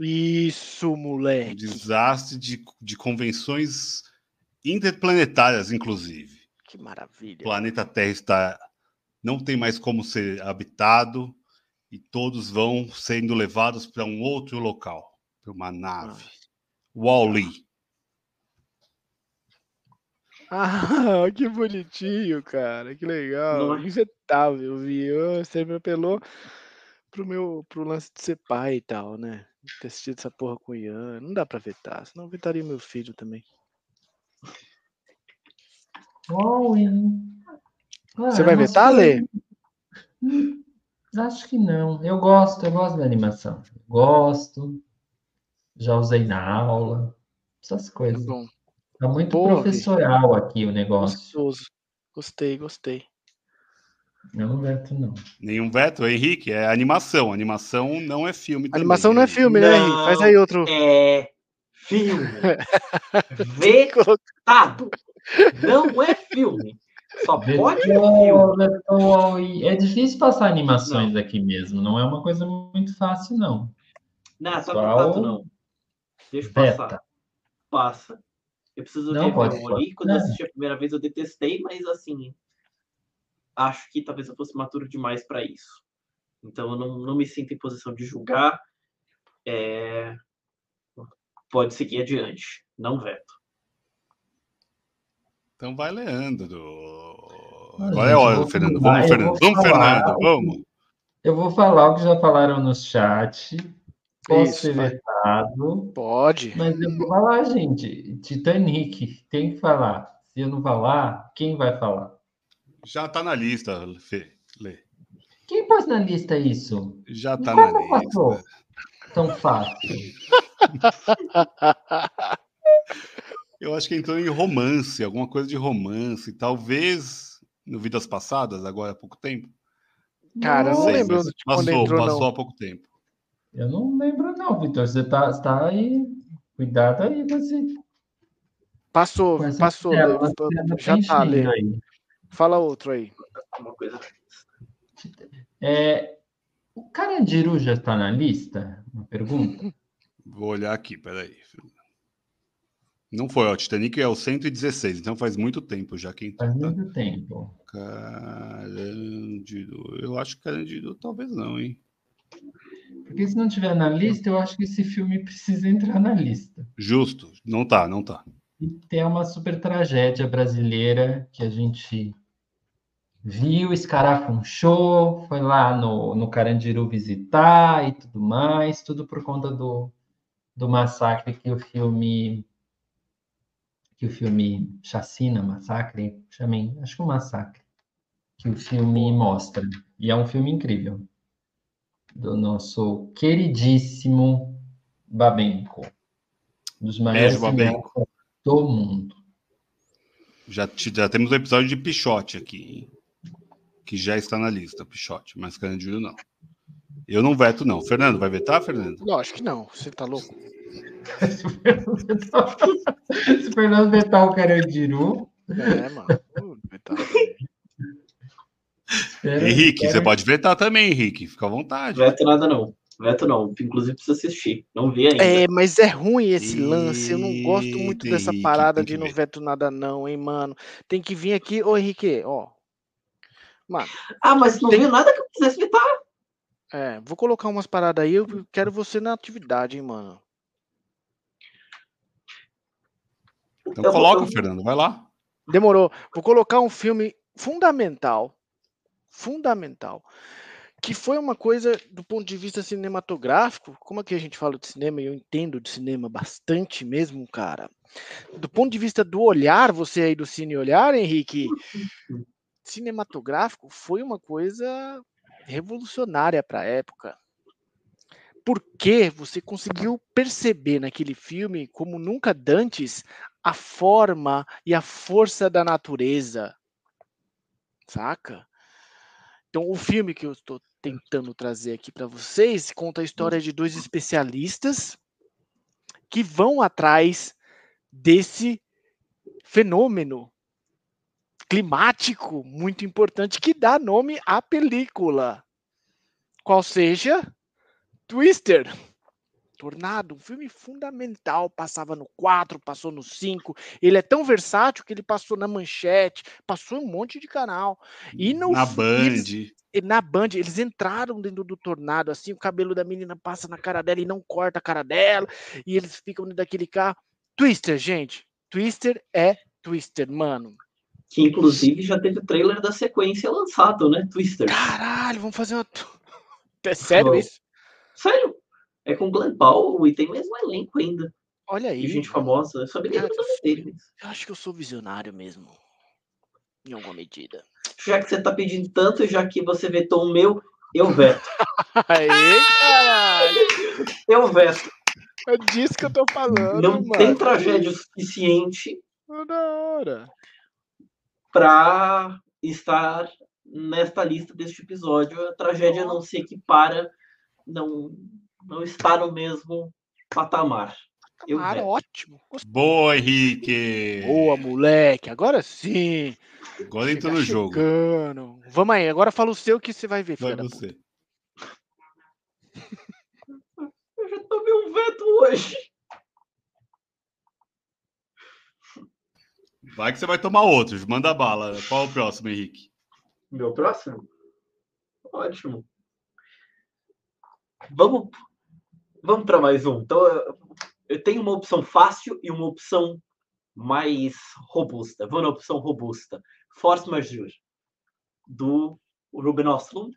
Isso, Um moleque. desastre de, de convenções interplanetárias, inclusive. Que maravilha. O planeta Terra está não tem mais como ser habitado e todos vão sendo levados para um outro local, para uma nave. Wall-E. Ah, que bonitinho, cara. Que legal. Não é? Injetável, viu? Você me apelou pro meu pro lance de ser pai e tal, né? Ter assistido essa porra com o Ian. Não dá pra vetar, senão eu vetaria meu filho também. Hein? Ah, Você vai vetar, Lê? Hum, Acho que não. Eu gosto, eu gosto da animação. Gosto. Já usei na aula. Essas Tá coisas. bom. Tá muito Boa, professoral aqui o negócio. Gostoso. Gostei, gostei. Eu não veto, não. Nenhum veto, Henrique, é animação. Animação não é filme. também, Animação não é né? filme, né. Henrique? Faz aí outro. É filme. Vetado. Não é filme. Só pode é difícil passar animações aqui mesmo, não é uma coisa muito fácil, não. Não, tá Pessoal, contato não. Deixa eu passar. Beta. Passa. Eu preciso Não, ver pode, pode. Quando eu Não. assisti a primeira vez, eu detestei, mas assim. Acho que talvez eu fosse maturo demais para isso. Então eu não, não me sinto em posição de julgar. É, Pode seguir adiante. Não veto. Então vai, Leandro. Agora é hora, Fernando. Vamos, Fernando. Vamos, falar. Fernando. Vamos. Eu vou falar o que já falaram no chat. Posso Isso, ser vetado, Pode. mas eu vou falar, gente. Titanic, tem que falar. Se eu não falar, quem vai falar? Já tá na lista, Fê. Lê. Quem pôs na lista isso? Já tá na Como passou lista. tão fácil? Eu acho que entrou em romance, alguma coisa de romance. Talvez no Vidas Passadas, agora há pouco tempo. Cara, não Sei, lembro mas quando Passou, entrou, passou não. há pouco tempo. Eu não lembro, não, Vitor. Você tá, está aí. Cuidado aí, você. Passou, com passou. tela, você anda Já tá, preenchendo aí. Fala outro aí. Uma coisa. É, o Carandiru já está na lista? Uma pergunta? Vou olhar aqui, peraí. Não foi, ó. Titanic é o 116, então faz muito tempo já que entrou. Faz Tá? muito tempo. Carandiru. Eu acho que Carandiru talvez não, hein? Porque se não tiver na lista, eu acho que esse filme precisa entrar na lista. Justo. Não tá, não tá. E tem uma super tragédia brasileira que a gente viu, escarafunchou, foi lá no, no Carandiru visitar e tudo mais, tudo por conta do, do massacre que o filme que o filme Chacina, Massacre, chamei, acho que um massacre, que o filme mostra. E é um filme incrível. Do nosso queridíssimo Babenco. Um dos maiores Babenco. do mundo. Já, já temos o episódio de Pichote aqui, que já está na lista, Pichote, mas Carandiru não. Eu não veto, não. Fernando, vai vetar, Fernando? Lógico que não. Você tá louco? Se o Fernando o Carandiru, É, mano. Espera- Henrique, você pode vetar também, Henrique. Fica à vontade. Veto nada, não. Veto não. Inclusive, preciso assistir. Não vi ainda. É, mas é ruim esse lance. Eu não gosto muito dessa parada de não ver. veto nada, não, hein, mano. Tem que vir aqui. Ô, Henrique, ó. Mano, Ah, mas não Tem- viu nada que eu quisesse vetar. é, vou colocar umas paradas aí. Eu quero você na atividade, hein, mano. Então Eu- coloca, eu- Fernando, vai lá. Demorou. Vou colocar um filme fundamental. Fundamental. Que foi uma coisa do ponto de vista cinematográfico. Como aqui a gente fala de cinema e eu entendo de cinema bastante mesmo, cara. Do ponto de vista do olhar, você aí do Cine Olhar, Henrique, cinematográfico foi uma coisa revolucionária para a época. Porque você conseguiu perceber naquele filme, como nunca dantes, a forma e a força da natureza. Saca? Então, o filme que eu estou tentando trazer aqui para vocês conta a história de dois especialistas que vão atrás desse fenômeno climático muito importante que dá nome à película. Qual seja Twister. Tornado, um filme fundamental, passava no 4, passou no 5. Ele é tão versátil que ele passou na Manchete, passou em um monte de canal. E no Na Band. eles- na Band, eles entraram dentro do tornado, assim, o cabelo da menina passa na cara dela e não corta a cara dela, e eles ficam dentro daquele carro. Twister, gente. Twister é Twister, mano. Que inclusive já teve o trailer da sequência lançado, né? Twister. Caralho, vamos fazer uma. É sério isso? Sério? É com Glenn Powell e tem mesmo elenco ainda. Olha E aí. gente mano. famosa. Eu lembro Cara, dele. Eu acho que eu sou visionário mesmo. Em alguma medida. Já que você tá pedindo tanto, já que você vetou o meu, eu veto. Aê, caralho! Eu veto. É disso que eu tô falando, Não mano. tem tragédia o suficiente Da hora. para estar nesta lista deste episódio. A tragédia não se equipara, não, não está no mesmo patamar. Eu Cara, veto. ótimo. Gostei. Boa, Henrique. Boa, moleque. Agora sim. Agora entrou no jogo. chegando. Vamos aí, agora fala o seu que você vai ver, Vai você. Eu já tomei um veto hoje. Vai que você vai tomar outros. Manda bala. Qual o próximo, Henrique? Meu próximo? Ótimo. Vamos, vamos para mais um. Então, eu- tenho uma opção fácil e uma opção mais robusta. Vou na opção robusta. Force Majeure, do Ruben Östlund.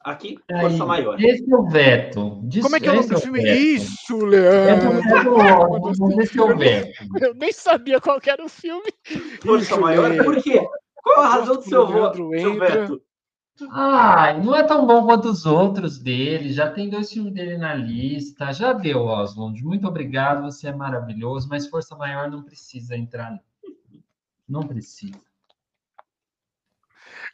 Aqui, Força Aí, Maior. Esse é o veto. Diz- Como é que é o nome do filme? veto. Isso, É Leandro. é esse é o veto. Eu nem sabia qual que era o filme. Força Isso, Maior, Leandro. por quê? Qual a razão do seu voto, seu veto? Ah, não é tão bom quanto os outros dele. Já tem dois filmes dele na lista. Já deu, Oswald. Muito obrigado, você é maravilhoso, mas Força Maior não precisa entrar. Não, precisa.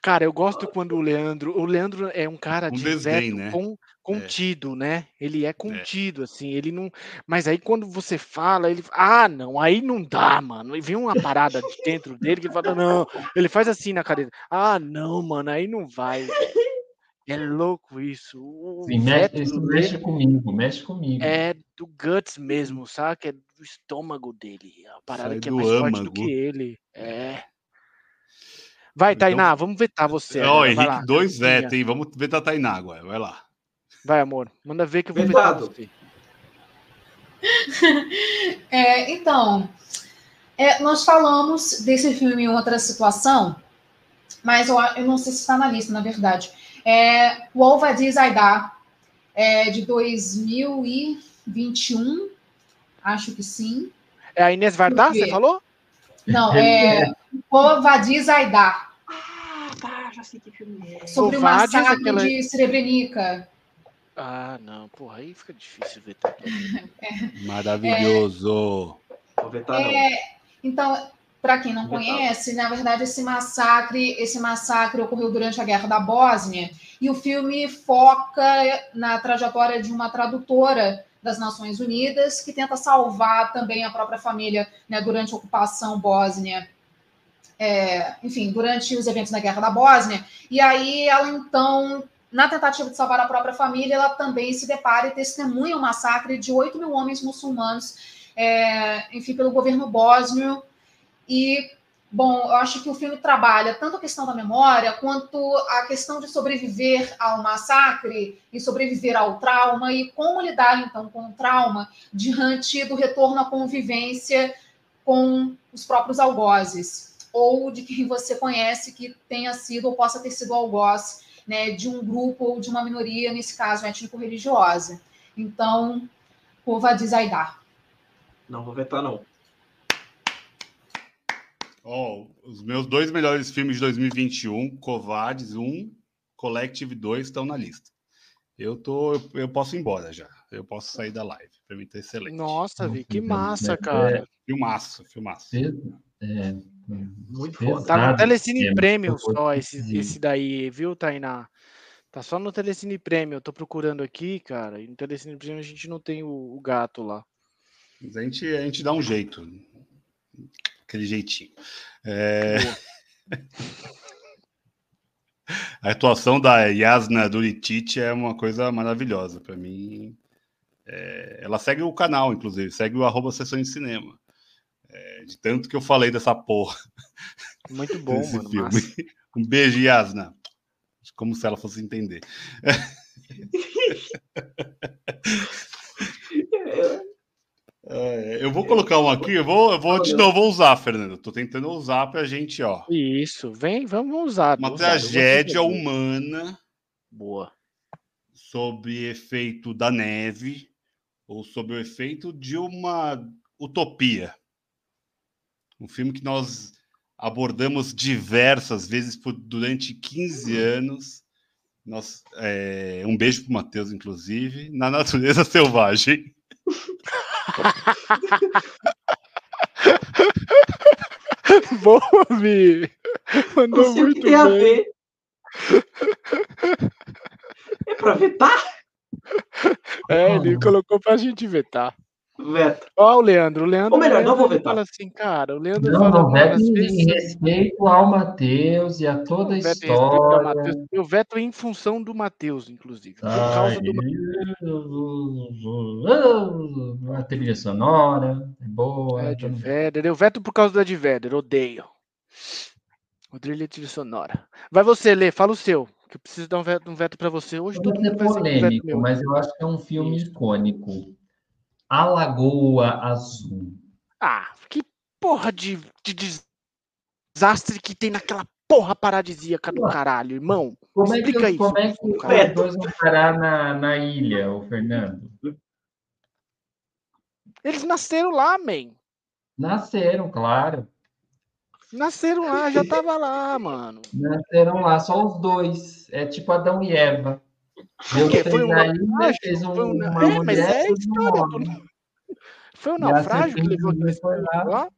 Cara, eu gosto quando o Leandro. O Leandro é um cara Um de desdém, veto né? com- contido, né? Ele é contido, assim. Ele não. Mas aí quando você fala, ele. Ah, não, aí não dá, mano. E vem uma parada de dentro dele que ele fala, não. Ele faz assim na cadeira. Ah, não, mano, aí não vai. É louco isso. O Sim, mexe, isso mexe comigo, mexe comigo. é do guts mesmo, sabe? É do estômago dele. É uma parada Sai que é mais forte do âmago. que ele. É. Vai, Então- Tainá, vamos vetar você. Ó, lá, Henrique, dois vetos, hein? Vamos ver a Tainá agora. Vai lá. Vai, amor. Manda ver que eu vou você. É, então, é, nós falamos desse filme em outra situação, mas eu, eu não sei se está na lista, na verdade. É, o Alvadi Zaidar, é, de 2021, acho que sim. É a Inês Vardar, você falou? Não, é o Alvadi Zaidar, Ah, tá, já sei que filme é. sobre o Ovades, massacre aquela- de Srebrenica. Ah, não, porra, aí fica difícil vetar. Maravilhoso. Vetar não. É, então, para quem não conhece, na verdade esse massacre, esse massacre ocorreu durante a Guerra da Bósnia e o filme foca na trajetória de uma tradutora das Nações Unidas que tenta salvar também a própria família né, durante a ocupação bósnia. É, enfim, durante os eventos da Guerra da Bósnia. E aí ela então, na tentativa de salvar a própria família, ela também se depara e testemunha o massacre de 8 mil homens muçulmanos é, enfim, pelo governo bósnio. E, bom, eu acho que o filme trabalha tanto a questão da memória quanto a questão de sobreviver ao massacre e sobreviver ao trauma e como lidar, então, com o trauma diante do retorno à convivência com os próprios algozes ou de quem você conhece que tenha sido ou possa ter sido algoz né, de um grupo ou de uma minoria, nesse caso étnico-religiosa. Então, Kovadi Zaidar. Não vou vetar não. Ó, os meus dois melhores filmes de 2021, Covades 1, Collective 2, estão na lista. Eu tô, eu, eu posso ir embora já. Eu posso sair da live. Pra mim tá excelente. Nossa, Vi, que massa, é- cara. Filmaço, filmaço. Peso- é, Muito pesado foda. Tá no Telecine por só esse, esse daí, viu, Tainá? Tá só no Telecine Premium. Eu tô procurando aqui, cara. E no Telecine Premium a gente não tem o, o gato lá. Mas a gente, a gente dá um jeito. Aquele jeitinho. É, a atuação da Yasna Duritic é uma coisa maravilhosa para mim. É, ela segue o canal, inclusive, segue o arroba sessão de cinema. É, de tanto que eu falei dessa porra Muito bom, mano. filme. Massa. Um beijo, Yasna. Como se ela fosse entender. É, eu vou colocar um aqui, eu vou, eu vou de novo usar, Fernando. Tô tentando usar pra gente, ó. Isso, vem, vamos usar. Uma usar, vou tragédia humana Boa. sob efeito da neve ou sob o efeito de uma utopia. Um filme que nós abordamos diversas vezes por, durante 15 anos. Nós, é, um beijo pro Matheus, inclusive, na natureza selvagem. Boa, Vi. Mandou que muito tem a bem. ver. É pra vetar? É, ele colocou pra gente vetar. Veta. Ó, o Leandro. O Leandro. Ou melhor, Leandro não vou ele vetar. Fala assim, cara, o Leandro Não, fala não veto em vezes. respeito ao Matheus e a toda a veto história. Matheus. Eu veto em função do Matheus, inclusive. Por causa do Ai, A trilha sonora é boa. Ed Vedder. Eu veto por causa do Ed Vedder, odeio. O trilha trilha sonora. Vai você, Lê, fala o seu. Que eu preciso dar um veto, um veto pra você. Hoje com veto polêmico, meu. mas eu acho que é um filme icônico. A Lagoa Azul. Ah, que porra de, de desastre que tem naquela porra paradisíaca do caralho, irmão. Como é que, Explica os- isso, como é que os dois vão parar na, na ilha, o Fernando? Eles nasceram lá, man. Nasceram, claro. Nasceram lá, já tava lá, mano. Nasceram lá, só os dois. É tipo Adão e Eva. Fez Foi um naufrágio? um, Foi um- uma É, mas é a um história do-. Foi o a naufrágio que levou aqueles foi lá. lá?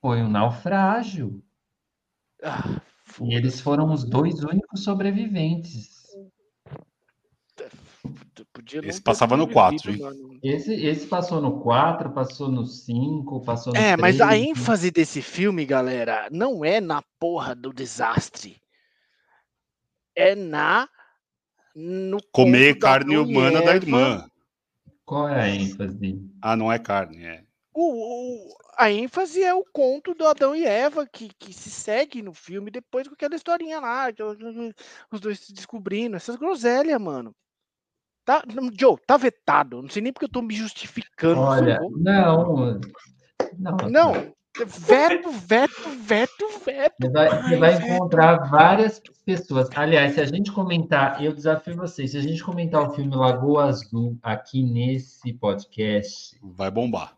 Foi um naufrágio. Ah, E eles foram os dois únicos sobreviventes. Esse passava no sobrevivido, quatro, hein? mano. Esse, esse passou no 4, passou no 5, passou no É, mas a 3. ênfase desse filme, galera, não é na porra do desastre. É na. No Comer carne humana da Eva. irmã. Qual é a ênfase? Ah, não é carne, é. O, o- a ênfase é o conto do Adão e Eva que, que se segue no filme depois com aquela historinha lá, que os dois se descobrindo, essas groselhas, mano. Tá, Joe, tá vetado. Não sei nem porque eu tô me justificando. Olha, não. Não, Não, veto, veto, veto, veto. Você vai, você Ai, vai encontrar várias pessoas. Aliás, se a gente comentar, eu desafio vocês, se a gente comentar o filme Lagoa Azul aqui nesse podcast, Vai bombar.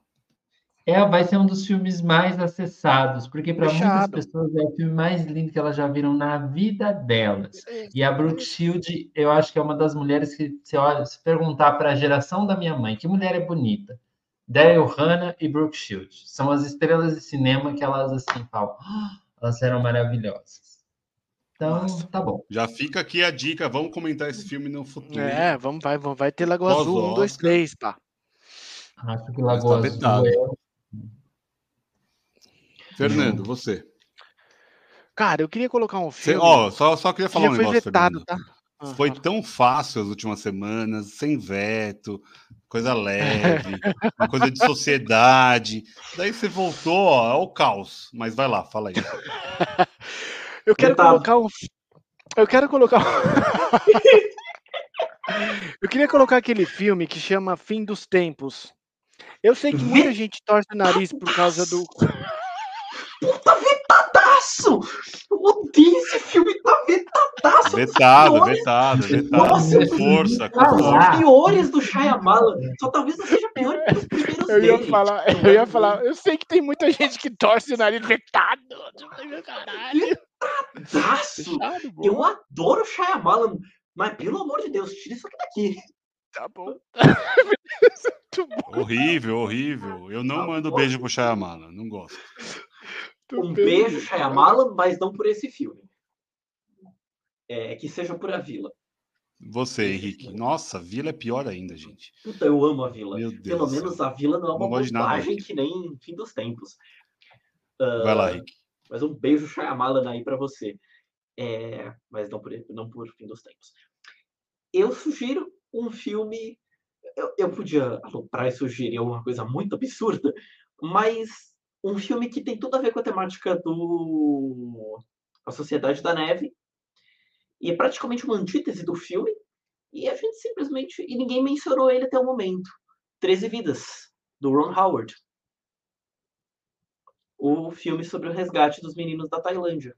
é, vai ser um dos filmes mais acessados, porque para muitas pessoas é o filme mais lindo que elas já viram na vida delas. E a Brooke Shield, eu acho que é uma das mulheres que, se olha, se perguntar para a geração da minha mãe, que mulher é bonita? Daryl Hannah e Brooke Shield. São as estrelas de cinema que elas assim falam, "Ah, elas eram maravilhosas. Então, Nossa. tá bom. Já fica aqui a dica. Vamos comentar esse filme no futuro. É, vamos, vai, vamos- vai ter Lagoa Pós Azul, um, dois, Oscar. três, pá. Acho que Lagoa tá Azul vetado. é... Fernando, você. Cara, eu queria colocar um Você- filme. Ó, só, só queria que falar um foi negócio, vetado, tá? Foi tão fácil as últimas semanas, sem veto, coisa leve, uma coisa de sociedade. Daí você voltou ó, ao caos. Mas vai lá, fala aí. Eu quero colocar um. Eu quero colocar. um- eu queria colocar aquele filme que chama Fim dos Tempos. Eu sei que muita gente torce o nariz por causa do. Puta vetadaço! Eu odeio esse filme, tá vetadaço! Vetado, vetado, vetado. Nossa, com força, com força. lá. piores do Shyamalan. Só talvez não seja pior que os primeiros Eu ia dele. falar, eu ia falar, eu sei que tem muita gente que torce o nariz vetado. Caralho. Vetadaço! Bom. Eu adoro o Shyamalan, mas pelo amor de Deus, tira isso aqui daqui. Tá bom. Bom. Horrível, horrível. Eu não mando beijo pro Shyamalan, não gosto. Um beijo, Shyamalan, mas não por esse filme. É, que seja por A Vila. Você, Henrique. Nossa, Vila é pior ainda, gente. Puta, eu amo A Vila. Meu Deus. Pelo menos A Vila não é uma bobagem que nem Fim dos Tempos. Vai lá, Henrique. Mas um beijo, Shyamalan, aí pra você. É, mas não por, não por Fim dos Tempos. Eu sugiro um filme... Eu, eu podia aloprar e sugerir alguma coisa muito absurda, mas um filme que tem tudo a ver com a temática do... A Sociedade da Neve. E é praticamente uma antítese do filme. E a gente simplesmente... E ninguém mencionou ele até o momento. 13 Vidas, do Ron Howard o filme sobre o resgate dos meninos da Tailândia,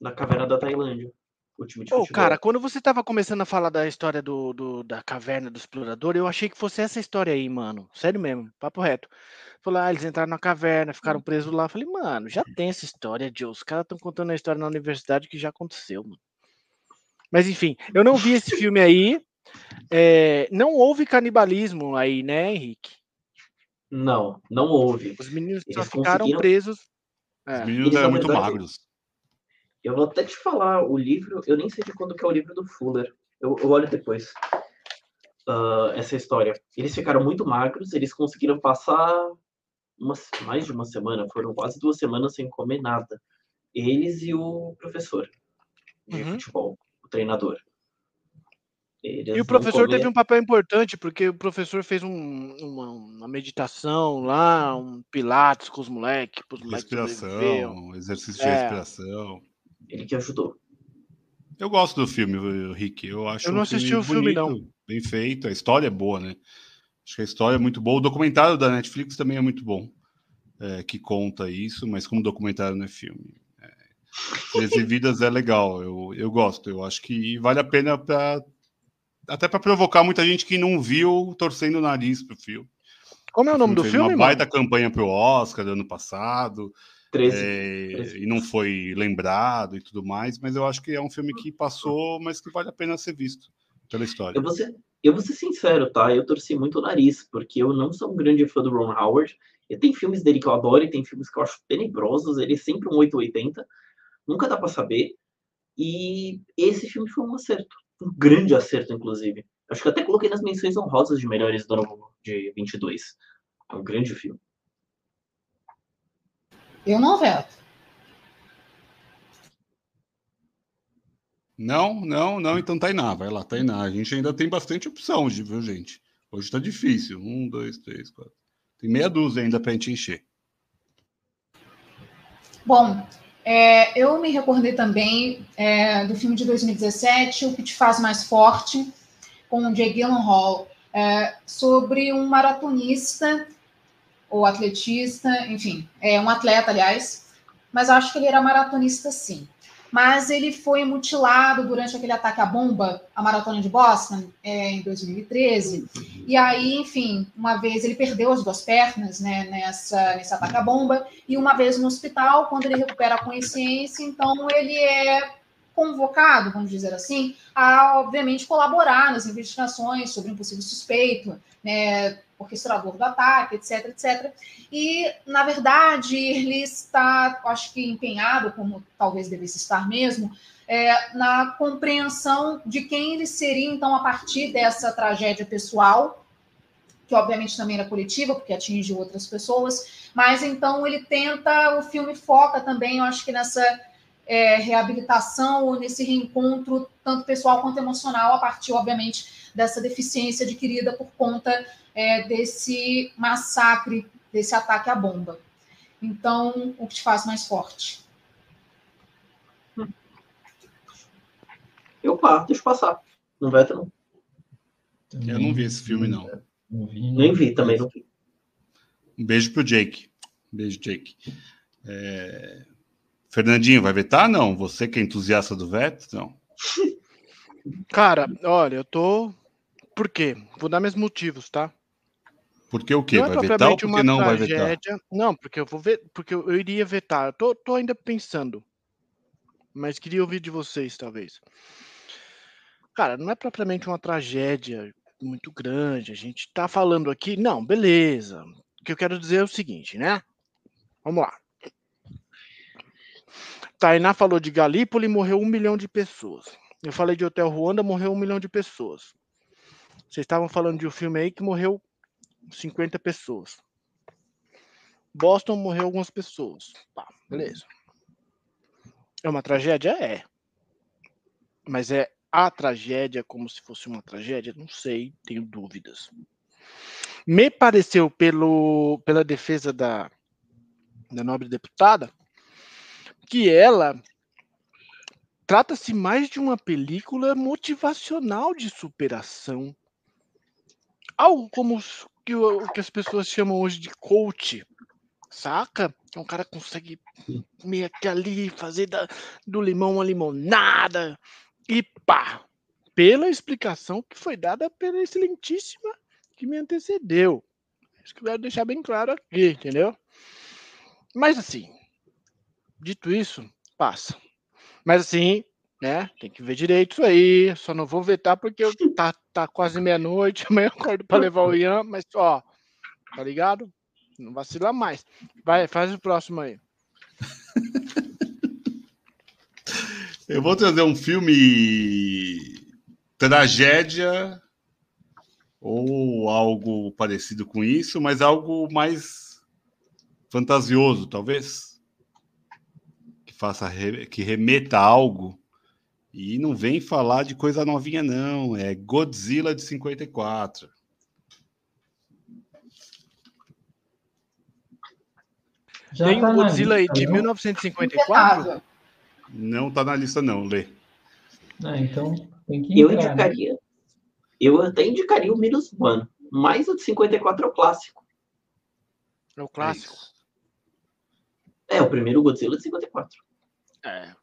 na caverna da Tailândia. O time de Ô, futebol. cara, quando você tava começando a falar da história do, do- da caverna do explorador, eu achei que fosse essa história aí, mano. Sério mesmo, papo reto. Falei, ah, eles entraram na caverna, ficaram presos lá. Falei, mano, já tem essa história, Joe. Os caras estão contando a história na universidade que já aconteceu, mano. Mas enfim, eu não vi esse filme aí. É, não houve canibalismo aí, né, Henrique? Não, não houve. Os meninos só ficaram conseguiram- presos. Os É. meninos Eles, eram muito magros. Eu vou até te falar o livro, eu nem sei de quando que é o livro do Fuller. Eu, eu olho depois. uh, essa história. Eles ficaram muito magros, eles conseguiram passar uma, mais de uma semana, foram quase duas semanas sem comer nada. Eles e o professor de Uhum. futebol, o treinador. Eles E o professor teve comeram- um papel importante, porque o professor fez um- uma, uma meditação lá, um pilates com os moleques. Respiração, exercício de É. respiração. Ele que ajudou. Eu gosto do filme, Rick. Eu acho Eu não um assisti o filme, não. Bem feito, a história é boa, né? Acho que a história é muito boa. O documentário da Netflix também é muito bom, é, que conta isso, mas como documentário não é filme. É, Treze Vidas é legal, eu, eu gosto. Eu acho que vale a pena para até para provocar muita gente que não viu torcendo o nariz pro filme. Como é o nome do fez filme, Uma mano? baita campanha pro Oscar ano passado. 13. É, Treze. e não foi lembrado e tudo mais, mas eu acho que é um filme que passou, mas que vale a pena ser visto pela história. Eu vou, ser, eu vou ser sincero, tá? Eu torci muito o nariz, porque eu não sou um grande fã do Ron Howard. E tem filmes dele que eu adoro e tem filmes que eu acho tenebrosos. Ele é sempre um 880. Nunca dá pra saber. E esse filme foi um acerto. Um grande acerto, inclusive. Acho que até coloquei nas menções honrosas de melhores do ano de 22. É um grande filme. Eu não veto. Não, não, não, então Tainá, vai lá, Tainá. A gente ainda tem bastante opção hoje, viu, gente? Hoje tá difícil. Um, dois, três, quatro. Tem meia dúzia ainda pra gente encher. Bom, é, eu me recordei também é, do filme de 2017, O que te faz mais forte, com o Jake Gyllenhaal, é, sobre um maratonista ou atletista, enfim, é um atleta, aliás, mas eu acho que ele era maratonista sim. Mas ele foi mutilado durante aquele ataque à bomba, a maratona de Boston, é, em 2013. E aí, enfim, uma vez ele perdeu as duas pernas, né, nessa, nesse ataque à bomba, e uma vez no hospital, quando ele recupera a consciência, então ele é convocado, vamos dizer assim, a, obviamente, colaborar nas investigações sobre um possível suspeito, né, orquestrador do ataque, etc, etc. E, na verdade, ele está, acho que empenhado, como talvez devesse estar mesmo, é, na compreensão de quem ele seria, então, a partir dessa tragédia pessoal, que obviamente também era coletiva, porque atinge outras pessoas, mas então ele tenta, o filme foca também, eu acho que nessa é, reabilitação ou nesse reencontro, tanto pessoal quanto emocional, a partir, obviamente, dessa deficiência adquirida por conta é, desse massacre, desse ataque à bomba. Então, o que te faz mais forte? Eu pá, deixa passar. Não vai não. Eu não vi esse filme, não. Não vi. Nem vi, também não vi. Um beijo pro Jake. Um beijo, Jake. É, Fernandinho, vai vetar? Não. Você que é entusiasta do veto? Não. Cara, olha, eu tô. Por quê? Vou dar meus motivos, tá? Porque o quê? Não é Vai vetar ou porque não vai vetar? tragédia. Não, porque eu vou ver, porque eu eu iria vetar. Eu tô, tô ainda pensando. Mas queria ouvir de vocês, talvez. Cara, não é propriamente uma tragédia muito grande. A gente tá falando aqui. Não, beleza. O que eu quero dizer é o seguinte, né? Vamos lá. Tainá falou de Galípoli, morreu um milhão de pessoas. Eu falei de Hotel Ruanda, morreu um milhão de pessoas. Vocês estavam falando de um filme aí que morreu 50 pessoas. Boston morreu algumas pessoas. Tá, beleza. É uma tragédia? É. Mas é a tragédia como se fosse uma tragédia? Não sei, tenho dúvidas. Me pareceu pelo, pela defesa da, da nobre deputada que ela trata-se mais de uma película motivacional de superação. Algo como os- que, o, que as pessoas chamam hoje de coach, saca? Que um cara consegue meio que ali fazer da- do limão uma limonada e pá! Pela explicação que foi dada pela excelentíssima que me antecedeu. Isso que eu quero deixar bem claro aqui, entendeu? Mas assim, dito isso, passa. Mas assim, né? Tem que ver direito isso aí. Só não vou vetar porque eu, tá, tá quase meia-noite. Amanhã eu acordo para levar o Ian. Mas, ó, tá ligado? Não vacila mais. Vai, faz o próximo aí. Eu vou trazer um filme tragédia ou algo parecido com isso, mas algo mais fantasioso, talvez, faça que remeta a algo. E não vem falar de coisa novinha não, é Godzilla de 54. Já Tem tá Godzilla aí de 1954? Não tá na lista não, Lê. Ah, então tem que entrar, Eu né? indicaria. Né? Eu até indicaria o Minus One, mas o de 54 é o clássico. É o clássico? É, é o primeiro Godzilla de 54. É.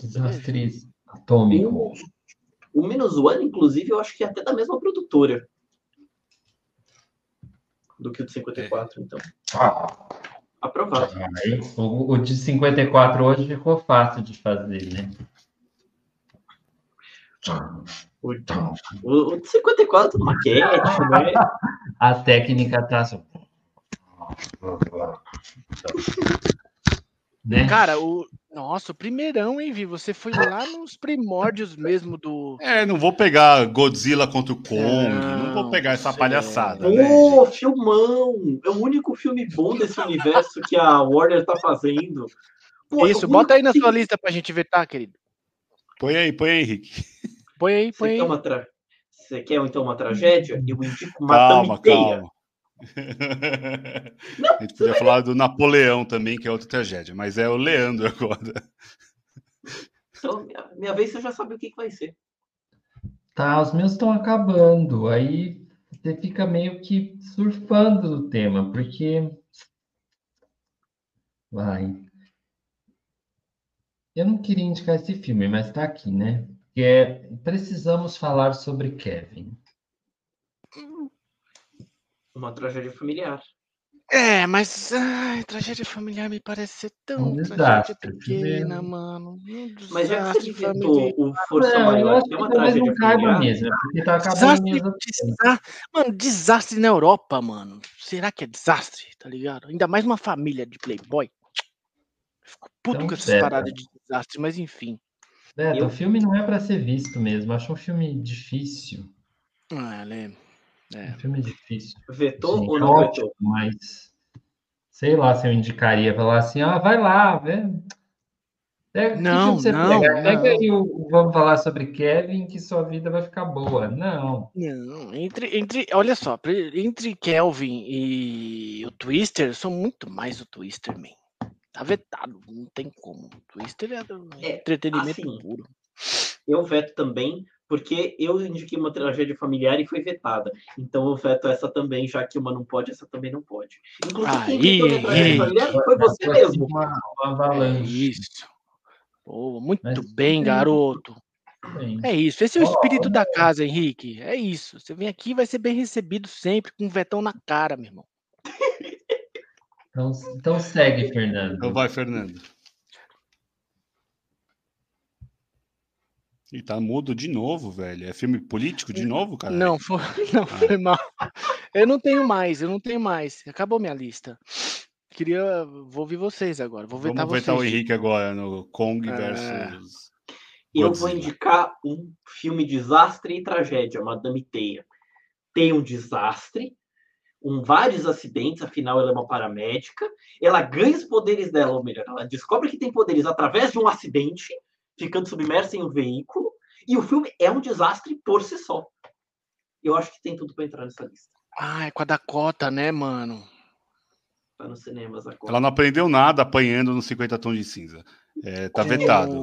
Desastre atômico. O, o Minus One, inclusive, eu acho que é até da mesma produtora do que o de 54, é. então. Ah. Aprovado. Ah, o, o de 54 hoje ficou fácil de fazer, né? O, o, de 54 do maquete, né? A técnica tá. Assim. Né? Cara, o. Nossa, o primeirão, hein, Vi? Você foi lá nos primórdios mesmo do. É, não vou pegar Godzilla contra o Kong, não, não vou pegar essa palhaçada. Né, Pô, né, filmão! É o único filme bom desse universo que a Warner tá fazendo. Pô, Isso, bota aí na sua lista pra gente ver, tá, querido? Põe aí, põe aí, Henrique. Põe aí, põe Você aí. Quer uma tra... Você quer então uma tragédia? Eu indico Madame calma, calma. Não, a gente podia falar do Napoleão também, que é outra tragédia, mas é o Leandro agora. Então, minha, minha vez você já sabe o que, que vai ser. Tá, os meus estão acabando. Aí você fica meio que surfando no tema, porque. Vai. Eu não queria indicar esse filme, mas tá aqui, né? Que é Precisamos falar sobre Kevin. Uma tragédia familiar. É, mas ai, tragédia familiar me parece ser tão um tragédia pequena, mano. Um mas já que você inventou o Força não, Maior, é uma tragédia não familiar. Mesmo, porque tá desastre, desastre, mano, desastre na Europa, mano. Será que é desastre, tá ligado? Ainda mais uma família de playboy. Fico puto então, com essas paradas de desastre, mas enfim. Beto, eu... o filme não é para ser visto mesmo. Acho um filme difícil. Ah, lembro. É. Um filme difícil. Vetou Sim, ou não ótimo, vetou? Mas sei lá se eu indicaria falar assim, ah, vai lá, vê. Pega, não, que não, pega? pega aí o, vamos falar sobre Kevin que sua vida vai ficar boa. Não. Não, entre, entre, olha só, entre Kelvin e o Twister, eu sou muito mais o Twister, man. Tá vetado, não tem como. O Twister é, é entretenimento assim, puro. Eu veto também, porque eu indiquei uma tragédia familiar e foi vetada. Então eu veto essa também, já que uma não pode, essa também não pode. Inclusive, Aí, quem indicou tragédia familiar foi você mesmo. Uma, uma é isso. Pô, muito Mas, bem, garoto. Bem. É isso. Esse é o espírito oh, da casa, Henrique. É isso. Você vem aqui e vai ser bem recebido sempre, com um vetão na cara, meu irmão. Então, então segue, Fernando. Então vai, Fernando. E tá mudo de novo, velho. É filme político de novo, cara? Não, foi, não, ah. foi mal. Eu não tenho mais, eu não tenho mais. Acabou minha lista. Queria. Vou ouvir vocês agora. Vou Vamos vetar o Henrique agora no Kong é... versus. Eu vou indicar um filme desastre e tragédia, Madame Teia. Tem um desastre, um vários acidentes, afinal ela é uma paramédica. Ela ganha os poderes dela, ou melhor, ela descobre que tem poderes através de um acidente, ficando submersa em um veículo, e o filme é um desastre por si só. Eu acho que tem tudo para entrar nessa lista. Ah, é com a Dakota, né, mano? Tá nos cinemas agora. Ela não aprendeu nada apanhando nos 50 tons de cinza. É, tá com... vetado.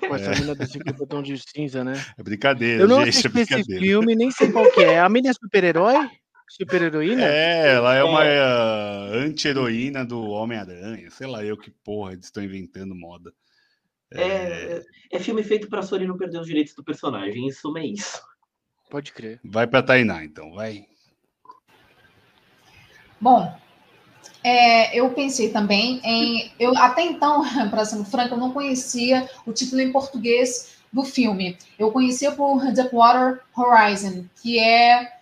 Com essa é. mina dos 50 tons de cinza, né? É brincadeira, Eu não gente, é assisti é esse filme, nem sei qual que é. A mina é super-herói? Super-heroína? É, ela é, é. uma uh, anti-heroína do Homem-Aranha. Sei lá eu que porra, eles estão inventando moda. É, é, é filme feito para a Sony não perder os direitos do personagem. Isso é isso. Pode crer. Vai para Tainá, então, vai. Bom, é, eu pensei também em. Eu até então, para ser franca, eu não conhecia o título em português do filme. Eu conhecia por Deepwater Horizon, que é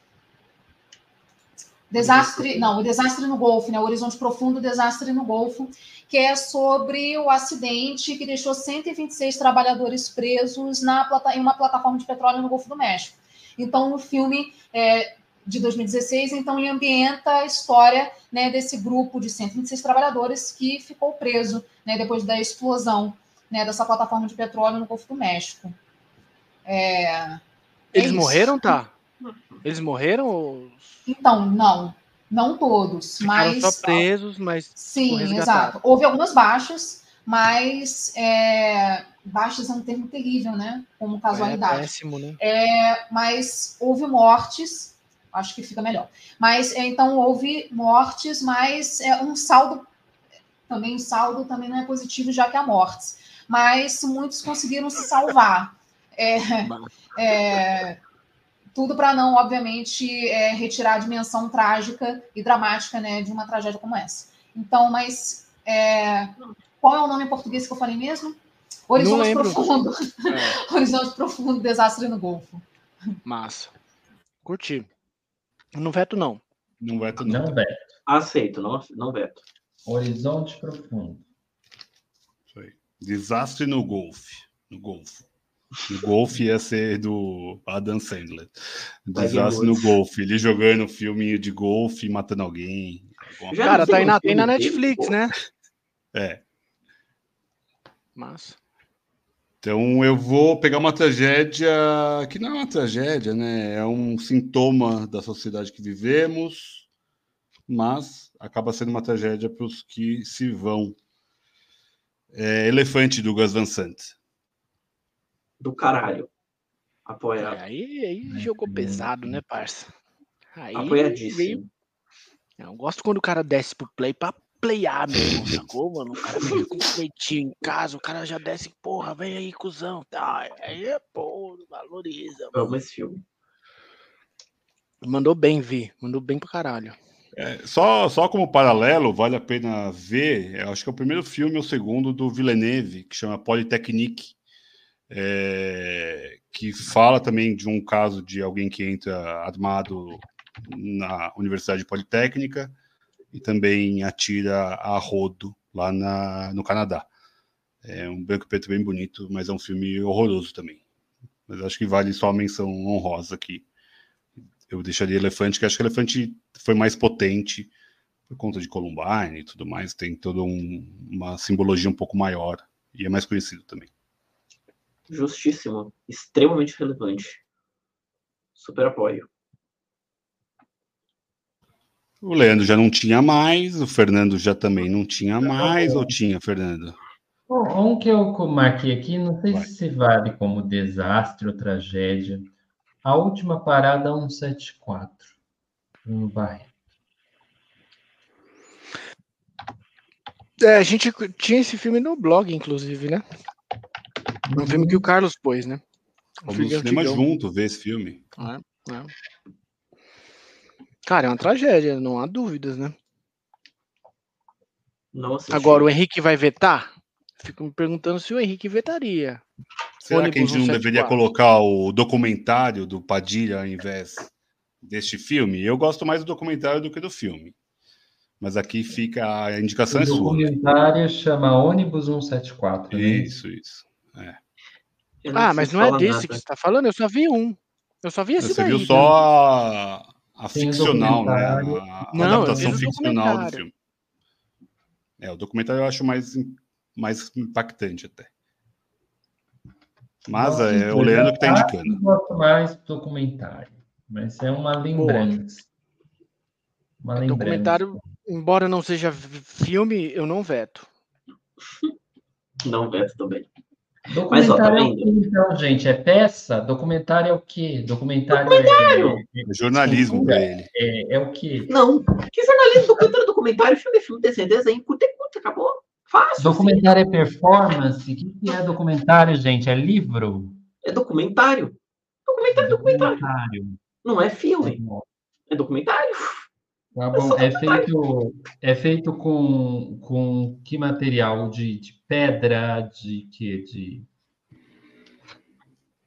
Desastre, não, o desastre no Golfo, né? O Horizonte Profundo, desastre no Golfo, que é sobre o acidente que deixou 126 trabalhadores presos na, em uma plataforma de petróleo no Golfo do México. Então, no filme, é, de 2016, então ele ambienta a história né, desse grupo de 126 trabalhadores que ficou preso né, depois da explosão né, dessa plataforma de petróleo no Golfo do México. É, é Eles morreram, tá? Eles morreram? Ou... Então, não. Não todos, Ficaram mas. só presos, mas. Sim, exato. Houve algumas baixas, mas é, baixas é um termo terrível, né? Como É casualidade. péssimo, né? É, mas houve mortes, acho que fica melhor. Mas é, então houve mortes, mas é um saldo também o saldo também não é positivo já que há mortes. Mas muitos conseguiram se salvar. É, é, tudo para não, obviamente, é, retirar a dimensão trágica e dramática né, de uma tragédia como essa. Então, mas é, qual é o nome em português que eu falei mesmo? Horizonte. Profundo. É, Horizonte Profundo, Desastre no Golfo. massa. Curti. Não veto, não. Não veto, não. Não veto. Aceito, não, não veto. Horizonte profundo. Foi. Desastre no golfe. No golfo. No golfe ia ser do Adam Sandler. Desastre no golfe. Ele jogando filme de golfe, matando alguém. Já Cara, tá aí tem na, um tem na Netflix, né? É. Massa. Então eu vou pegar uma tragédia que não é uma tragédia, né? É um sintoma da sociedade que vivemos, mas acaba sendo uma tragédia para os que se vão. É Elefante do Gus Van Sant. Do caralho. É, Apoiado. aí aí jogou pesado, né, parça? Aí veio- Apoiadíssimo. Eu gosto quando o cara desce pro play pra playar mesmo, sacou, mano? O cara fica com peitinho em casa, o cara já desce, porra, vem aí, cuzão. Tá, aí é, pô, valoriza. Mano. amo esse filme. Mandou bem, Vi. Mandou bem pro caralho. É, só, só como paralelo, vale a pena ver, eu acho que é o primeiro filme ou o segundo do Villeneuve, que chama Polytechnique, é, que fala também de um caso de alguém que entra armado na Universidade Politécnica e também atira a rodo lá na, no Canadá. É um branco e preto bem bonito, mas é um filme horroroso também. Mas acho que vale só a menção honrosa aqui. Eu deixaria Elefante, que acho que Elefante foi mais potente por conta de Columbine e tudo mais. Tem toda um- uma simbologia um pouco maior e é mais conhecido também. Justíssimo. Extremamente relevante. Super apoio. O Leandro já não tinha mais, o Fernando já também não tinha mais, ou tinha, Fernando? Bom, Um que eu marquei aqui, não sei Vai. se vale como desastre ou tragédia. A última parada 174. No Barreto. É, a gente tinha esse filme no blog, inclusive, né? É um filme que o Carlos pôs, né? Vamos no cinema antigão. junto ver esse filme. É, é. Cara, é uma tragédia, não há dúvidas, né? Assisti. Agora, o Henrique vai vetar? Fico me perguntando se o Henrique vetaria. Será que a Ônibus gente não 174. deveria colocar o documentário do Padilha ao invés deste filme? Eu gosto mais do documentário do que do filme. Mas aqui fica a indicação O é sua. documentário chama Ônibus 174. né? Isso, isso. Eu Ah, mas não é desse nada. que você tá falando? Eu só vi um. Eu só vi esse Você daí. viu né? só a, a ficcional, né? A, a Não, eu adaptação ficcional do filme. É, o documentário eu acho mais, mais impactante até. Mas Nossa, é o eu Leandro que está indicando. gosto mais do documentário. Mas é uma lembrança. Uma lembrança. Documentário, embora não seja filme, eu não veto. Não veto também. Documentário Mas, ó, tá é o quê, então, gente? É peça? Documentário é o quê? Documentário, Documentário! É jornalismo para ele. É, é, é o quê? Não. Que jornalismo, documentário, documentário, filme, é filme, desenho, desenho, curta, é curta, acabou. Fácil. assim. Documentário é performance? O que que é documentário, gente? É livro? É documentário. Documentário, documentário. Documentário. Não é filme, é documentário. Tá bom. É feito, é feito com, com que material? De, de pedra? De que? De...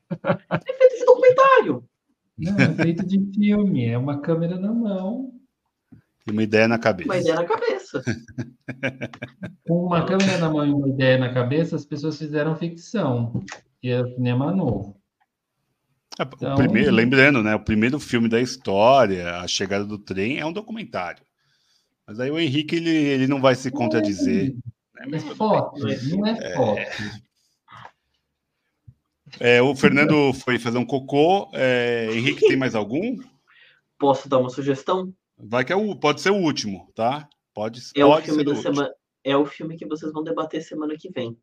É feito de documentário. Não, é feito de filme. É uma câmera na mão. Tem uma ideia na cabeça. Uma ideia na cabeça. Com uma câmera na mão e uma ideia na cabeça, as pessoas fizeram ficção. E é cinema novo. É, então... primeiro, lembrando, né? O primeiro filme da história, A Chegada do Trem, é um documentário. Mas aí o Henrique ele, ele não vai se contradizer. Né? É foto, não é, é foto. É, o Fernando foi fazer um cocô. É, Henrique, tem mais algum? Posso dar uma sugestão? Vai que é o, pode ser o último, tá? Pode, é pode o filme da semana. É o filme que vocês vão debater semana que vem.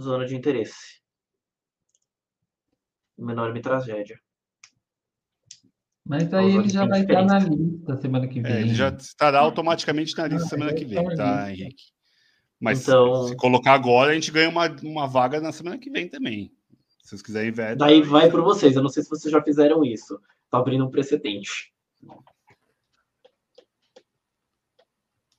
Zona de interesse. Uma enorme tragédia. Mas aí ele já vai estar na lista semana que vem. É, ele já estará automaticamente na lista ah, semana que vem, tá, Henrique? Mas então... se colocar agora, a gente ganha uma, uma vaga na semana que vem também. Se vocês quiserem ver. Daí vai para vocês. Eu não sei se vocês já fizeram isso. Tô abrindo um precedente.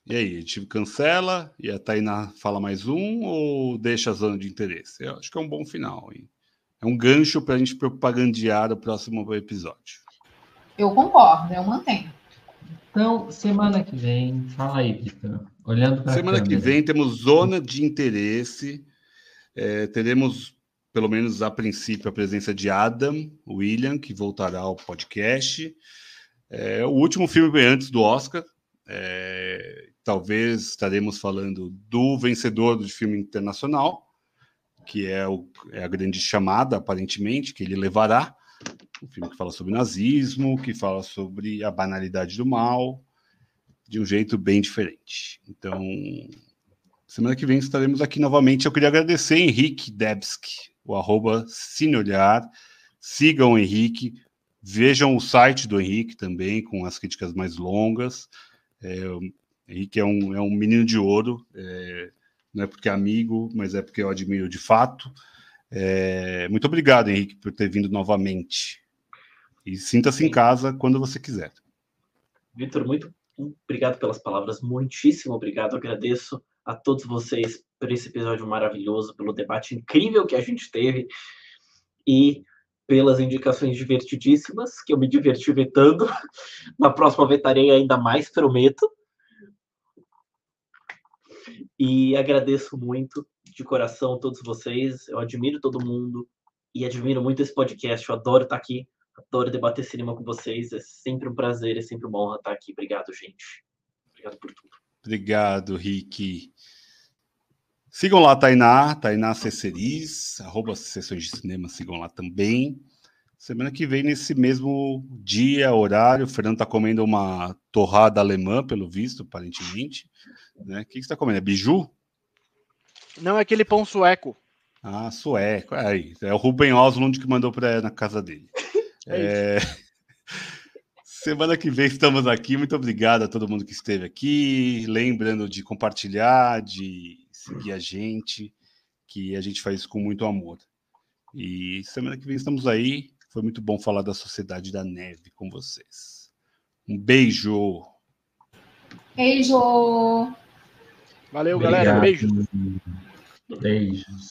E aí, a gente cancela e a Tainá fala mais um ou deixa a zona de interesse? Eu acho que é um bom final. Hein? É um gancho para a gente propagandear o próximo episódio. Eu concordo, eu mantenho. Então, semana que vem, fala aí, Vitor. Olhando para Semana que vem temos zona de interesse. É, teremos, pelo menos a princípio, a presença de Adam William, que voltará ao podcast. É, o último filme antes do Oscar. É, talvez estaremos falando do vencedor do filme internacional, que é, o, é a grande chamada, aparentemente, que ele levará. Um filme que fala sobre nazismo, que fala sobre a banalidade do mal, de um jeito bem diferente. Então, semana que vem estaremos aqui novamente. Eu queria agradecer Henrique Debski, o arroba Cineolhar. Sigam o Henrique, vejam o site do Henrique também, com as críticas mais longas. É, o Henrique é um, é um menino de ouro, é, não é porque é amigo, mas é porque eu admiro de fato. É, muito obrigado, Henrique, por ter vindo novamente. E sinta-se em casa quando você quiser. Vitor, muito obrigado pelas palavras, muitíssimo obrigado. Agradeço a todos vocês por esse episódio maravilhoso, pelo debate incrível que a gente teve e pelas indicações divertidíssimas, que eu me diverti vetando. Na próxima vetarei ainda mais, prometo. E agradeço muito de coração todos vocês. Eu admiro todo mundo e admiro muito esse podcast. Eu adoro estar aqui, adoro debater cinema com vocês. É sempre um prazer, é sempre uma honra estar aqui. Obrigado, gente. Obrigado por tudo. Obrigado, Rick. Sigam lá Tainá, Tainá Ceceris, arroba sessões de cinema, sigam lá também. Semana que vem, nesse mesmo dia, horário, o Fernando está comendo uma torrada alemã, pelo visto, aparentemente. Né? O que, você está comendo? É biju? Não, é aquele pão sueco. Ah, sueco. É, é o Ruben Oslund que mandou para na casa dele. é... Semana que vem estamos aqui. Muito obrigado a todo mundo que esteve aqui. Lembrando de compartilhar, de seguir a gente, que a gente faz isso com muito amor. E semana que vem estamos aí. Foi muito bom falar da Sociedade da Neve com vocês. Um beijo. Beijo. Valeu, Obrigado. galera. Beijo. Beijos.